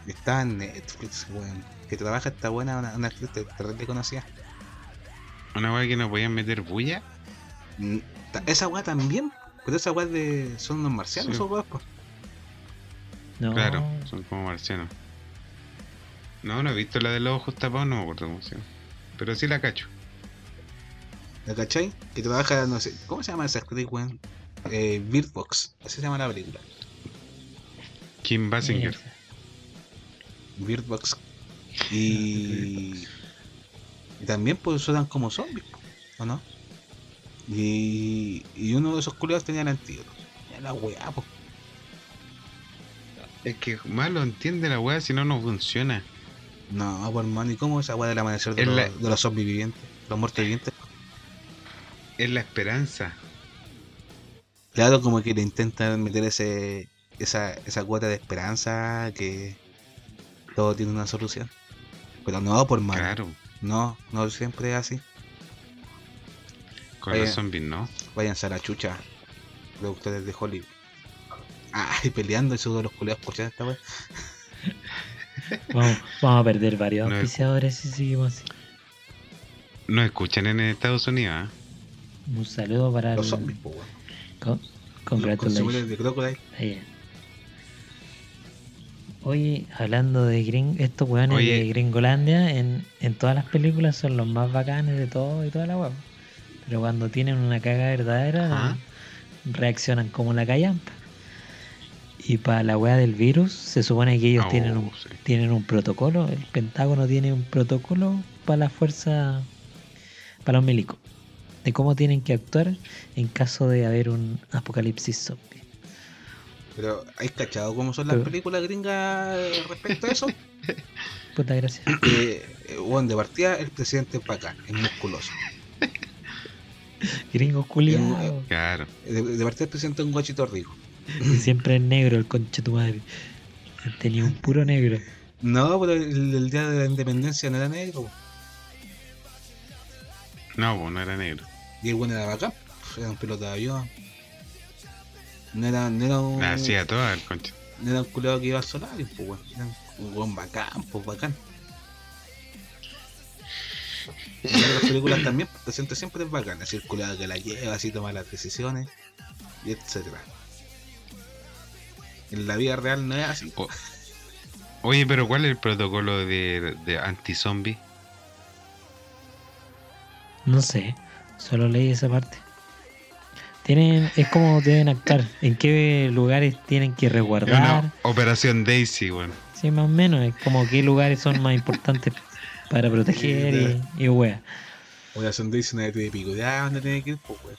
S2: Está en Netflix, weón. Que trabaja esta buena, una, una actriz terrible conocida.
S3: ¿Una weá que no podían meter bulla?
S2: Mm, Esa weá también. Pero esa weá de. son unos marcianos,
S3: Sí.
S2: weas.
S1: No,
S3: Claro, son como marcianos. No, no he visto la de los ojos tapados, no me acuerdo cómo se llama. Pero sí la cacho.
S2: ¿La cachai? Que trabaja, no sé, ¿cómo se llama esa actriz, weón? Eh, Bird Box, así se llama la película.
S3: Kim Basinger.
S1: Esa.
S2: Bird Box. Y, y también pues suenan como zombies, ¿o no? Y, y uno de esos culiados tenía el antídoto. Ya la weá, po.
S3: Es que malo entiende la weá si no no funciona.
S2: No, pues hermano, ¿y cómo esa weá del amanecer de, los,
S3: la-
S2: de los zombies vivientes? Los muertos vivientes.
S3: Es la esperanza.
S2: Claro, como que le intentan meter ese esa, esa cuota de esperanza que todo tiene una solución. Pero no, por mal.
S3: Claro.
S2: No, no siempre es así.
S3: Con
S2: Oye.
S3: los zombies, ¿no?
S2: Váyanse a la chucha, productores de Hollywood. Ay, peleando y de los culeados por esta wea.
S1: Vamos, vamos a perder varios
S3: No
S1: auspiciadores si seguimos así.
S3: Nos escuchan en Estados Unidos, ¿ah?
S1: Un saludo para
S2: Los
S1: el-
S2: zombies, po.
S1: Con- Congratulations.
S2: consumidores de Crocodile.
S1: Ahí. Oye, hablando de gring, estos weones
S3: Oye.
S1: de Gringolandia, en, en todas las películas son los más bacanes de todo y toda la web. Pero cuando tienen una caga verdadera,
S3: Ajá.
S1: reaccionan como la callampa. Y para la weá del virus, se supone que ellos
S3: Oh,
S1: tienen, un,
S3: sí.
S1: tienen un protocolo. El Pentágono tiene un protocolo para la fuerza, para los milicos, de cómo tienen que actuar en caso de haber un apocalipsis zombie.
S2: Pero, ¿hay cachado cómo son las
S1: Pero-
S2: películas gringas respecto a eso?
S1: Puta gracias.
S2: eh, bueno, de partida el presidente es bacán, es musculoso.
S1: Gringos culiados.
S3: Claro.
S2: De, de partida es un guachito rico.
S1: Y Siempre es negro el conche tu madre. Tenía un puro negro.
S2: No, pero el, el día de la independencia no era negro.
S3: No, pues no era negro.
S2: Y el bueno era bacán. pues, Era un piloto de avión. No era, no era un.
S3: Hacía toda el concha.
S2: No era un culiado que iba al Solaris, pues, weón. Era un weón bacán, pues, bacán. Y en las películas también, pues, el presidente siempre es bacán. Así el que la lleva, así toma las decisiones, y etcétera. En la vida real no es así.
S3: O- Oye, pero ¿cuál es el protocolo de, de anti-zombie?
S1: No sé. Solo leí esa parte. Tienen, es como deben actuar. En qué lugares tienen que
S3: Es
S1: resguardar.
S3: una operación Daisy, weón.
S1: Sí, más o menos. Es como qué lugares son más importantes para proteger y, y wea.
S2: O la son dice una de pico, ya dónde tiene que ir, pues, weón.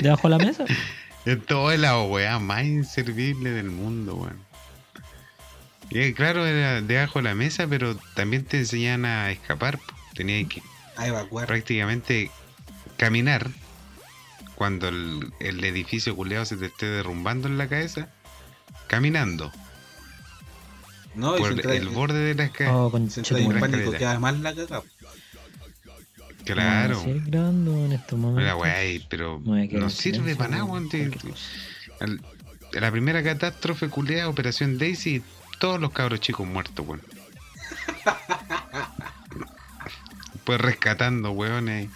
S1: Debajo de la mesa.
S3: Esto es la weá más inservible del mundo, weón. Y eh, claro, era debajo de la mesa, pero también te enseñan a escapar. Tenías que
S2: A evacuar.
S3: prácticamente caminar cuando el, el edificio culeado se te esté derrumbando en la cabeza. Caminando
S2: No,
S3: por el borde de la escalera.
S1: Oh, tu
S2: en pánico,
S3: escalera.
S2: queda más la
S3: claro.
S1: En estos momentos.
S3: La pero no sirve para nada,
S1: weón,
S3: la primera catástrofe culeada, Operación Daisy, todos los cabros chicos muertos, weón. Pues rescatando, weones.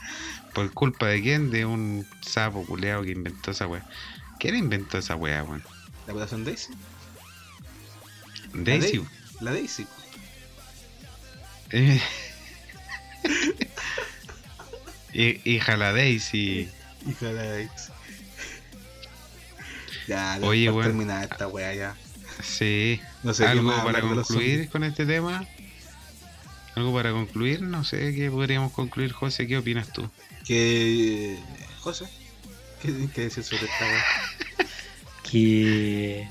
S3: ¿Por culpa de quién? De un sapo culeado que inventó esa weá. ¿Quién inventó esa weá, weón?
S2: La operación Daisy. La
S3: Daisy.
S2: Dai- La Daisy.
S3: Eh. Hi- Hija la Daisy.
S2: Hija de la Daisy. Ya,
S3: Oye, weón.
S2: terminar esta wea ya.
S3: Sí.
S2: No sé qué
S3: ¿Algo para concluir con este tema? ¿Algo para concluir? No sé qué podríamos concluir, José. ¿Qué opinas tú?
S2: Que. José, ¿qué tienes que decir sobre esta wea?
S1: que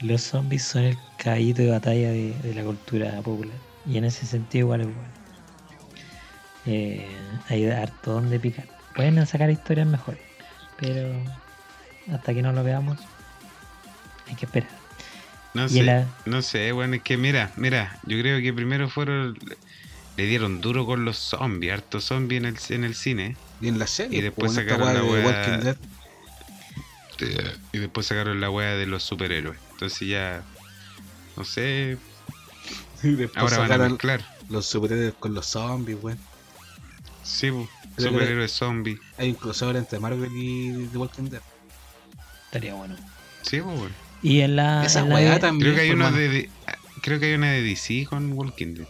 S1: los zombies son el caballito de batalla de, de la cultura popular. Y en ese sentido igual es bueno. Eh, hay harto donde picar. Pueden sacar historias mejores, pero hasta que no lo veamos, hay que esperar.
S3: No
S1: Y
S3: sé,
S1: el a-
S3: no sé, bueno, es que mira, mira, yo creo que primero fueron, le dieron duro con los zombies, harto zombie en el, en el cine,
S2: Y en la serie,
S3: Y después
S2: pues,
S3: sacaron la
S2: de
S3: wea-
S2: Walking Dead.
S3: Y después sacaron la weá de los superhéroes. Entonces ya, no sé,
S2: Y después
S3: ahora van a mezclar.
S2: los superhéroes con los zombies, weón.
S3: Sí, superhéroes zombies.
S2: Hay un crossover entre Marvel y The Walking Dead.
S1: Estaría bueno.
S3: Sí, weón.
S1: Y en la.
S2: Esa
S1: en la
S2: weá
S1: de-
S2: también.
S3: Creo que hay
S2: pues,
S3: uno
S2: hermano.
S3: de, de, creo que hay una de DC con Walking Dead.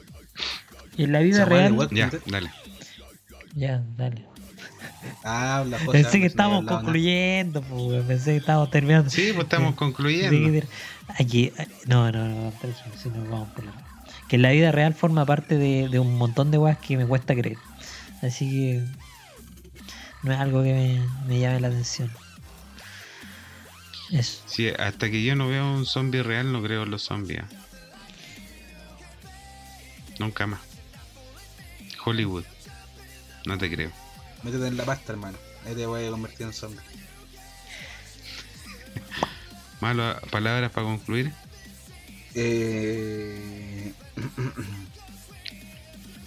S1: Y en la
S2: ¿Se
S1: vida real.
S2: Walking
S3: Ya,
S2: Dead?
S3: dale.
S1: Ya, dale.
S2: Habla, José,
S1: Pensé
S2: habla,
S1: que estábamos concluyendo, pues, pensé que estábamos terminando.
S3: Sí, pues estamos concluyendo.
S1: Aquí, no, no, no, si nos vamos por la Que en la vida real forma parte de, de un montón de weas que me cuesta creer. Así que no es algo que me, me llame la atención. Eso.
S3: Sí, hasta que yo no veo un zombie real, no creo en los zombies. Nunca más. Hollywood. No te creo.
S2: Métete en la pasta, hermano. Ahí te voy a convertir en zombie.
S3: Malas palabras para concluir.
S2: Eh...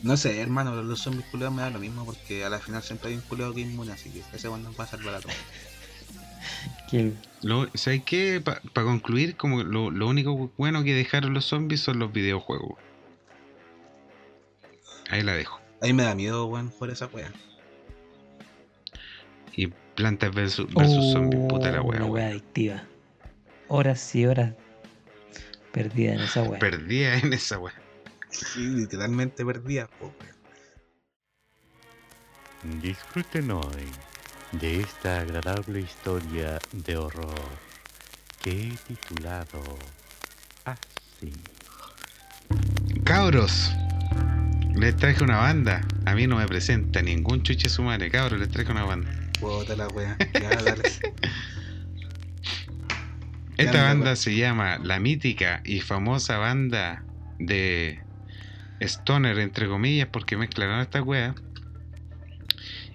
S2: No sé, hermano, los zombies culeados me da lo mismo porque a la final siempre hay un culeado que es inmune, así que ese cuando va a salvar a todos.
S3: Lo, ¿Sabes qué? Para concluir, como lo, lo único bueno que dejaron los zombies son los videojuegos. Ahí la dejo.
S2: Ahí me da miedo, weón, por esa wea.
S3: Y plantas versus, versus zombies, puta la
S1: Oh,
S3: wea,
S1: una adictiva. Horas y horas perdidas en esa wea.
S3: Perdía en esa wea.
S2: Sí, literalmente perdida, po.
S6: Disfruten hoy de esta agradable historia de horror que he titulado así.
S3: Cabros, les traje una banda. A mí no me presenta ningún chuche su madre. Cabros, les traje una banda.
S2: Puta la wea. Ya, dale.
S3: Esta banda se llama la mítica y famosa banda de Stoner, entre comillas, porque mezclaron esta wea.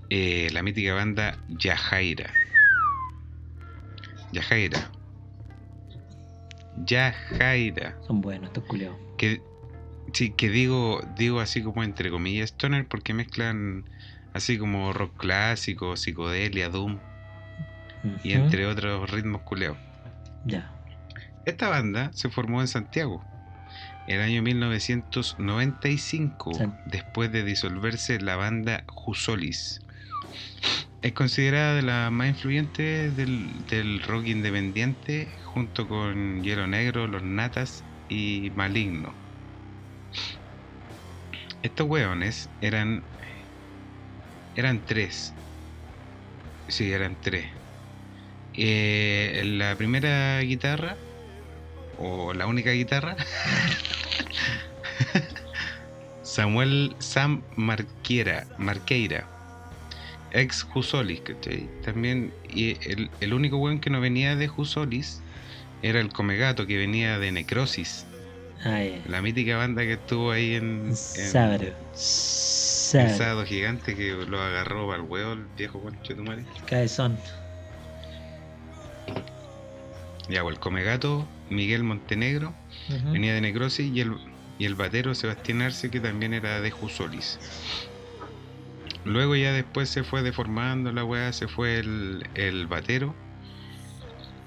S3: Eh, la mítica banda Yajaira. Yajaira. Yajaira.
S1: Son buenos estos culiados.
S3: Que, sí, que digo, digo así como entre comillas Stoner porque mezclan así como rock clásico, psicodelia, doom y entre otros ritmos culeados.
S1: Ya.
S3: Esta banda se formó en Santiago el año 1995,
S1: San-
S3: después de disolverse la banda Jusolis. Es considerada de las más influyentes del, del rock independiente, junto con Hielo Negro, Los Natas y Maligno. Estos weones eran. Eran tres. Sí, eran tres. Eh, la primera guitarra, o la única guitarra, Samuel Sam Marquera, Marqueira, ex Jusolis, ¿cachai? También, y el, el único weón que no venía de Jusolis era el Comegato, que venía de Necrosis,
S1: Ah,
S3: la mítica banda que estuvo ahí en, en
S1: Sabro. Sabro.
S3: sábado gigante que lo agarró para el huevo el viejo concho de tu madre.
S1: Cabezón.
S3: Ya, pues el Comegato, Miguel Montenegro, venía de Necrosis y el, y el batero Sebastián Arce que también era de Jusolis. Luego ya después se fue deformando la weá, se fue el, el batero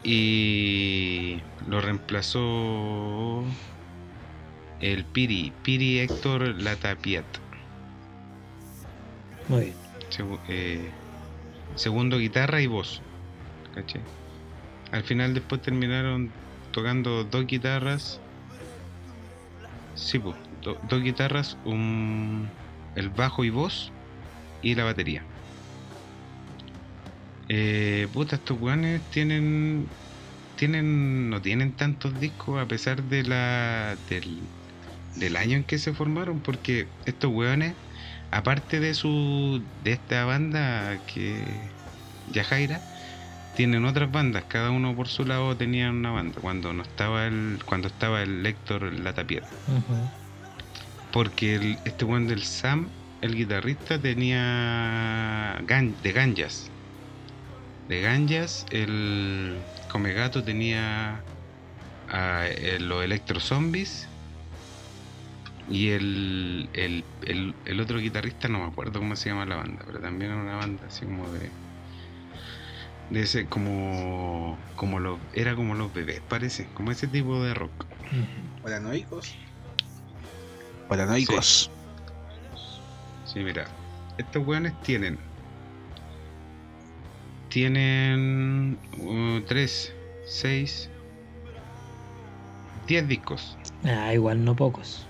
S3: y lo reemplazó el Piri, Piri Héctor Latapiat.
S1: Muy bien.
S3: Eh, segundo guitarra y voz. ¿cachai? Al final después terminaron tocando dos guitarras. Sí, pues, do- dos guitarras, un, el bajo y voz y la batería. Eh, puta, estos weones tienen, tienen, no tienen tantos discos a pesar de la, del, del año en que se formaron, porque estos weones aparte de su de esta banda que Yajaira tienen otras bandas cada uno por su lado tenían una banda cuando no estaba el cuando estaba el Héctor Latapiedra
S1: Ujú.
S3: porque el, este buen del Sam el guitarrista tenía gan- de ganjas de ganjas el Comegato tenía a, eh, los Electro Zombies y el, el, el, el otro guitarrista, no me acuerdo cómo se llama la banda, pero también era una banda así como de. De ese, como. como los, era como los bebés, parece, como ese tipo de rock.
S2: Paranoicos. Paranoicos.
S3: Sí, mira, estos weones tienen. Tienen. 3, 6, 10 discos.
S1: Ah, igual no pocos.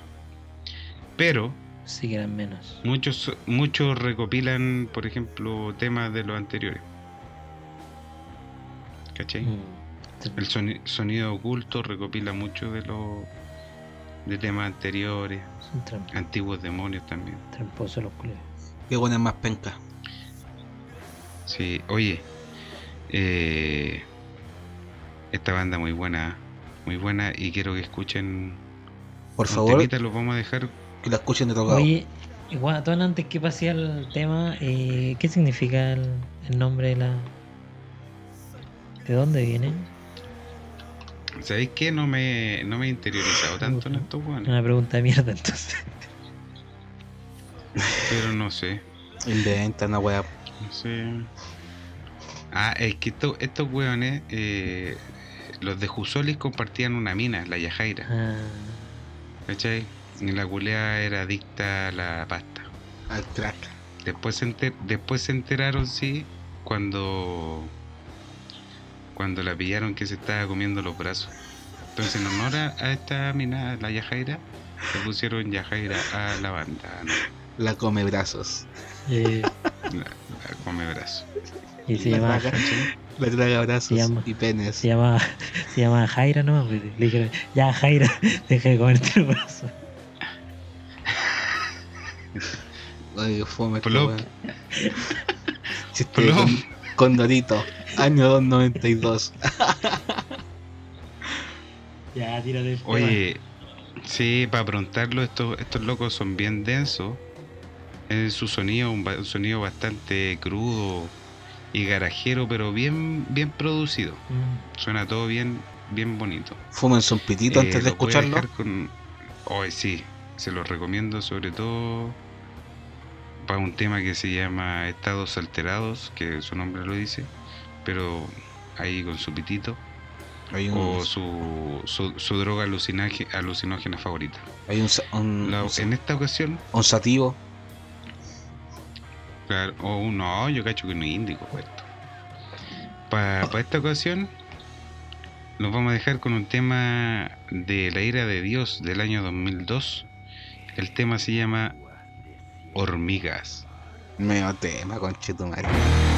S3: Pero
S1: Sí que eran menos.
S3: muchos, muchos recopilan, por ejemplo, temas de los anteriores. ¿Cachai?
S1: Mm.
S3: El soni- sonido oculto recopila mucho de los de temas anteriores, antiguos demonios también.
S1: tramposos los culeros.
S2: Qué buena más penca.
S3: Sí, oye, eh, esta banda muy buena, muy buena y quiero que escuchen.
S2: Por favor,
S3: temita, los vamos a dejar.
S2: Que la escuchen de tocado.
S1: Oye, igual, todo antes que pase al tema, eh, ¿qué significa el, el nombre de la. ¿De dónde viene?
S3: ¿Sabéis qué? No me, no me he interiorizado tanto en estos weones,
S1: Una pregunta de mierda entonces.
S3: pero no sé,
S2: Inventa una wea.
S3: no sé. Ah, es que esto- estos weones, eh, los de Jusolis compartían una mina, la Yajaira.
S1: Ah,
S3: ¿Cachai? Y la culea era adicta a la pasta.
S2: Al crack.
S3: Después se, enter- después se enteraron, sí, cuando cuando la pillaron que se estaba comiendo los brazos. Entonces, en honor a, esta mina, la Yajaira, le pusieron Yajaira a la banda, ¿no?
S2: La come brazos.
S1: eh,
S3: la, la come brazos.
S1: y se
S2: La
S1: llama,
S2: La traga brazos
S1: Se llama-
S2: y penes.
S1: se llama, se llama Jaira nomás. pues, Le dijeron, ya Jaira, deja de comerte los brazos.
S2: Oye, fome. Chiste con, con Dorito. Año 292.
S1: Ya, tírate el tema.
S3: Oye, sí, para preguntarlo, estos, estos locos son bien densos. En su sonido, un, ba- un sonido bastante crudo y garajero, pero bien, bien producido.
S1: Mm,
S3: Suena todo bien, bien bonito.
S2: Fúmense un pitito
S3: Eh,
S2: antes de
S3: a
S2: escucharlo.
S3: dejar con- Hoy sí, se los recomiendo sobre todo para un tema que se llama Estados Alterados, que su nombre lo dice, pero ahí con su pitito,
S2: Hay un,
S3: o su, su, su droga alucinaje- alucinógena favorita.
S2: hay un, sa- un,
S3: La-
S2: un sa-
S3: en esta ocasión,
S2: un sativo.
S3: claro, o un- no, yo cacho que no es índico esto. Para esta ocasión, nos vamos a dejar con un tema de la ira de Dios del año 2002. El tema se llama Hormigas.
S2: Medio tema, conchetumare.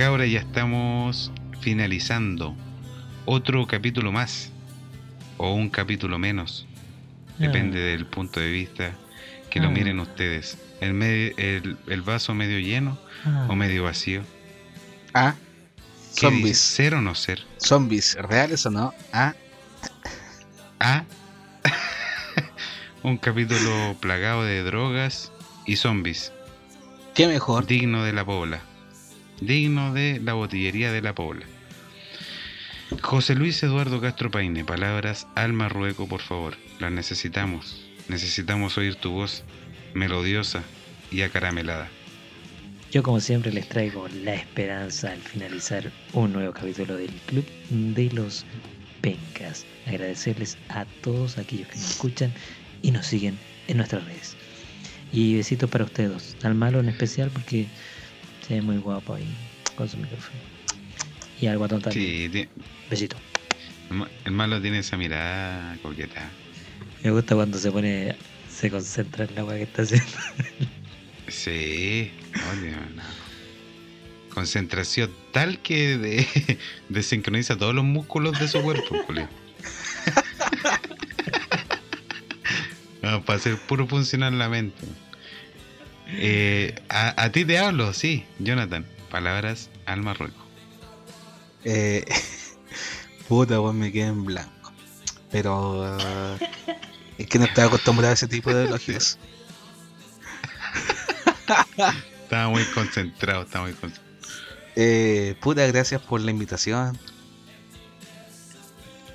S3: Cabra, ya estamos finalizando otro capítulo más o un capítulo menos. Depende del punto de vista que lo
S1: Ah.
S3: miren ustedes. El, me- el, el vaso medio lleno
S1: Ah,
S3: o medio vacío.
S2: Ah,
S3: ¿Qué
S2: Zombies.
S3: dice? ¿Ser o no ser?
S2: zombies, ¿reales o no? Ah,
S3: A. un capítulo plagado de drogas y zombies.
S2: qué mejor.
S3: Digno de la Pobla. Digno de la botillería de la Pobla. José Luis Eduardo Castro Paine, palabras al Marrueco, por favor. Las necesitamos. Necesitamos oír tu voz melodiosa y acaramelada.
S1: Yo como siempre les traigo la esperanza al finalizar un nuevo capítulo del Club de los Pencas. Agradecerles a todos aquellos que nos escuchan y nos siguen en nuestras redes. Y besitos para ustedes. Al malo en especial porque se ve muy guapo ahí con su micrófono. Y al guatón también.
S3: Sí,
S1: Besito.
S3: el ma- el malo tiene esa mirada coqueta.
S1: Me gusta cuando se pone, se concentra en la agua que está haciendo.
S3: Sí, oye, no. Concentración tal que de- desincroniza todos los músculos de su cuerpo, Julio. No, para hacer puro funcionar la mente. Eh, a, a ti te hablo, sí, Jonathan. Palabras al Marruecos.
S2: Eh, puta, weón, me quedé en blanco. Pero eh, es que no estaba acostumbrado a ese tipo de elogios.
S3: Estaba muy concentrado, estaba muy concentrado.
S2: Eh, puta, gracias por la invitación.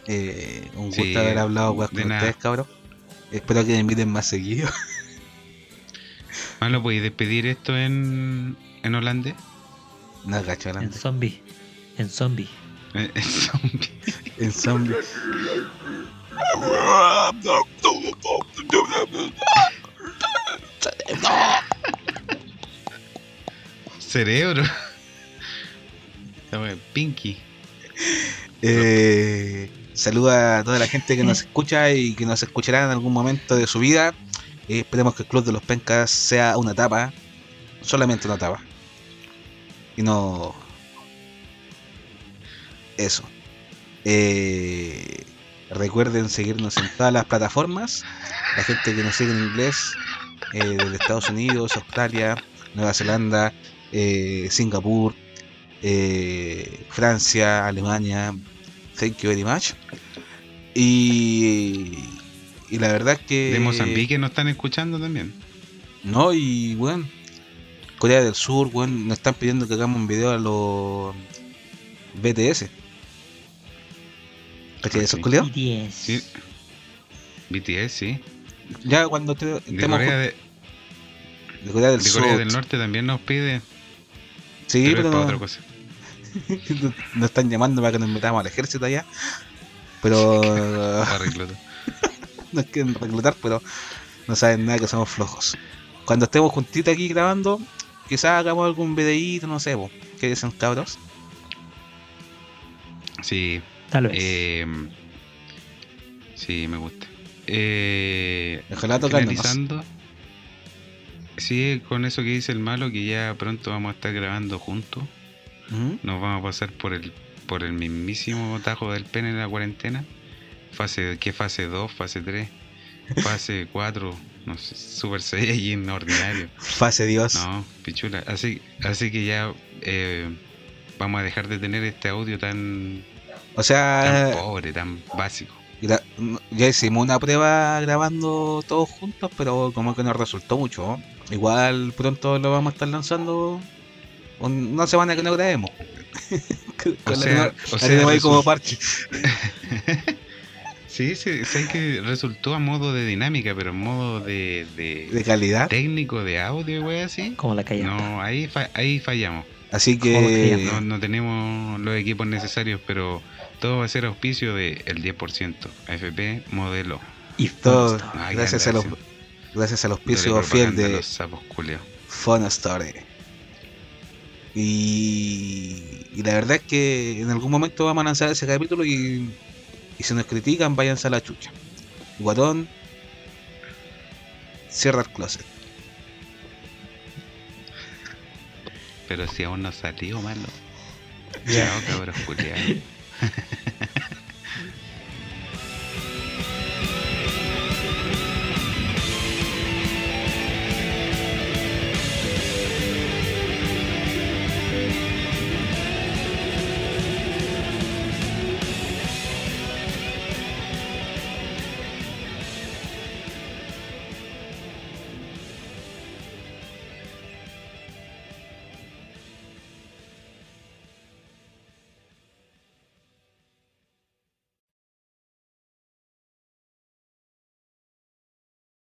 S2: Eh, un gusto
S3: Sí,
S2: haber hablado con ustedes, cabros. Espero que me inviten más seguido.
S3: Malo, ¿podéis despedir esto en, en holandés?
S2: No, cacho,
S1: En
S2: adelante.
S1: zombie. En zombie.
S3: Eh, en zombie.
S2: En zombie.
S3: Cerebro. Estamos en Pinky.
S2: Eh, saluda a toda la gente que nos escucha y que nos escuchará en algún momento de su vida. Eh, esperemos que el Club de los Pencas sea una etapa, solamente una etapa. Y no. Eso. Eh, recuerden seguirnos en todas las plataformas. La gente que nos sigue en inglés, eh, Estados Unidos, Australia, Nueva Zelanda, eh, Singapur, eh, Francia, Alemania. Thank you very much. Y, y la verdad que.
S3: De Mozambique nos están escuchando también.
S2: No, y bueno, Corea del Sur, bueno, nos están pidiendo que hagamos un video a los BTS. ¿Cachai de esos culiados?
S1: BTS.
S3: Sí. BTS, sí.
S2: Ya cuando te,
S3: De Corea, de,
S2: de Corea del
S3: de
S2: Sur.
S3: Corea del Norte también nos pide.
S2: Sí,
S3: pero, es
S2: no-
S3: otra cosa.
S2: nos están llamando para que nos metamos al ejército allá. Pero. nos quieren reclutar, pero no saben nada que somos flojos. Cuando estemos juntitos aquí grabando, quizás hagamos algún videíto, no sé, po. ¿qué dicen cabros?
S3: Sí.
S1: Tal vez.
S3: Eh, sí, me gusta. Eh,
S2: Ojalá
S3: finalizando. Sí, con eso que dice el malo, que ya pronto vamos a estar grabando juntos. Nos vamos a pasar por el por el mismísimo tajo del pene en la cuarentena. Fase, ¿qué fase 2? Fase 3, fase 4, no sé, Super Saiyajin ordinario.
S2: Fase Dios.
S3: No, pichula. Así, así que ya eh, vamos a dejar de tener este audio tan,
S2: O
S3: tan
S2: sea,
S3: pobre, tan básico.
S2: ya hicimos una prueba grabando todos juntos, pero como que nos resultó mucho. ¿no? Igual pronto lo vamos a estar lanzando un- una semana que no grabemos. Con
S3: O
S2: la
S3: sea, o
S2: la
S3: sea,
S2: como parche.
S3: Sí, sí, sé que resultó a modo de dinámica, pero en modo de, de
S2: De calidad.
S3: técnico de audio, güey, así.
S1: Como la calle.
S3: No, ahí, fa- ahí fallamos.
S2: Así
S1: que
S3: No, no tenemos los equipos necesarios, pero todo va a ser auspicio del 10%. AFP modelo.
S1: Y
S2: todo.
S3: Ah,
S2: gracias a los
S3: gracias.
S2: al auspicio fiel de
S3: los sapos culiaos.
S2: Fun Story. Y, y la verdad es que en algún momento vamos a lanzar ese capítulo y, y si nos critican, váyanse a la chucha. Guatón, cierra el closet.
S3: Pero si aún no salió, malo.
S2: Ya,
S3: yeah. cabrón,